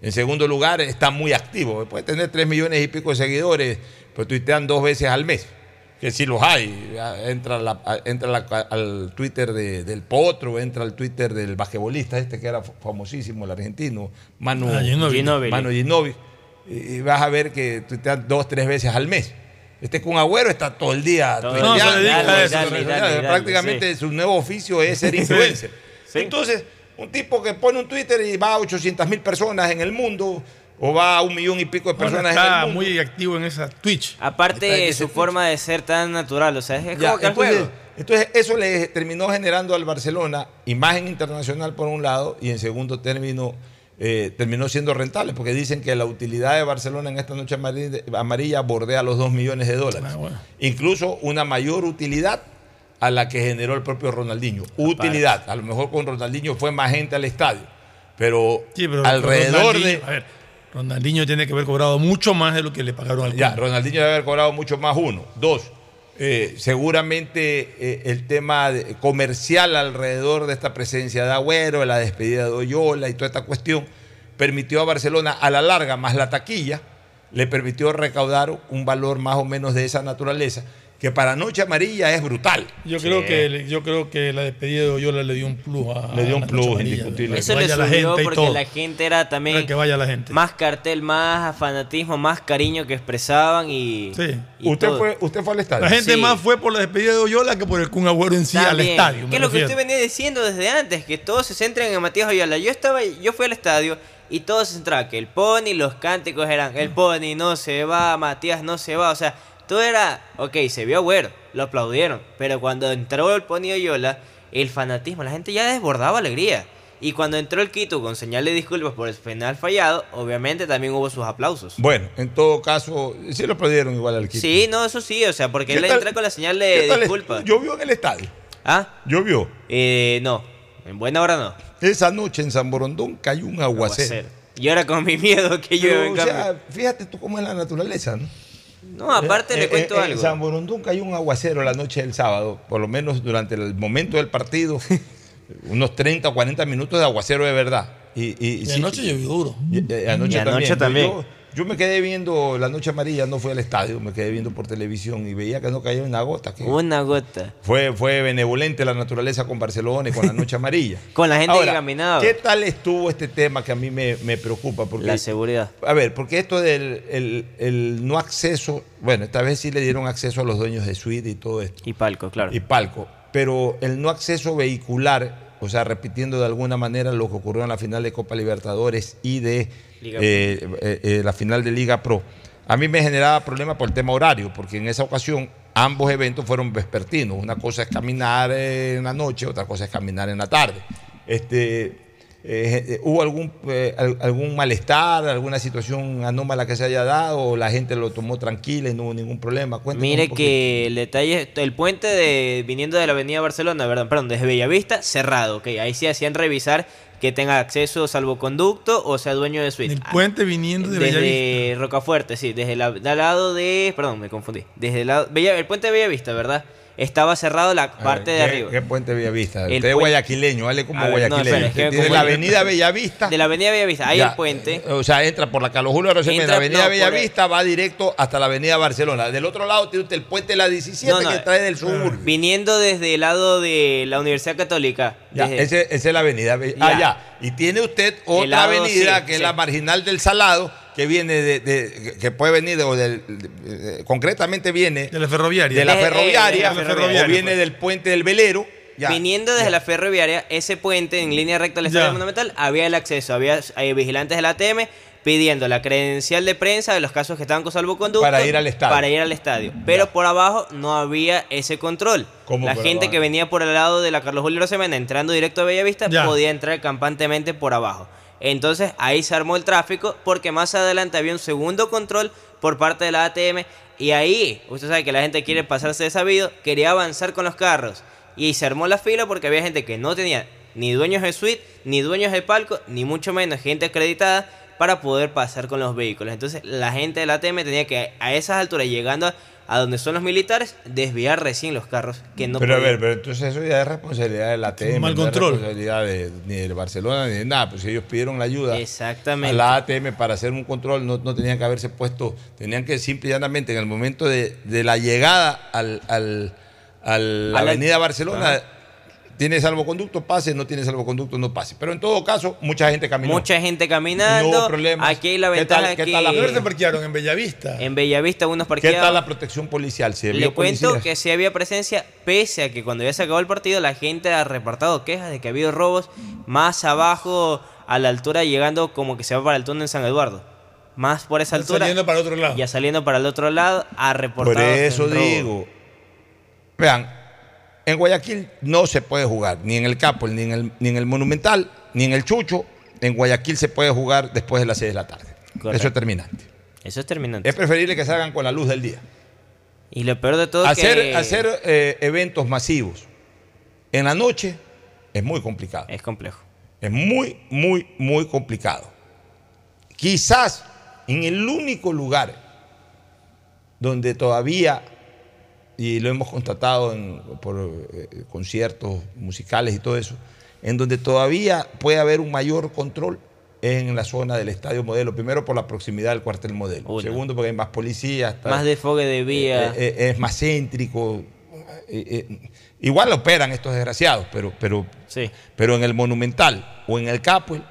En segundo lugar, está muy activo. Puede tener 3 millones y pico de seguidores, pero tuitean dos veces al mes. Que sí los hay. Entra, la- entra la- al Twitter de- del Potro, entra al Twitter del basquetbolista este que era famosísimo, el argentino, Manu Ah, Ginóbili. Manu Ginóbili. Y vas a ver que tuitean dos, tres veces al mes. Este con Agüero está todo el día Todo tuiteando, el día. No, se dedica a dale, eso, dale, se dale, dedica, dale, prácticamente sí. su nuevo oficio es ser influencer. Sí. Entonces, un tipo que pone un Twitter y va a 800 mil personas en el mundo, o va a un millón y pico de Bueno, personas en el está mundo. muy activo en esa Twitch. Aparte Está de su forma de ser tan natural, o sea, es Ya, como que el entonces, juego. entonces, eso le terminó generando al Barcelona imagen internacional por un lado y en segundo término eh, terminó siendo rentable porque dicen que la utilidad de Barcelona en esta noche amarilla, amarilla bordea los 2 millones de dólares. Incluso una mayor utilidad a la que generó el propio Ronaldinho. Utilidad. A lo mejor con Ronaldinho fue más gente al estadio, pero, Sí, pero alrededor de... A ver, Ronaldinho tiene que haber cobrado mucho más de lo que le pagaron al Ya, Kun. Ronaldinho debe haber cobrado mucho más uno. Dos, eh, seguramente eh, el tema de- comercial alrededor de esta presencia de Agüero, la despedida de Oyola y toda esta cuestión, permitió a Barcelona a la larga, más la taquilla, le permitió recaudar un valor más o menos de esa naturaleza, que para Noche Amarilla es brutal. Yo creo que yo creo que la despedida de Oyola le dio un plus a Le dio un a la plus, indiscutible. Eso le la subió gente porque todo. la gente era también Para que vaya la gente. más cartel, más fanatismo, más cariño que expresaban y, y ¿Usted todo. fue, ¿Usted fue al estadio? La gente Sí. más fue por la despedida de Oyola que por el Kun Agüero en sí al estadio. Que es lo que usted venía diciendo desde antes, que todos se centran en Matías Oyola. Yo estaba, yo fui al estadio y todos se centraban que el Pony, los cánticos eran el Pony no se va, Matías no se va, o sea, todo era, ok, se vio Agüero, lo aplaudieron, pero cuando entró el Pony Oyola, el fanatismo, la gente ya desbordaba alegría. Y cuando entró el Quito con señal de disculpas por el penal fallado, obviamente también hubo sus aplausos. Bueno, en todo caso, sí lo aplaudieron igual al Quito. Sí, no, eso sí, o sea, porque ¿Qué él tal- entra con la señal de disculpas. ¿Llovió en el estadio? ¿Ah? ¿Llovió? Eh, no, en buena hora no. Esa noche en San Borondón cayó un aguacero. Y ahora con mi miedo que llueve en o cambio. sea, fíjate tú cómo es la naturaleza, ¿no? No, aparte Eh, le eh, cuento eh, algo. En San Borondón cayó un aguacero la noche del sábado, por lo menos durante el momento del partido, unos 30 o 40 minutos de aguacero de verdad. Y, y, Y sí, anoche llovió duro. y- y anoche Y anoche también. también. Yo, yo me quedé viendo la noche amarilla, no fui al estadio, me quedé viendo por televisión y veía que no cayó una gota. Que Una gota. fue, fue benevolente la naturaleza con Barcelona y con la noche amarilla. Con la gente Ahora, que caminaba. ¿Qué tal estuvo este tema que a mí me, me preocupa? Porque, La seguridad. A ver, porque esto del el, el no acceso, bueno, esta vez sí le dieron acceso a los dueños de suite y todo esto. Y palco, claro. Y palco. Pero el no acceso vehicular, o sea, repitiendo de alguna manera lo que ocurrió en la final de Copa Libertadores y de eh, eh, eh, la final de Liga Pro, a mí me generaba problema por el tema horario, porque en esa ocasión ambos eventos fueron vespertinos. Una cosa es caminar en la noche, otra cosa es caminar en la tarde. Este, eh, eh, ¿Hubo algún, eh, al- algún malestar, alguna situación anómala que se haya dado o la gente lo tomó tranquila y no hubo ningún problema? Cuéntanos Mire que el detalle, el puente de viniendo de la avenida Barcelona, perdón, perdón, desde Bellavista, cerrado, ok, ahí sí hacían revisar que tenga acceso salvoconducto o sea dueño de suite. El puente viniendo de Bellavista. Desde Rocafuerte, sí, desde la- del lado de. Perdón, me confundí. Desde el lado. Bella- el puente de Bellavista, ¿verdad? Estaba cerrado la parte de ¿Qué- arriba. ¿Qué puente Bellavista? El Usted es puente- guayaquileño, vale como A ver, no, guayaquileño. espera, es que Usted tiene como- la avenida Bellavista. De la avenida Bellavista, hay Ya, el puente. O sea, entra por la Carlos Julio Arosemena, Entra- la avenida no, por Bellavista, va directo hasta la avenida Barcelona. Del otro lado tiene usted el puente de la 17 No, no, que trae del sur. Viniendo desde el lado de la Universidad Católica. Ya, desde- ese- esa es la avenida. Be- Ah, Ya. ya. Y tiene usted otra lado, avenida sí, que es sí. la marginal del Salado, que viene de, de- que puede venir de, o del- de- de- concretamente viene De la ferroviaria. de la Eh, eh, ferroviaria, de la ferroviaria, o viene del puente del velero. Ya. Viniendo desde la ferroviaria, ese puente en línea recta al Estadio. Monumental, había el acceso, había eh, vigilantes de la ATM pidiendo la credencial de prensa de los casos que estaban con salvoconducto Para ir al estadio. para ir al estadio. Pero por abajo no había ese control. ¿Cómo La gente abajo? que venía por el lado de la Carlos Julio Rosemena entrando directo a Bellavista podía entrar campantemente por abajo. Entonces ahí se armó el tráfico porque más adelante había un segundo control por parte de la ATM y ahí, usted sabe que la gente quiere pasarse de sabido, quería avanzar con los carros y se armó la fila porque había gente que no tenía ni dueños de suite, ni dueños de palco, ni mucho menos gente acreditada para poder pasar con los vehículos. Entonces la gente de la ATM tenía que a esas alturas, llegando a, donde son los militares, desviar recién los carros que no pero a ver, pero entonces eso ya es responsabilidad de la ATM. mal no es control. responsabilidad de, ni de Barcelona ni de nada. Pues ellos pidieron la ayuda Exactamente. a la ATM para hacer un control. No, no tenían que haberse puesto, tenían que simple y llanamente en el momento de, de la llegada al, al- a la A la- avenida Barcelona. Tiene salvoconducto, pase, no tiene salvoconducto, no pase. Pero en todo caso, mucha gente caminó. Mucha gente caminando. No hubo problemas. Aquí hay la ¿Qué ventaja tal- qué que tal la- se parquearon en Bellavista. en Bellavista unos ¿Qué parqueados. tal la protección policial? ¿Se Le cuento policías? que sí había presencia, pese a que cuando ya se acabó el partido, la gente ha reportado quejas de que ha habido robos más abajo, a la altura, llegando como que se va para el túnel San Eduardo. Más por esa Ya altura. saliendo para otro lado. Ya saliendo para el otro lado, ha reportado. Por eso el digo, vean, en Guayaquil no se puede jugar, ni en el Capo, ni en el, ni en el Monumental, ni en el Chucho. En Guayaquil se puede jugar después de las 6 de la tarde. Correcto. Eso es terminante. Eso es terminante. Es preferible que salgan con la luz del día. Y lo peor de todo Hacer, que hacer eh, eventos masivos en la noche es muy complicado. es complejo. Es muy, muy, muy complicado. Quizás en el único lugar donde todavía, y lo hemos constatado en- por eh, conciertos musicales y todo eso, en donde todavía puede haber un mayor control en la zona del Estadio Modelo. Primero por la proximidad del cuartel Modelo. Segundo porque hay más policías. Más desfogue de vía. eh, eh, es más céntrico. Eh, igual operan estos desgraciados, pero, pero, Sí. pero en el Monumental o en el Capuel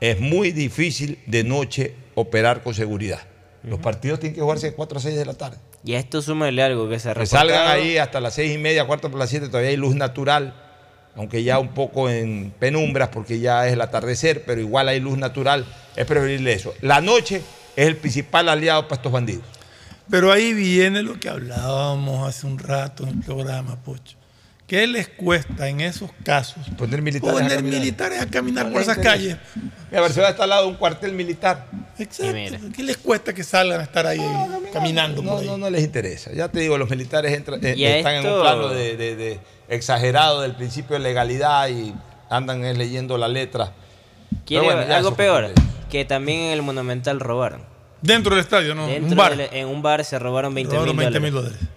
es muy difícil de noche operar con seguridad. Los partidos tienen que jugarse de 4 a 6 de la tarde. Y a esto súmale algo que se ha Que salgan reportado. ahí hasta las 6 y media, cuarto por las 7, todavía hay luz natural, aunque ya un poco en penumbras porque ya es el atardecer, pero igual hay luz natural. Es preferible eso. La noche es el principal aliado para estos bandidos. Pero ahí viene lo que hablábamos hace un rato en el programa, Pocho. ¿Qué les cuesta en esos casos Poner militares a poner caminar. militares a caminar No por esas calles? Mira, Barcelona está al lado de un cuartel militar. Exacto. ¿Qué les cuesta que salgan a estar ahí caminando No, por ahí? no, no les interesa. Ya te digo, los militares entran- eh, a están en un plano de, de- de exagerado del principio de legalidad y andan eh, leyendo la letra. ¿Quiere bueno, algo peor? Que también en el Monumental robaron. Dentro del estadio, ¿no? Dentro un bar. del- en un bar se robaron 20 Robaron mil 20 dólares. mil dólares.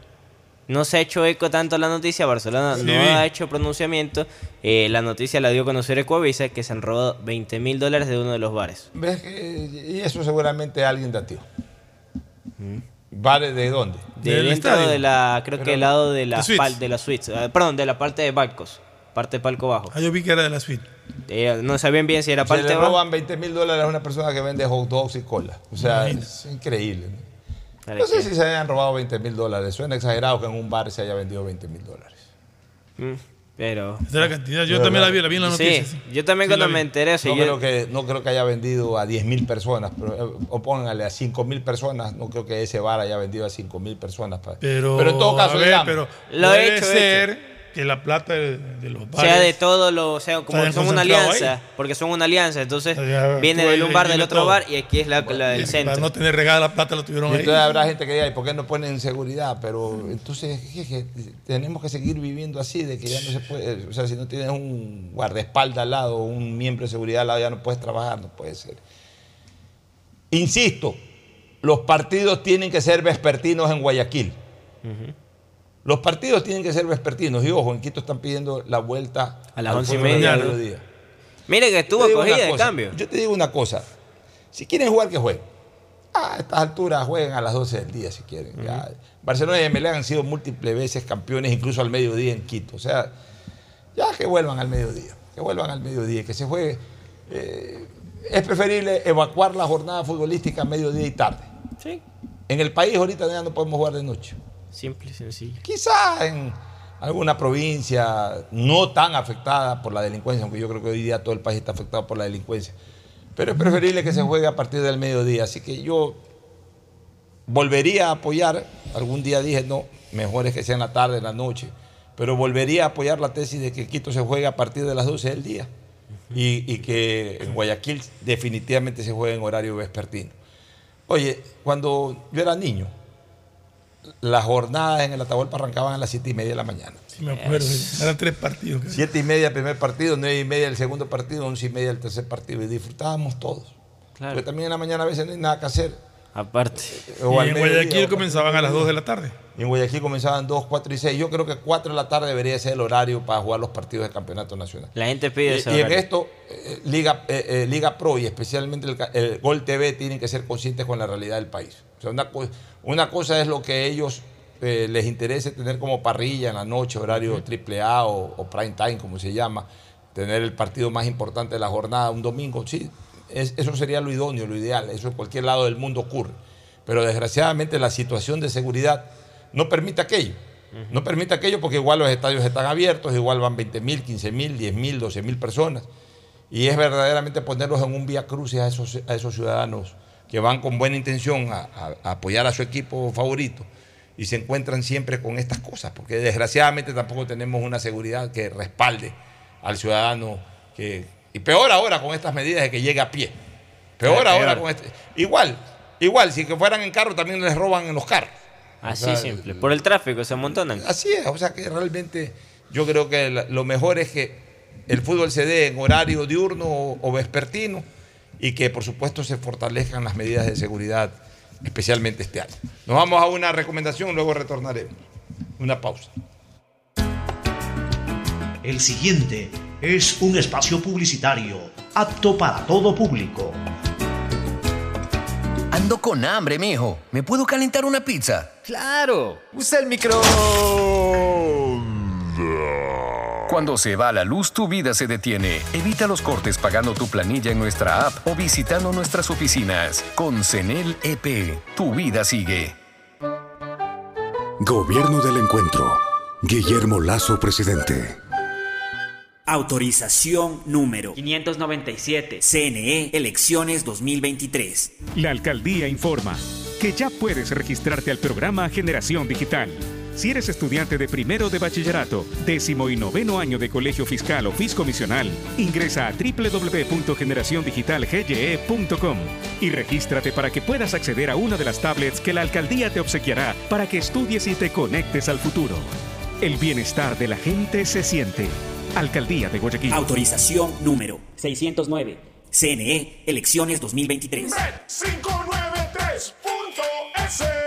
No se ha hecho eco tanto la noticia, Barcelona Sí, no ha hecho pronunciamiento. Eh, la noticia la dio a conocer Ecuavisa, que se han robado 20 mil dólares de uno de los bares. ¿Ves que- y eso seguramente alguien datió. ¿Vale de dónde? De Del dentro estadio. de la, creo Pero- que el lado de la, de suites. pal- de la suites. Eh, perdón, de la parte de barcos. Parte de palco bajo. Ah, yo vi que era de la suite. Eh, no sabían bien si era Se parte le bajo. roban 20 mil dólares a una persona que vende hot dogs y cola. O sea, es increíble. ¿no? No sé si se hayan robado 20 mil dólares. Suena exagerado que en un bar se haya vendido 20 mil dólares. Mm, Pero. Esa es la cantidad. Yo De también la vi, la vi en la noticia. sí. yo también Sí, cuando me enteré, No, yo- creo que, no creo que haya vendido a 10 mil personas, pero, eh, o pónganle a 5 mil personas. No creo que ese bar haya vendido a 5 mil personas. pa- Pero, en todo caso, a ver, pero Lo puede he hecho, ser, que la plata de, de los bares. sea, de todo lo, o sea, como son una alianza, ahí. porque son una alianza, entonces viene del un bar del otro todo. bar y aquí es la, la del centro. Para no tener regada la plata lo tuvieron Y ahí. entonces habrá gente que diga, ¿y por qué no ponen seguridad? Pero entonces jeje, tenemos que seguir viviendo así, de que ya no se puede, o sea, si no tienes un guardaespaldas al lado, un miembro de seguridad al lado, ya no puedes trabajar, no puede ser. Insisto, los partidos tienen que ser vespertinos en Guayaquil. Los partidos tienen que ser vespertinos. Y ojo, en Quito están pidiendo la vuelta A las once y media, al ¿no? mediodía. Mire que estuvo cogida de cosa, cambio. Yo te digo una cosa. Si quieren jugar, que jueguen. A estas alturas jueguen a las 12 del día si quieren. Ya. Barcelona y MLE han sido múltiples veces campeones, incluso al mediodía en Quito. O sea, ya que vuelvan al mediodía. Que vuelvan al mediodía, que se juegue. Eh, es preferible evacuar la jornada futbolística a mediodía y tarde. Sí. En el país ahorita ya no podemos jugar de noche. Simple y sencillo. Quizá en alguna provincia no tan afectada por la delincuencia, aunque yo creo que hoy día todo el país está afectado por la delincuencia. Pero es preferible que se juegue a partir del mediodía. Así que yo volvería a apoyar, algún día dije, no, mejor es que sea en la tarde, en la noche, pero volvería a apoyar la tesis de que Quito se juegue a partir de las 12 del día y, y que en Guayaquil definitivamente se juegue en horario vespertino. Oye, cuando yo era niño, las jornadas en el Atahualpa arrancaban a las 7 y media de la mañana. Sí, me acuerdo. Eran tres partidos. creo. Siete y media el primer partido, nueve y media el segundo partido, once y media el tercer partido. Y disfrutábamos todos. Claro. Porque también en la mañana a veces no hay nada que hacer. Aparte. O Y en Guayaquil comenzaban a las 2 de la tarde. Y en Guayaquil comenzaban 2, 4 y 6. Yo creo que 4 de la tarde debería ser el horario para jugar los partidos del campeonato nacional. La gente pide Y, ese y en esto, eh, Liga, eh, eh, Liga Pro y especialmente el, Gol TV tienen que ser conscientes con la realidad del país. O sea, una, co- una cosa es lo que ellos eh, les interese tener como parrilla en la noche, horario triple A o, o prime time, como se llama, tener el partido más importante de la jornada un domingo. Sí, es- eso sería lo idóneo, lo ideal. Eso en cualquier lado del mundo ocurre. Pero desgraciadamente la situación de seguridad no permite aquello. No permite aquello porque igual los estadios están abiertos, igual van 20 mil, 15 mil, 10 mil, 12 mil personas. Y es verdaderamente ponerlos en un vía crucis a esos, a esos ciudadanos que van con buena intención a, a- a apoyar a su equipo favorito y se encuentran siempre con estas cosas, porque desgraciadamente tampoco tenemos una seguridad que respalde al ciudadano que, y peor ahora con estas medidas de que llegue a pie. Peor Ah, ahora peor. con este. Igual, igual, si que fueran en carro también les roban en los carros. Así O sea, simple. Por el tráfico se amontonan. Así es, o sea que realmente yo creo que lo mejor es que el fútbol se dé en horario diurno o, o vespertino y que por supuesto se fortalezcan las medidas de seguridad, especialmente este año. Nos vamos a una recomendación, luego retornaremos. Una pausa. El siguiente es un espacio publicitario apto para todo público. Ando con hambre, mijo. ¿Me puedo calentar una pizza? Claro. Usa el micro. Cuando se va la luz, tu vida se detiene. Evita los cortes pagando tu planilla en nuestra app o visitando nuestras oficinas. Con CENEL EP, tu vida sigue. Gobierno del Encuentro. Guillermo Lazo, presidente. Autorización número 597. CNE Elecciones 2023. La alcaldía informa que ya puedes registrarte al programa Generación Digital. Si eres estudiante de primero de bachillerato, décimo y noveno año de colegio fiscal o fiscomisional, ingresa a www.generaciondigitalgye.com y regístrate para que puedas acceder a una de las tablets que la alcaldía te obsequiará para que estudies y te conectes al futuro. El bienestar de la gente se siente. Alcaldía de Guayaquil. Autorización número 609. CNE Elecciones 2023. 593.es.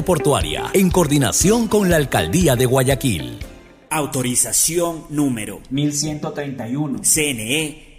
en coordinación con la Alcaldía de Guayaquil. Autorización número 1131. CNE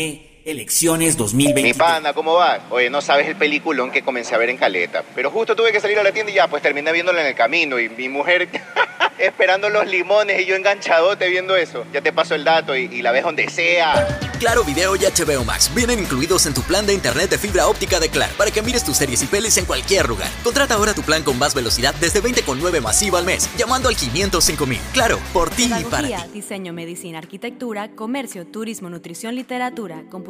CNE Elecciones 2023. Mi pana, ¿cómo va? Oye, no sabes el peliculón que comencé a ver en Caleta. Pero justo tuve que salir a la tienda y ya, pues terminé viéndolo en el camino. Y mi mujer esperando los limones y yo enganchadote viendo eso. Ya te paso el dato y, y la ves donde sea. Claro Video y HBO Max vienen incluidos en tu plan de internet de fibra óptica de Claro para que mires tus series y pelis en cualquier lugar. Contrata ahora tu plan con más velocidad desde 20,9 masivo al mes, llamando al 505.000. Claro, por ti y para ti. Diseño, medicina, arquitectura, comercio, turismo, nutrición, literatura, computación,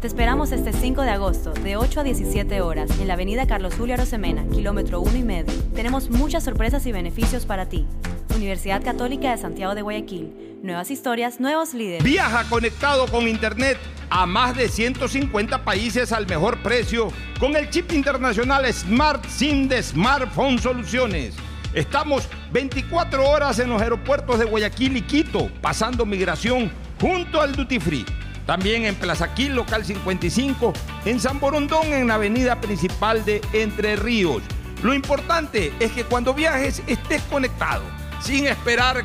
Te esperamos este 5 de agosto, de 8 a 17 horas, en la avenida Carlos Julio Arosemena, kilómetro 1 y medio. Tenemos muchas sorpresas y beneficios para ti. Universidad Católica de Santiago de Guayaquil. Nuevas historias, nuevos líderes. Viaja conectado con Internet a más de 150 países al mejor precio con el chip internacional Smart SIM de Smartphone Soluciones. Estamos 24 horas en los aeropuertos de Guayaquil y Quito, pasando migración junto al Duty Free. También en Plaza Quil, local 55, en San Borondón, en la avenida principal de Entre Ríos. Lo importante es que cuando viajes estés conectado, sin esperar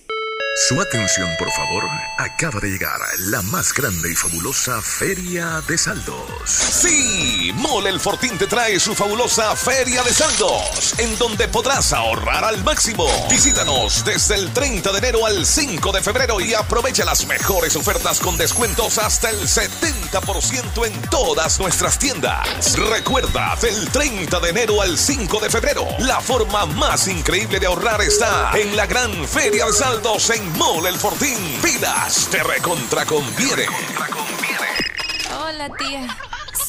Su atención, por favor. Acaba de llegar la más grande y fabulosa Feria de Saldos. Sí, Mole el Fortín te trae su fabulosa Feria de Saldos, en donde podrás ahorrar al máximo. Visítanos desde el 30 de enero al 5 de febrero y aprovecha las mejores ofertas con descuentos hasta el 70% en todas nuestras tiendas. Recuerda, del 30 de enero al 5 de febrero, la forma más increíble de ahorrar está en la gran Feria de Saldos en Mole el Fortín. Pilas, te recontra conviene. Hola, tía.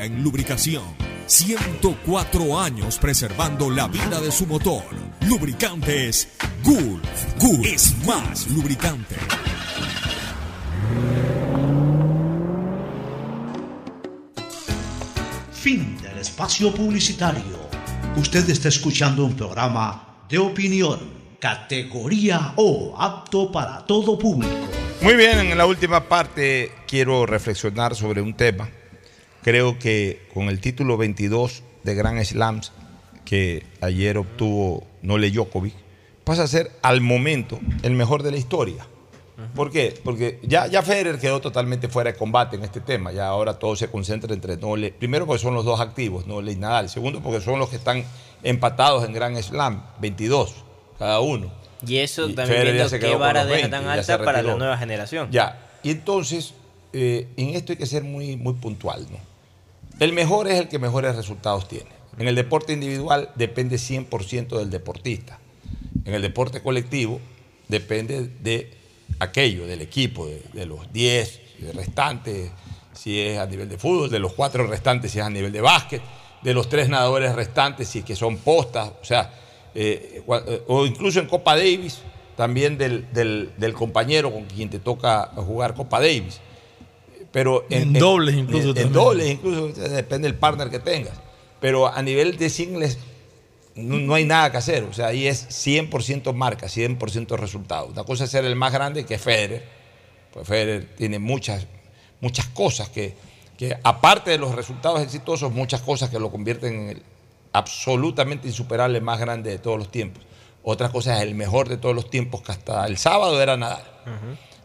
en lubricación. 104 años preservando la vida de su motor. Lubricantes Gulf. Gulf es más lubricante. Fin del espacio publicitario. Usted está escuchando un programa de opinión, categoría O, apto para todo público. Muy bien, en la última parte quiero reflexionar sobre un tema. Creo que con el título 22 de Grand Slams que ayer obtuvo Nole Djokovic, pasa a ser al momento el mejor de la historia. ¿Por qué? Porque ya, ya Federer quedó totalmente fuera de combate en este tema. Ya ahora todo se concentra entre Nole. Primero porque son los dos activos, Nole y Nadal. Segundo porque son los que están empatados en Grand Slam, 22 cada uno. Y eso Y también viendo qué vara deja 20, tan alta para la nueva generación. Ya, y entonces eh, en esto hay que ser muy, muy puntual. ¿no? El mejor es el que mejores resultados tiene. En el deporte individual depende 100% del deportista. En el deporte colectivo depende de aquello, del equipo, de, los 10 restantes, si es a nivel de fútbol, de los cuatro restantes si es a nivel de básquet. de los tres nadadores restantes, si es que son postas, o sea, eh, eh, o incluso en Copa Davis, también del compañero con quien te toca jugar Copa Davis. Pero En dobles incluso En, en dobles incluso, depende del partner que tengas. Pero a nivel de singles no, no hay nada que hacer. O sea, ahí es 100% marca, 100% resultado. Una cosa es ser el más grande que Federer. Pues Federer tiene muchas, muchas cosas que, que, aparte de los resultados exitosos, muchas cosas que lo convierten en el absolutamente insuperable más grande de todos los tiempos. Otra cosa es el mejor de todos los tiempos, que hasta el sábado era Nadal.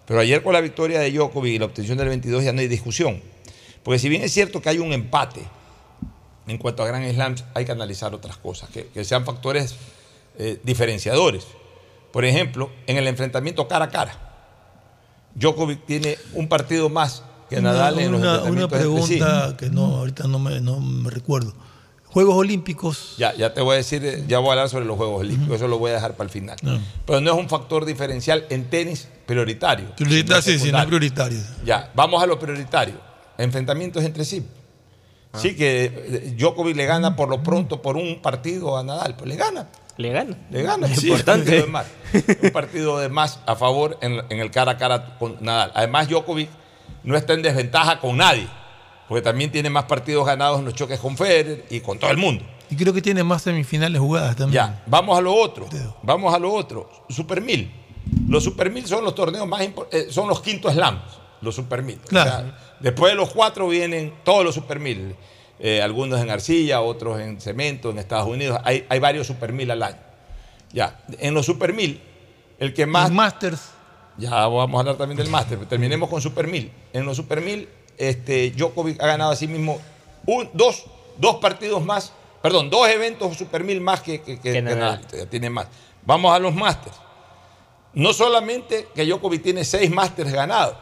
Pero ayer con la victoria de Djokovic y la obtención del 22 ya no hay discusión. Porque si bien es cierto que hay un empate en cuanto a Grand Slams, hay que analizar otras cosas, que, que sean factores eh, diferenciadores. Por ejemplo, en el enfrentamiento cara a cara, Djokovic tiene un partido más que Nadal en los una, una enfrentamientos sí. pregunta que no, ahorita no me, no me recuerdo. Juegos Olímpicos. Ya, ya te voy a decir, eh, ya voy a hablar sobre los Juegos Olímpicos, eso lo voy a dejar para el final. No. Pero no es un factor diferencial en tenis prioritario. Prioritario, sí, sí, no es prioritario. Ya, vamos a lo prioritario. Enfrentamientos entre sí. Ah. Sí, que eh, Djokovic le gana por lo pronto por un partido a Nadal, pues le gana. Le gana. Le gana. Es sí, importante. Un partido de más, un partido de más a favor en, en el cara a cara con Nadal. Además, Djokovic no está en desventaja con nadie, porque también tiene más partidos ganados en los choques con Federer y con todo el mundo. Y creo que tiene más semifinales jugadas también. Ya, vamos a lo otro. Vamos a lo otro. Super 1000. Los Super 1000 son los torneos más importantes, son los quintos slams, los Super 1000. O Claro. sea, después de los cuatro vienen todos los Super 1000. Eh, algunos en arcilla, otros en cemento, en Estados Unidos. Hay, hay varios Super 1000 al año. Ya, en los Super 1000, el que más. Masters. Ya vamos a hablar también del Master, terminemos con Super 1000. En los Super 1000, este, Djokovic ha ganado a sí mismo un- dos, dos partidos más, perdón, dos eventos Super 1000 más que, que, que- que Nadal. Nadal, ya tiene más. Vamos a los Masters. No solamente que Djokovic tiene seis Masters ganados,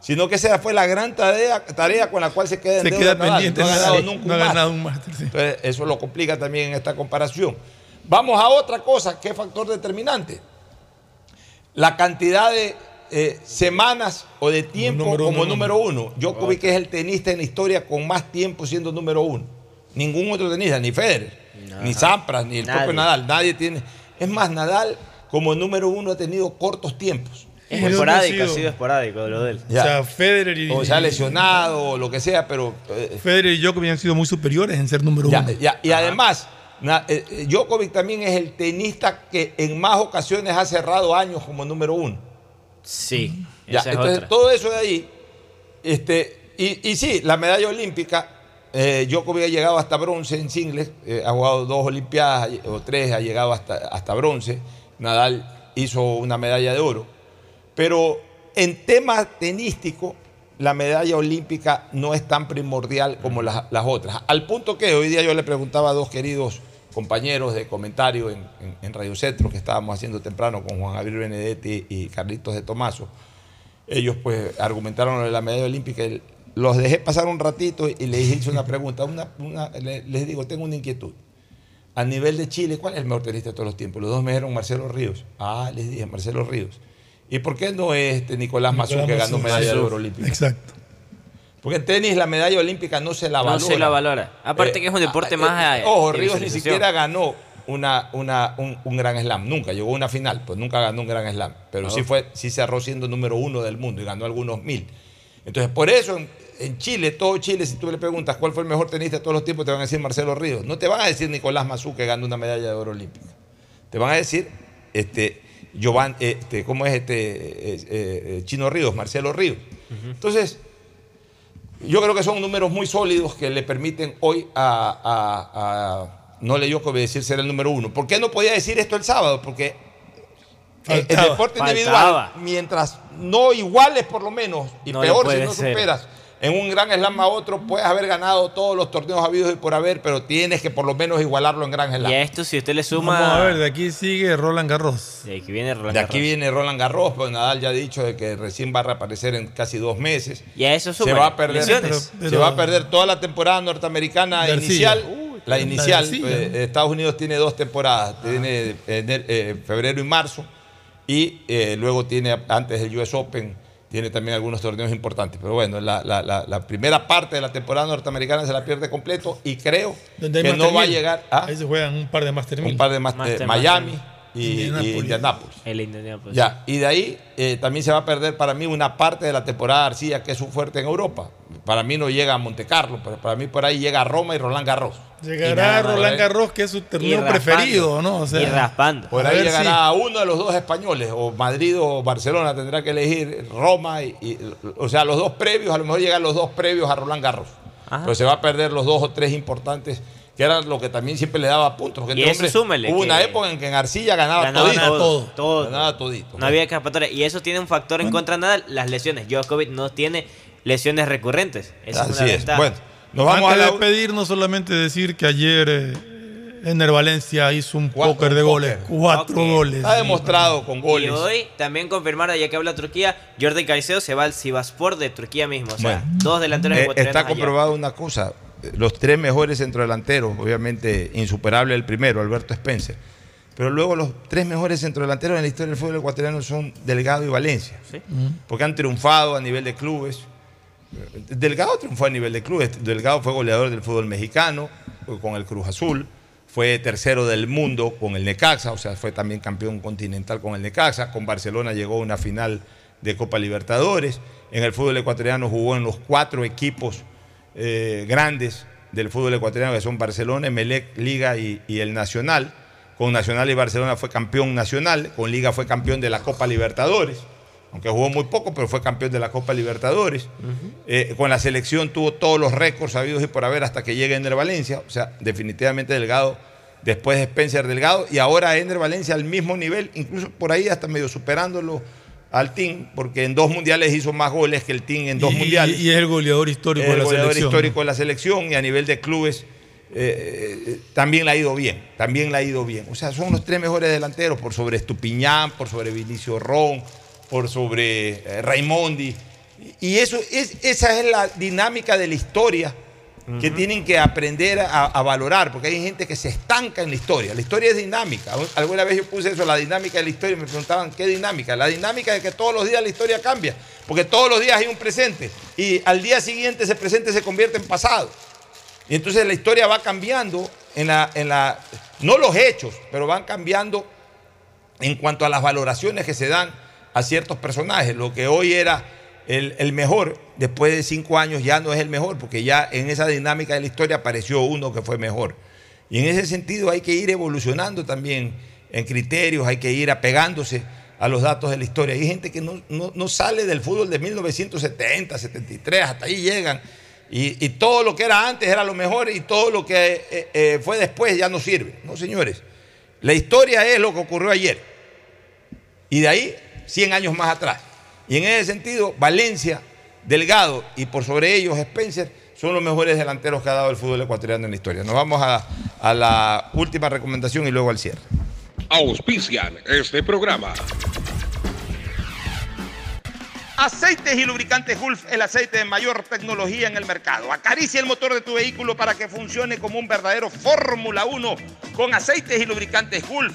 sino que esa fue la gran tarea, tarea con la cual se queda en Se queda Nadal. pendiente. No ha ganado nunca No ha un ganado un Master, sí. Entonces, eso lo complica también en esta comparación. Vamos a otra cosa, que es factor determinante. La cantidad de eh, semanas o de tiempo número como uno. número uno. Djokovic es el tenista en la historia con más tiempo siendo número uno. Ningún otro tenista, ni Federer, ni Sampras, ni el Nadie. propio Nadal. Nadie tiene. Es más, Nadal como número uno ha tenido cortos tiempos. Es ¿De dónde esporádico, ha ha sido? sido esporádico lo de él. Ya. O sea, Federer y, O sea, lesionado o lo que sea, pero eh, Federer y Djokovic han sido muy superiores en ser número Ya, uno. ya, y además, na- eh, eh, Djokovic también es el tenista que en más ocasiones ha cerrado años como número uno. Sí, Ya, esa es entonces, otra. todo eso de ahí, este, y, y sí, la medalla olímpica, eh, Djokovic ha llegado hasta bronce en singles, eh, ha jugado dos olimpiadas o tres, ha llegado hasta, hasta bronce. Nadal hizo una medalla de oro. Pero en tema tenístico, la medalla olímpica no es tan primordial como las, las otras. Al punto que hoy día yo le preguntaba a dos queridos compañeros de comentario en, en- en Radio Centro que estábamos haciendo temprano con Juan Gabriel Benedetti y Carlitos de Tomaso. Ellos pues argumentaron lo de la medalla olímpica. y Los dejé pasar un ratito y les hice una pregunta. Una, una- le- les digo, tengo una inquietud. A nivel de Chile, ¿cuál es el mejor tenista de todos los tiempos? Los dos me dijeron Marcelo Ríos. Ah, les dije, Marcelo Ríos. ¿Y por qué no es este Nicolás Mazú Nicolás que ganó Mazú. medalla de Mazú. oro olímpica? Exacto. Porque en tenis la medalla olímpica no se la No valora. se la valora. Aparte Eh, que es un deporte ah, más, eh, eh, Ojo, Ríos ni siquiera ganó una, una, un, un gran slam. Nunca. Llegó a una final, pues nunca ganó un gran slam. Pero sí, fue, sí cerró siendo número uno del mundo y ganó algunos mil. Entonces, por eso en, en Chile, todo Chile, si tú le preguntas cuál fue el mejor tenista de todos los tiempos, te van a decir Marcelo Ríos. No te van a decir Nicolás Mazú que ganó una medalla de oro olímpica. Te van a decir este, Giovanni, este, ¿cómo es este? eh, eh, eh, Chino Ríos, Marcelo Ríos. Entonces, yo creo que son números muy sólidos que le permiten hoy a, a- a no le dio que obedecer ser el número uno. ¿Por qué no podía decir esto el sábado? Porque el Faltaba. deporte individual, mientras no iguales por lo menos, y No peor si no ser. superas, en un gran slam a otro, puedes haber ganado todos los torneos habidos y por haber, pero tienes que por lo menos igualarlo en gran slam. Y a esto, si usted le suma. Vamos a ver, de aquí sigue Roland Garros. De aquí viene Roland De aquí Garros. viene Roland Garros, pues Nadal ya ha dicho de que recién va a reaparecer en casi dos meses. Y a eso se suma va a perder se va a perder toda la temporada norteamericana inicial Uy, la inicial pues, ¿no? Estados Unidos tiene dos temporadas tiene ener- eh, febrero y marzo y eh, luego tiene antes el US Open tiene también algunos torneos importantes. Pero bueno, la, la- la- la primera parte de la temporada norteamericana se la pierde completo y creo que no va a llegar a Ahí se juegan un par de Master un par de Master, eh, Miami Master. y y Indianápolis. Indianápolis. El Indianapolis. Ya, y de ahí eh, también se va a perder para mí una parte de la temporada de Arcilla, que es su fuerte en Europa. Para mí no llega a Monte Carlo, pero para mí por ahí llega a Roma y Roland Garros. Llegará Roland. Garros, que es su torneo preferido, ¿no? O sea, y raspando. Por ahí llegará a uno de los dos españoles, o Madrid o Barcelona, tendrá que elegir Roma, y, y- o sea, los dos previos, a lo mejor llegan los dos previos a Roland Garros. Ajá. Pero se va a perder los dos o tres importantes, que era lo que también siempre le daba puntos. porque Y este eso hombre- súmele Hubo una época en que en Arcilla ganaba, Ganaba todito. todo, todo. Ganaba todito. No había escapatoria. Y eso tiene un factor en contra nada, las lesiones. Djokovic no tiene lesiones recurrentes. Esa es Así una es. Bueno, nos vamos Antes a de la... despedir, no solamente decir que ayer eh, Ener Valencia hizo un Cuatro póker de goles. póker. Cuatro goles. Ha demostrado con Y goles. hoy también confirmaron, ya que habla Turquía, Jordi Caicedo se va al Sivaspor de Turquía mismo. O sea, Bueno. dos delanteros Eh, ecuatorianos está comprobado una cosa. Los tres mejores centrodelanteros, obviamente insuperable el primero, Alberto Spencer. Pero luego los tres mejores centrodelanteros en la historia del fútbol ecuatoriano son Delgado y Valencia. Sí. Porque han triunfado a nivel de clubes. Delgado triunfó a nivel de clubes. Delgado fue goleador del fútbol mexicano con el Cruz Azul. Fue tercero del mundo con el Necaxa, o sea, fue también campeón continental con el Necaxa. Con Barcelona llegó a una final de Copa Libertadores. En el fútbol ecuatoriano jugó en los cuatro equipos eh, grandes del fútbol ecuatoriano, que son Barcelona, Emelec, Liga y el Nacional. Con Nacional y Barcelona fue campeón nacional, con Liga fue campeón de la Copa Libertadores, aunque jugó muy poco, pero fue campeón de la Copa Libertadores. Eh, con la selección tuvo todos los récords sabidos y por haber hasta que llegue Ender Valencia, o sea, definitivamente Delgado, después de Spencer Delgado, y ahora Ender Valencia al mismo nivel, incluso por ahí hasta medio superándolo al Team, porque en dos mundiales hizo más goles que el Team en dos Y- mundiales Y, es el goleador histórico de el la goleador selección. histórico de la selección y a nivel de clubes eh, eh, también le ha ido bien, también le ha ido bien. O sea, son los tres mejores delanteros por sobre Estupiñán, por sobre Vinicio Ron, por sobre eh, Raimondi. Y eso es, esa es la dinámica de la historia que tienen que aprender a, a valorar, porque hay gente que se estanca en la historia. La historia es dinámica. Alguna vez yo puse eso, la dinámica de la historia, y me preguntaban, ¿qué dinámica? La dinámica es que todos los días la historia cambia, porque todos los días hay un presente, y al día siguiente ese presente se convierte en pasado. Y entonces la historia va cambiando en la, en la, no los hechos, pero van cambiando en cuanto a las valoraciones que se dan a ciertos personajes. Lo que hoy era el, el mejor, después de cinco años ya no es el mejor, porque ya en esa dinámica de la historia apareció uno que fue mejor. Y en ese sentido hay que ir evolucionando también en criterios, hay que ir apegándose a los datos de la historia. Hay gente que no, no- no sale del fútbol de 1970, 73, hasta ahí llegan. Y, y todo lo que era antes era lo mejor y todo lo que eh, eh, fue después ya no sirve. No, señores. La historia es lo que ocurrió ayer. Y de ahí, 100 años más atrás. Y en ese sentido, Valencia, Delgado y por sobre ellos Spencer son los mejores delanteros que ha dado el fútbol ecuatoriano en la historia. Nos vamos a, a la última recomendación y luego al cierre. Auspician este programa. Aceites y lubricantes Gulf, el aceite de mayor tecnología en el mercado. Acaricia el motor de tu vehículo para que funcione como un verdadero Fórmula 1 con aceites y lubricantes Gulf.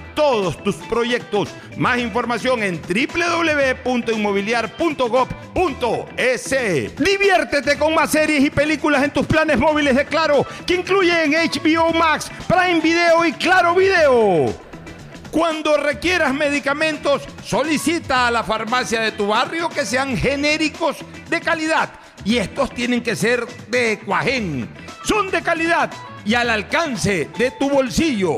todos tus proyectos. Más información en www.inmobiliar.gov.es. Diviértete con más series y películas en tus planes móviles de Claro, que incluyen HBO Max, Prime Video y Claro Video. Cuando requieras medicamentos, solicita a la farmacia de tu barrio que sean genéricos de calidad. Y estos tienen que ser de Cuajén. Son de calidad y al alcance de tu bolsillo,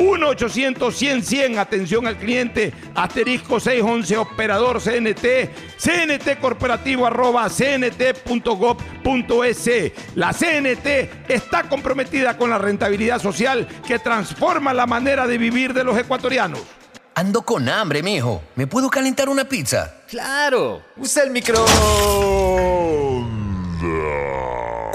1-800-100-100, atención al cliente, asterisco 611, operador CNT, CNT corporativo arroba cnt.gov.es. La CNT está comprometida con la rentabilidad social que transforma la manera de vivir de los ecuatorianos. Ando con hambre, mijo. ¿Me puedo calentar una pizza? Claro. Usa el micro.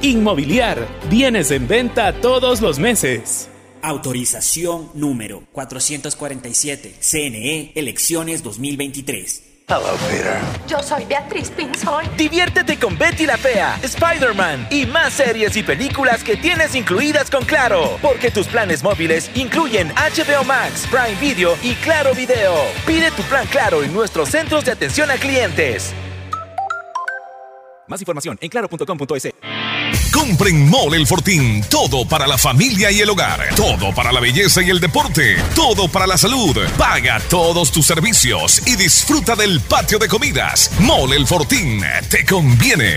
Inmobiliar. Bienes en venta todos los meses. Autorización número 447. CNE Elecciones 2023. Hello, Peter. Yo soy Beatriz Pinzón. Diviértete con Betty la Fea, Spider-Man y más series y películas que tienes incluidas con Claro. Porque tus planes móviles incluyen HBO Max, Prime Video y Claro Video. Pide tu plan Claro en nuestros centros de atención a clientes. Más información en claro.com.es. Compren Mole el Fortín. Todo para la familia y el hogar. Todo para la belleza y el deporte. Todo para la salud. Paga todos tus servicios y disfruta del patio de comidas. Mole el Fortín. Te conviene.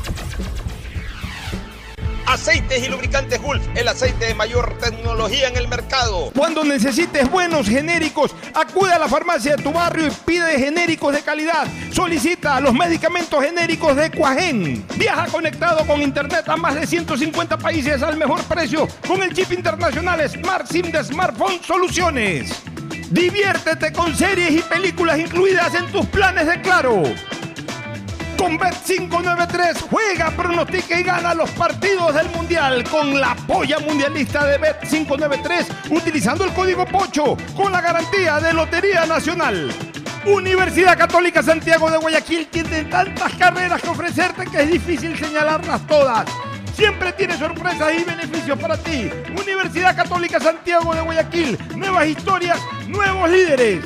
Aceites y lubricantes Gulf, el aceite de mayor tecnología en el mercado. Cuando necesites buenos genéricos, acude a la farmacia de tu barrio y pide genéricos de calidad. Solicita los medicamentos genéricos de Cuajén. Viaja conectado con internet a más de 150 países al mejor precio con el chip internacional Smart SIM de Smartphone Soluciones. Diviértete con series y películas incluidas en tus planes de Claro. Con Bet593 juega, pronostica y gana los partidos del Mundial con la polla mundialista de Bet593 utilizando el código POCHO con la garantía de Lotería Nacional. Universidad Católica Santiago de Guayaquil tiene tantas carreras que ofrecerte que es difícil señalarlas todas. Siempre tiene sorpresas y beneficios para ti. Universidad Católica Santiago de Guayaquil. Nuevas historias, nuevos líderes.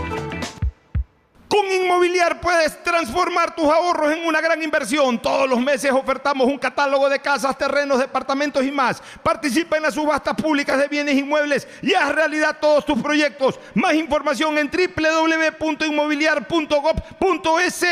Con Inmobiliar puedes transformar tus ahorros en una gran inversión. Todos los meses ofertamos un catálogo de casas, terrenos, departamentos y más. Participa en las subastas públicas de bienes inmuebles y haz realidad todos tus proyectos. Más información en www.inmobiliar.gov.es.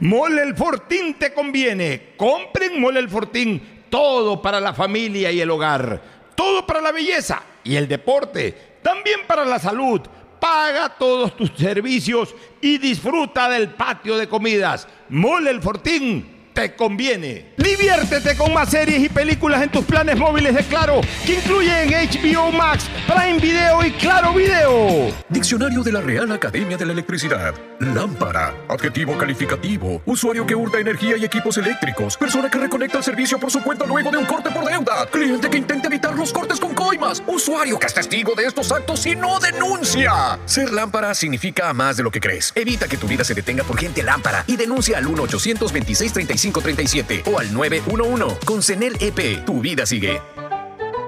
Mole el Fortín te conviene. Compren Mole el Fortín. Todo para la familia y el hogar. Todo para la belleza y el deporte. También para la salud. Paga todos tus servicios y disfruta del patio de comidas. Mole el Fortín te conviene. Diviértete con más series y películas en tus planes móviles de Claro, que incluyen HBO Max, Prime Video y Claro Video. Diccionario de la Real Academia de la Electricidad. Lámpara. Adjetivo calificativo. Usuario que hurta energía y equipos eléctricos. Persona que reconecta el servicio por su cuenta luego de un corte por deuda. Cliente que intenta evitar los cortes con coimas. Usuario que es testigo de estos actos y no denuncia. Ser lámpara significa más de lo que crees. Evita que tu vida se detenga por gente lámpara y denuncia al 1 826 35 537 o al 911. Con CENEL EP, tu vida sigue.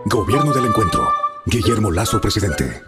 Gobierno del Encuentro. Guillermo Lazo, presidente.